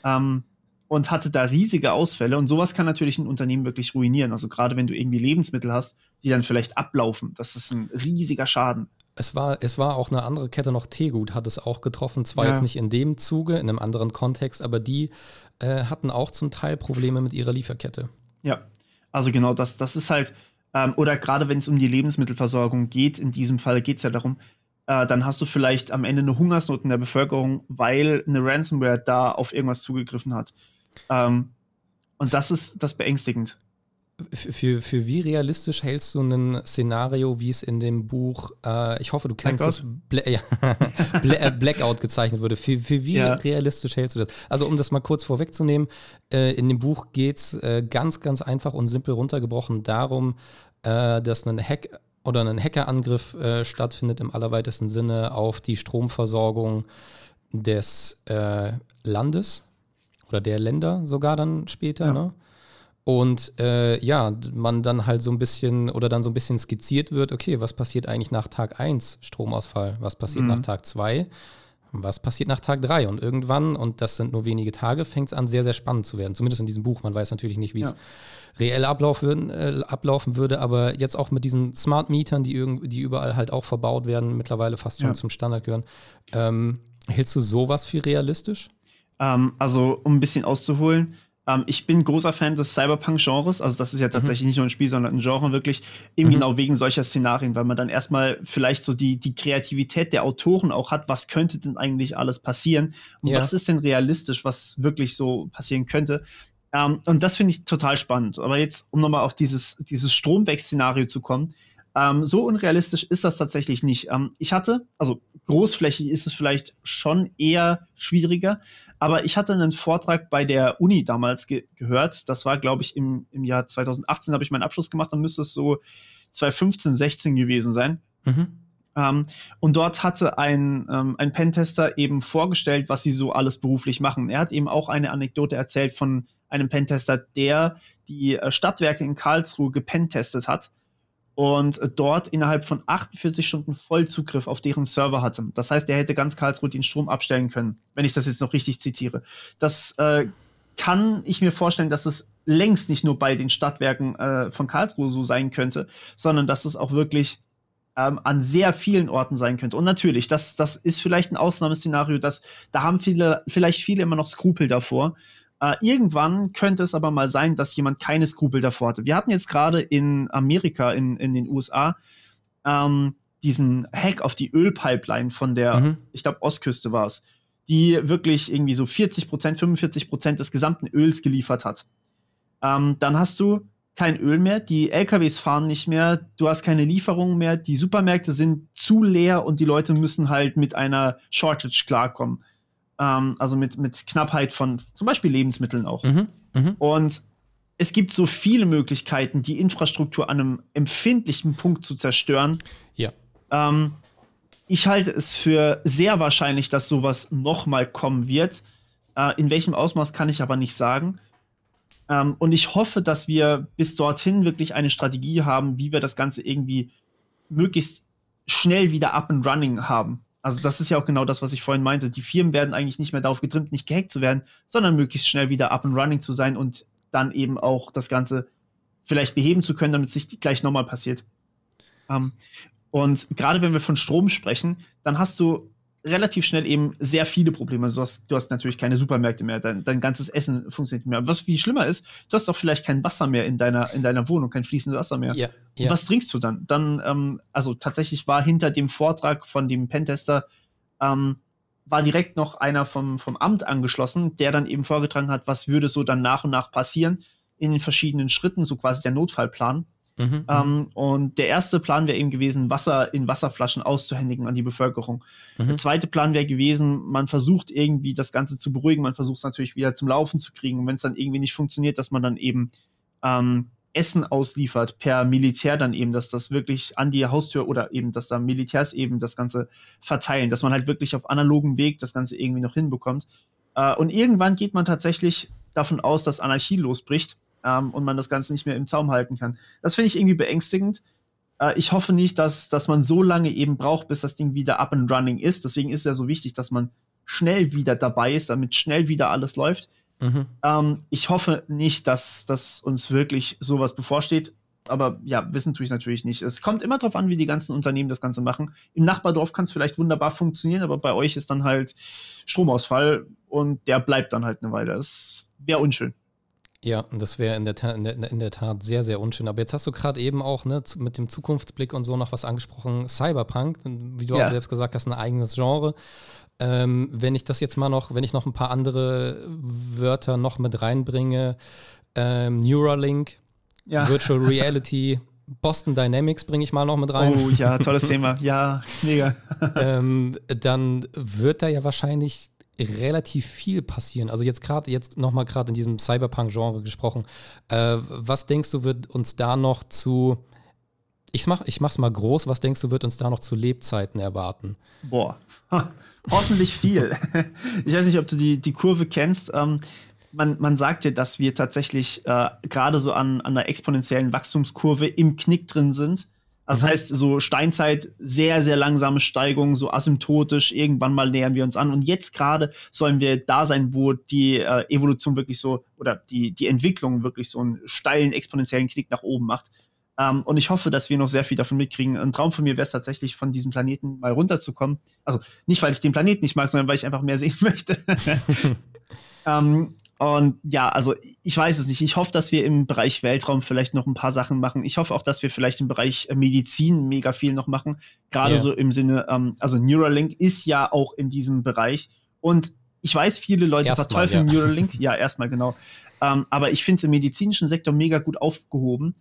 Speaker 3: Ähm, und hatte da riesige Ausfälle. Und sowas kann natürlich ein Unternehmen wirklich ruinieren. Also gerade wenn du irgendwie Lebensmittel hast, die dann vielleicht ablaufen, das ist ein riesiger Schaden.
Speaker 2: Es war, es war auch eine andere Kette noch, Tegut hat es auch getroffen, zwar ja. jetzt nicht in dem Zuge, in einem anderen Kontext, aber die äh, hatten auch zum Teil Probleme mit ihrer Lieferkette.
Speaker 3: Ja, also genau das, das ist halt, ähm, oder gerade wenn es um die Lebensmittelversorgung geht, in diesem Fall geht es ja darum, äh, dann hast du vielleicht am Ende eine Hungersnot in der Bevölkerung, weil eine Ransomware da auf irgendwas zugegriffen hat. Ähm, und das ist das beängstigend.
Speaker 2: Für, für wie realistisch hältst du ein Szenario, wie es in dem Buch, äh, ich hoffe, du kennst Blackout? das, Bla ja, Bla äh, Blackout gezeichnet wurde. Für, für wie ja. realistisch hältst du das? Also, um das mal kurz vorwegzunehmen, äh, in dem Buch geht es äh, ganz, ganz einfach und simpel runtergebrochen darum, äh, dass ein Hack oder ein Hackerangriff stattfindet im allerweitesten Sinne auf die Stromversorgung des Landes oder der Länder sogar dann später. Ja. Ne? Und äh, ja, man dann halt so ein bisschen oder dann so ein bisschen skizziert wird, okay, was passiert eigentlich nach Tag 1 Stromausfall? Was passiert mhm. nach Tag 2? Was passiert nach Tag 3? Und irgendwann, und das sind nur wenige Tage, fängt es an, sehr, sehr spannend zu werden. Zumindest in diesem Buch. Man weiß natürlich nicht, wie es ja. reell ablauf würden, äh, ablaufen würde, aber jetzt auch mit diesen Smart Mietern, die, die überall halt auch verbaut werden, mittlerweile fast schon ja. zum Standard gehören. Ähm, hältst du sowas für realistisch?
Speaker 3: Ähm, also, um ein bisschen auszuholen, ähm, ich bin großer Fan des Cyberpunk-Genres. Also, das ist ja mhm. tatsächlich mhm. nicht nur ein Spiel, sondern ein Genre wirklich. Eben mhm. genau wegen solcher Szenarien, weil man dann erstmal vielleicht so die, die Kreativität der Autoren auch hat. Was könnte denn eigentlich alles passieren? Und ja. was ist denn realistisch, was wirklich so passieren könnte? Ähm, und das finde ich total spannend. Aber jetzt, um nochmal auf dieses, dieses Stromweg-Szenario zu kommen, ähm, so unrealistisch ist das tatsächlich nicht. Ähm, ich hatte, also großflächig ist es vielleicht schon eher schwieriger, aber ich hatte einen Vortrag bei der Uni damals ge gehört. Das war, glaube ich, im, im Jahr 2018 habe ich meinen Abschluss gemacht. Dann müsste es so 2015, 16 gewesen sein. Mhm. Ähm, und dort hatte ein, ähm, ein Pentester eben vorgestellt, was sie so alles beruflich machen. Er hat eben auch eine Anekdote erzählt von einem Pentester, der die äh, Stadtwerke in Karlsruhe gepentestet hat und dort innerhalb von 48 Stunden Vollzugriff auf deren Server hatte. Das heißt, er hätte ganz Karlsruhe den Strom abstellen können, wenn ich das jetzt noch richtig zitiere. Das äh, kann ich mir vorstellen, dass es längst nicht nur bei den Stadtwerken äh, von Karlsruhe so sein könnte, sondern dass es auch wirklich ähm, an sehr vielen Orten sein könnte. Und natürlich, das, das ist vielleicht ein Ausnahmeszenario, dass da haben viele, vielleicht viele immer noch Skrupel davor. Äh, irgendwann könnte es aber mal sein, dass jemand keine Skrupel davor hatte. Wir hatten jetzt gerade in Amerika, in, in den USA, ähm, diesen Hack auf die Ölpipeline von der, mhm. ich glaube, Ostküste war es, die wirklich irgendwie so 40 Prozent, 45 Prozent des gesamten Öls geliefert hat. Ähm, dann hast du kein Öl mehr, die LKWs fahren nicht mehr, du hast keine Lieferungen mehr, die Supermärkte sind zu leer und die Leute müssen halt mit einer Shortage klarkommen. Ähm, also mit, mit Knappheit von zum Beispiel Lebensmitteln auch. Mhm, mh. Und es gibt so viele Möglichkeiten, die Infrastruktur an einem empfindlichen Punkt zu zerstören.
Speaker 2: Ja.
Speaker 3: Ähm, ich halte es für sehr wahrscheinlich, dass sowas nochmal kommen wird. Äh, in welchem Ausmaß kann ich aber nicht sagen. Ähm, und ich hoffe, dass wir bis dorthin wirklich eine Strategie haben, wie wir das Ganze irgendwie möglichst schnell wieder up and running haben. Also das ist ja auch genau das, was ich vorhin meinte. Die Firmen werden eigentlich nicht mehr darauf getrimmt, nicht gehackt zu werden, sondern möglichst schnell wieder up and running zu sein und dann eben auch das Ganze vielleicht beheben zu können, damit es nicht gleich nochmal passiert. Ähm, und gerade wenn wir von Strom sprechen, dann hast du relativ schnell eben sehr viele Probleme. Du hast, du hast natürlich keine Supermärkte mehr, dein, dein ganzes Essen funktioniert nicht mehr. Was viel schlimmer ist, du hast doch vielleicht kein Wasser mehr in deiner, in deiner Wohnung, kein fließendes Wasser mehr. Ja, ja. was trinkst du dann? Dann, ähm, also tatsächlich war hinter dem Vortrag von dem Pentester, ähm, war direkt noch einer vom, vom Amt angeschlossen, der dann eben vorgetragen hat, was würde so dann nach und nach passieren in den verschiedenen Schritten, so quasi der Notfallplan. Mhm, ähm, und der erste Plan wäre eben gewesen, Wasser in Wasserflaschen auszuhändigen an die Bevölkerung. Mhm. Der zweite Plan wäre gewesen, man versucht irgendwie das Ganze zu beruhigen, man versucht es natürlich wieder zum Laufen zu kriegen. Und wenn es dann irgendwie nicht funktioniert, dass man dann eben ähm, Essen ausliefert per Militär dann eben, dass das wirklich an die Haustür oder eben, dass da Militärs eben das Ganze verteilen, dass man halt wirklich auf analogem Weg das Ganze irgendwie noch hinbekommt. Äh, und irgendwann geht man tatsächlich davon aus, dass Anarchie losbricht ähm, und man das Ganze nicht mehr im Zaum halten kann. Das finde ich irgendwie beängstigend. Äh, ich hoffe nicht, dass, dass man so lange eben braucht, bis das Ding wieder up and running ist. Deswegen ist es ja so wichtig, dass man schnell wieder dabei ist, damit schnell wieder alles läuft. Mhm. Ähm, ich hoffe nicht, dass, dass uns wirklich sowas bevorsteht. Aber ja, wissen tue ich natürlich nicht. Es kommt immer darauf an, wie die ganzen Unternehmen das Ganze machen. Im Nachbardorf kann es vielleicht wunderbar funktionieren, aber bei euch ist dann halt Stromausfall und der bleibt dann halt eine Weile. Das wäre unschön.
Speaker 2: Ja, das wäre in, in, in, der Tat sehr, sehr unschön. Aber jetzt hast du gerade eben auch ne, mit dem Zukunftsblick und so noch was angesprochen. Cyberpunk, wie du ja. auch selbst gesagt hast, ein eigenes Genre. Ähm, wenn ich das jetzt mal noch, wenn ich noch ein paar andere Wörter noch mit reinbringe, ähm, Neuralink, ja. Virtual Reality, Boston Dynamics bringe ich mal noch mit rein.
Speaker 3: Oh ja, tolles Thema. Ja, mega.
Speaker 2: ähm, dann wird da ja wahrscheinlich relativ viel passieren. Also jetzt gerade, jetzt nochmal gerade in diesem Cyberpunk-Genre gesprochen. Äh, was denkst du, wird uns da noch zu, ich mach, ich mach's mal groß, was denkst du, wird uns da noch zu Lebzeiten erwarten?
Speaker 3: Boah, hoffentlich viel. ich weiß nicht, ob du die, die Kurve kennst. Ähm, man, man sagt ja, dass wir tatsächlich äh, gerade so an, an einer exponentiellen Wachstumskurve im Knick drin sind. Das heißt, so Steinzeit, sehr, sehr langsame Steigung, so asymptotisch, irgendwann mal nähern wir uns an. Und jetzt gerade sollen wir da sein, wo die äh, Evolution wirklich so, oder die, die Entwicklung wirklich so einen steilen, exponentiellen Knick nach oben macht. Ähm, und ich hoffe, dass wir noch sehr viel davon mitkriegen. Ein Traum von mir wäre es tatsächlich, von diesem Planeten mal runterzukommen. Also nicht, weil ich den Planeten nicht mag, sondern weil ich einfach mehr sehen möchte. ähm, und ja, also ich weiß es nicht. Ich hoffe, dass wir im Bereich Weltraum vielleicht noch ein paar Sachen machen. Ich hoffe auch, dass wir vielleicht im Bereich äh, Medizin mega viel noch machen. Gerade yeah. so im Sinne, ähm, also Neuralink ist ja auch in diesem Bereich. Und ich weiß, viele Leute erstmal, verteufeln ja. Neuralink. Ja, erstmal genau. Ähm, aber ich finde es im medizinischen Sektor mega gut aufgehoben.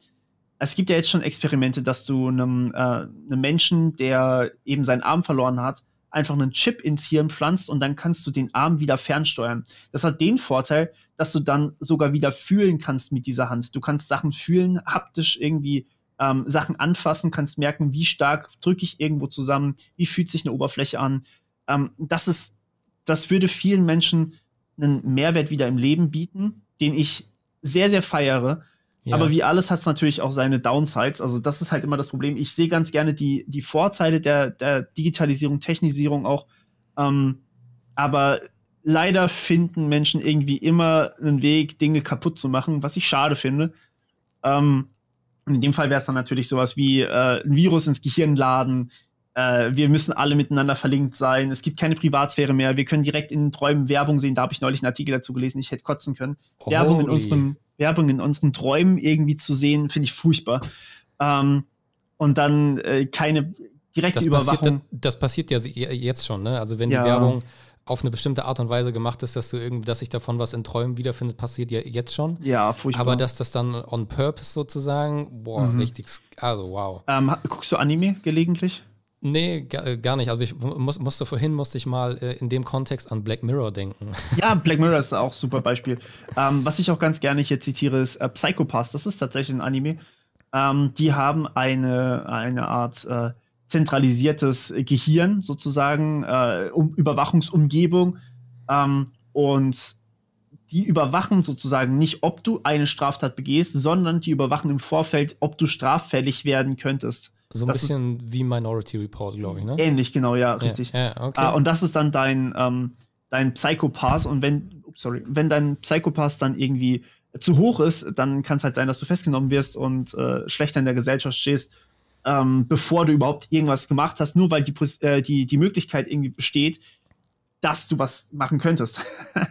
Speaker 3: Es gibt ja jetzt schon Experimente, dass du einem, äh, einem Menschen, der eben seinen Arm verloren hat, einfach einen Chip ins Hirn pflanzt und dann kannst du den Arm wieder fernsteuern. Das hat den Vorteil, dass du dann sogar wieder fühlen kannst mit dieser Hand. Du kannst Sachen fühlen, haptisch irgendwie ähm, Sachen anfassen, kannst merken, wie stark drücke ich irgendwo zusammen, wie fühlt sich eine Oberfläche an. Ähm, das ist, das würde vielen Menschen einen Mehrwert wieder im Leben bieten, den ich sehr, sehr feiere ja. Aber wie alles hat es natürlich auch seine Downsides. Also das ist halt immer das Problem. Ich sehe ganz gerne die, die Vorteile der, der Digitalisierung, Technisierung auch. Ähm, aber leider finden Menschen irgendwie immer einen Weg, Dinge kaputt zu machen, was ich schade finde. Ähm, in dem Fall wäre es dann natürlich sowas wie äh, ein Virus ins Gehirn laden. Äh, wir müssen alle miteinander verlinkt sein. Es gibt keine Privatsphäre mehr. Wir können direkt in den Träumen Werbung sehen. Da habe ich neulich einen Artikel dazu gelesen. Ich hätte kotzen können. Holy. Werbung in unserem Werbung in unseren Träumen irgendwie zu sehen, finde ich furchtbar. Ähm, und dann äh, keine direkte
Speaker 2: das
Speaker 3: Überwachung.
Speaker 2: Passiert, das, passiert ja jetzt schon, ne? Also wenn ja. die Werbung auf eine bestimmte Art und Weise gemacht ist, dass du irgendwie, dass sich davon was in Träumen wiederfindet, passiert ja jetzt schon.
Speaker 3: Ja, furchtbar.
Speaker 2: Aber dass das dann on purpose sozusagen, boah, mhm. richtig, also wow.
Speaker 3: Ähm, guckst du Anime gelegentlich?
Speaker 2: Nee, äh, gar nicht. Also ich muss, musste vorhin musste ich mal äh, in dem Kontext an Black Mirror denken.
Speaker 3: Ja, Black Mirror ist auch ein super Beispiel. Ähm, was ich auch ganz gerne hier zitiere, ist äh, Psychopath. Das ist tatsächlich ein Anime. Ähm, die haben eine, eine Art äh, zentralisiertes Gehirn, sozusagen, äh, um, Überwachungsumgebung. Ähm, und die überwachen sozusagen nicht, ob du eine Straftat begehst, sondern die überwachen im Vorfeld, ob du straffällig werden könntest.
Speaker 2: So ein das bisschen wie Minority Report, glaube ich, ne?
Speaker 3: Ähnlich, genau, ja, richtig. Ja, ja, okay. uh, und das ist dann dein, ähm, dein Psychopath. Und wenn, sorry, wenn dein Psychopath dann irgendwie zu hoch ist, dann kann es halt sein, dass du festgenommen wirst und äh, schlechter in der Gesellschaft stehst, ähm, bevor du überhaupt irgendwas gemacht hast, nur weil die, äh, die, die Möglichkeit irgendwie besteht, dass du was machen könntest.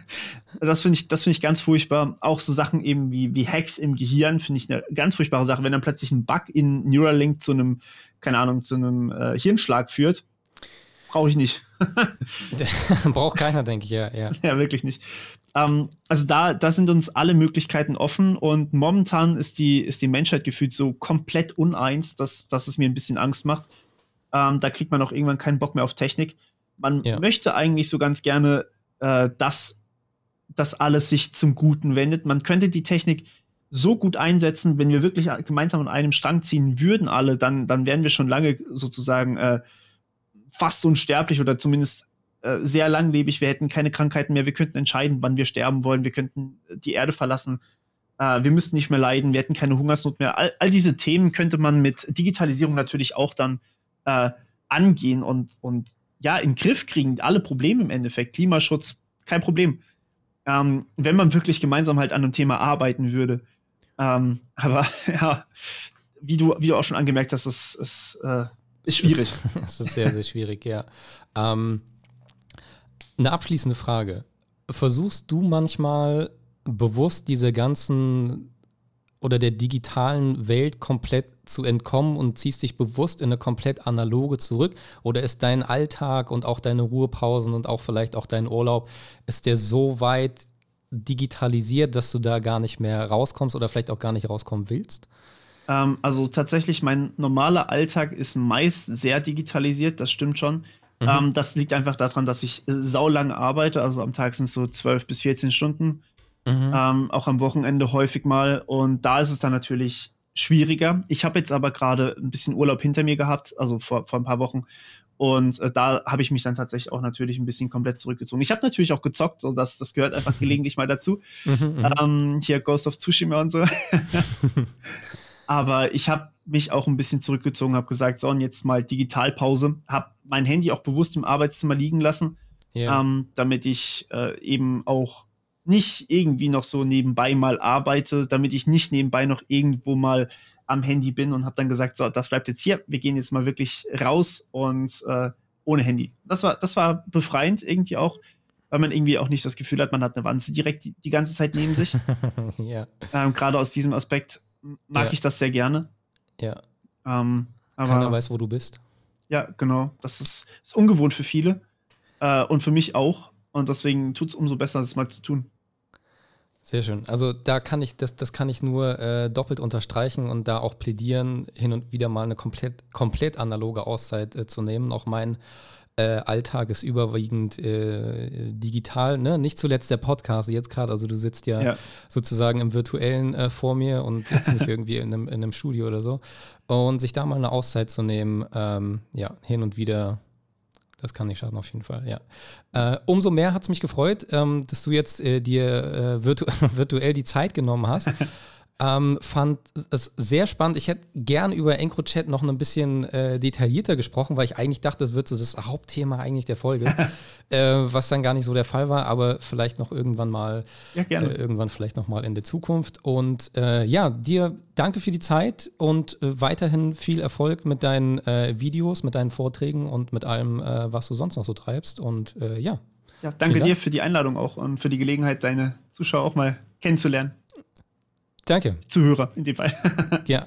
Speaker 3: das finde ich, das finde ich ganz furchtbar. Auch so Sachen eben wie, wie Hacks im Gehirn finde ich eine ganz furchtbare Sache. Wenn dann plötzlich ein Bug in Neuralink zu einem, keine Ahnung, zu einem äh, Hirnschlag führt, brauche ich nicht.
Speaker 2: Braucht keiner, denke ich, ja, ja.
Speaker 3: Ja, wirklich nicht. Ähm, also da, da sind uns alle Möglichkeiten offen und momentan ist die, ist die Menschheit gefühlt so komplett uneins, dass, dass es mir ein bisschen Angst macht. Ähm, da kriegt man auch irgendwann keinen Bock mehr auf Technik. Man ja. möchte eigentlich so ganz gerne, äh, dass das alles sich zum Guten wendet. Man könnte die Technik so gut einsetzen, wenn wir wirklich gemeinsam an einem Strang ziehen würden, alle, dann, dann wären wir schon lange sozusagen äh, fast unsterblich oder zumindest äh, sehr langlebig. Wir hätten keine Krankheiten mehr. Wir könnten entscheiden, wann wir sterben wollen. Wir könnten die Erde verlassen. Äh, wir müssten nicht mehr leiden. Wir hätten keine Hungersnot mehr. All, all diese Themen könnte man mit Digitalisierung natürlich auch dann äh, angehen und, und ja, in den Griff kriegen, alle Probleme im Endeffekt. Klimaschutz, kein Problem. ähm, wenn man wirklich gemeinsam halt an einem Thema arbeiten würde. Ähm, aber ja, wie du, wie du auch schon angemerkt hast, ist, ist, äh, ist schwierig.
Speaker 2: Es ist sehr, sehr schwierig, ja. Ähm, eine abschließende Frage. Versuchst du manchmal bewusst diese ganzen oder der digitalen Welt komplett zu entkommen und ziehst dich bewusst in eine komplett analoge zurück? Oder ist dein Alltag und auch deine Ruhepausen und auch vielleicht auch dein Urlaub, ist der so weit digitalisiert, dass du da gar nicht mehr rauskommst oder vielleicht auch gar nicht rauskommen willst?
Speaker 3: Ähm, also tatsächlich, mein normaler Alltag ist meist sehr digitalisiert, das stimmt schon. Mhm. Ähm, das liegt einfach daran, dass ich äh, saulang arbeite, also am Tag sind es so 12 bis 14 Stunden. Mhm. Ähm, auch am Wochenende häufig mal. Und da ist es dann natürlich schwieriger. Ich habe jetzt aber gerade ein bisschen Urlaub hinter mir gehabt, also vor, vor ein paar Wochen. Und äh, da habe ich mich dann tatsächlich auch natürlich ein bisschen komplett zurückgezogen. Ich habe natürlich auch gezockt, so dass das gehört einfach gelegentlich mal dazu. Mhm, mhm, ähm, hier Ghost of Tsushima und so. aber ich habe mich auch ein bisschen zurückgezogen, habe gesagt, so und jetzt mal Digitalpause, habe mein Handy auch bewusst im Arbeitszimmer liegen lassen, yeah. ähm, damit ich äh, eben auch nicht irgendwie noch so nebenbei mal arbeite, damit ich nicht nebenbei noch irgendwo mal am Handy bin und habe dann gesagt, so, das bleibt jetzt hier, wir gehen jetzt mal wirklich raus und äh, ohne Handy. Das war, das war befreiend irgendwie auch, weil man irgendwie auch nicht das Gefühl hat, man hat eine Wanze direkt die, die ganze Zeit neben sich. ja. ähm, Gerade aus diesem Aspekt mag ja. ich das sehr gerne.
Speaker 2: Ja. Ähm, aber, Keiner weiß, wo du bist.
Speaker 3: Ja, genau. Das ist, ist ungewohnt für viele äh, und für mich auch. Und deswegen tut es umso besser, das mal zu tun.
Speaker 2: Sehr schön. Also da kann ich, das, das kann ich nur äh, doppelt unterstreichen und da auch plädieren, hin und wieder mal eine komplett, komplett analoge Auszeit äh, zu nehmen. Auch mein äh, Alltag ist überwiegend äh, digital, ne? Nicht zuletzt der Podcast jetzt gerade. Also du sitzt ja, ja. sozusagen im virtuellen äh, vor mir und jetzt nicht irgendwie in einem, in einem Studio oder so. Und sich da mal eine Auszeit zu nehmen, ähm, ja, hin und wieder das kann nicht schaden, auf jeden Fall, ja. Äh, umso mehr hat es mich gefreut, ähm, dass du jetzt äh, dir äh, virtu virtuell die Zeit genommen hast. Ähm, fand es sehr spannend. Ich hätte gern über EncroChat noch ein bisschen äh, detaillierter gesprochen, weil ich eigentlich dachte, das wird so das Hauptthema eigentlich der Folge, äh, was dann gar nicht so der Fall war, aber vielleicht noch irgendwann mal, ja, äh, irgendwann vielleicht noch mal in der Zukunft. Und äh, ja, dir danke für die Zeit und äh, weiterhin viel Erfolg mit deinen äh, Videos, mit deinen Vorträgen und mit allem, was du sonst noch so treibst. Und ja.
Speaker 3: Ja, danke dir für die Einladung auch und für die Gelegenheit, deine Zuschauer auch mal kennenzulernen.
Speaker 2: Danke.
Speaker 3: Zuhörer in dem Fall.
Speaker 2: ja.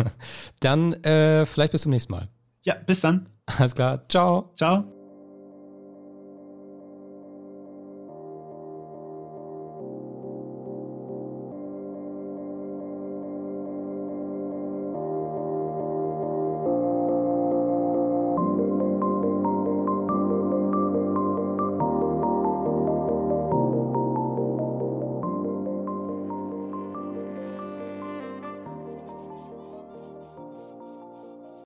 Speaker 2: Dann äh, vielleicht bis zum nächsten Mal.
Speaker 3: Ja, bis dann.
Speaker 2: Alles klar. Ciao.
Speaker 3: Ciao.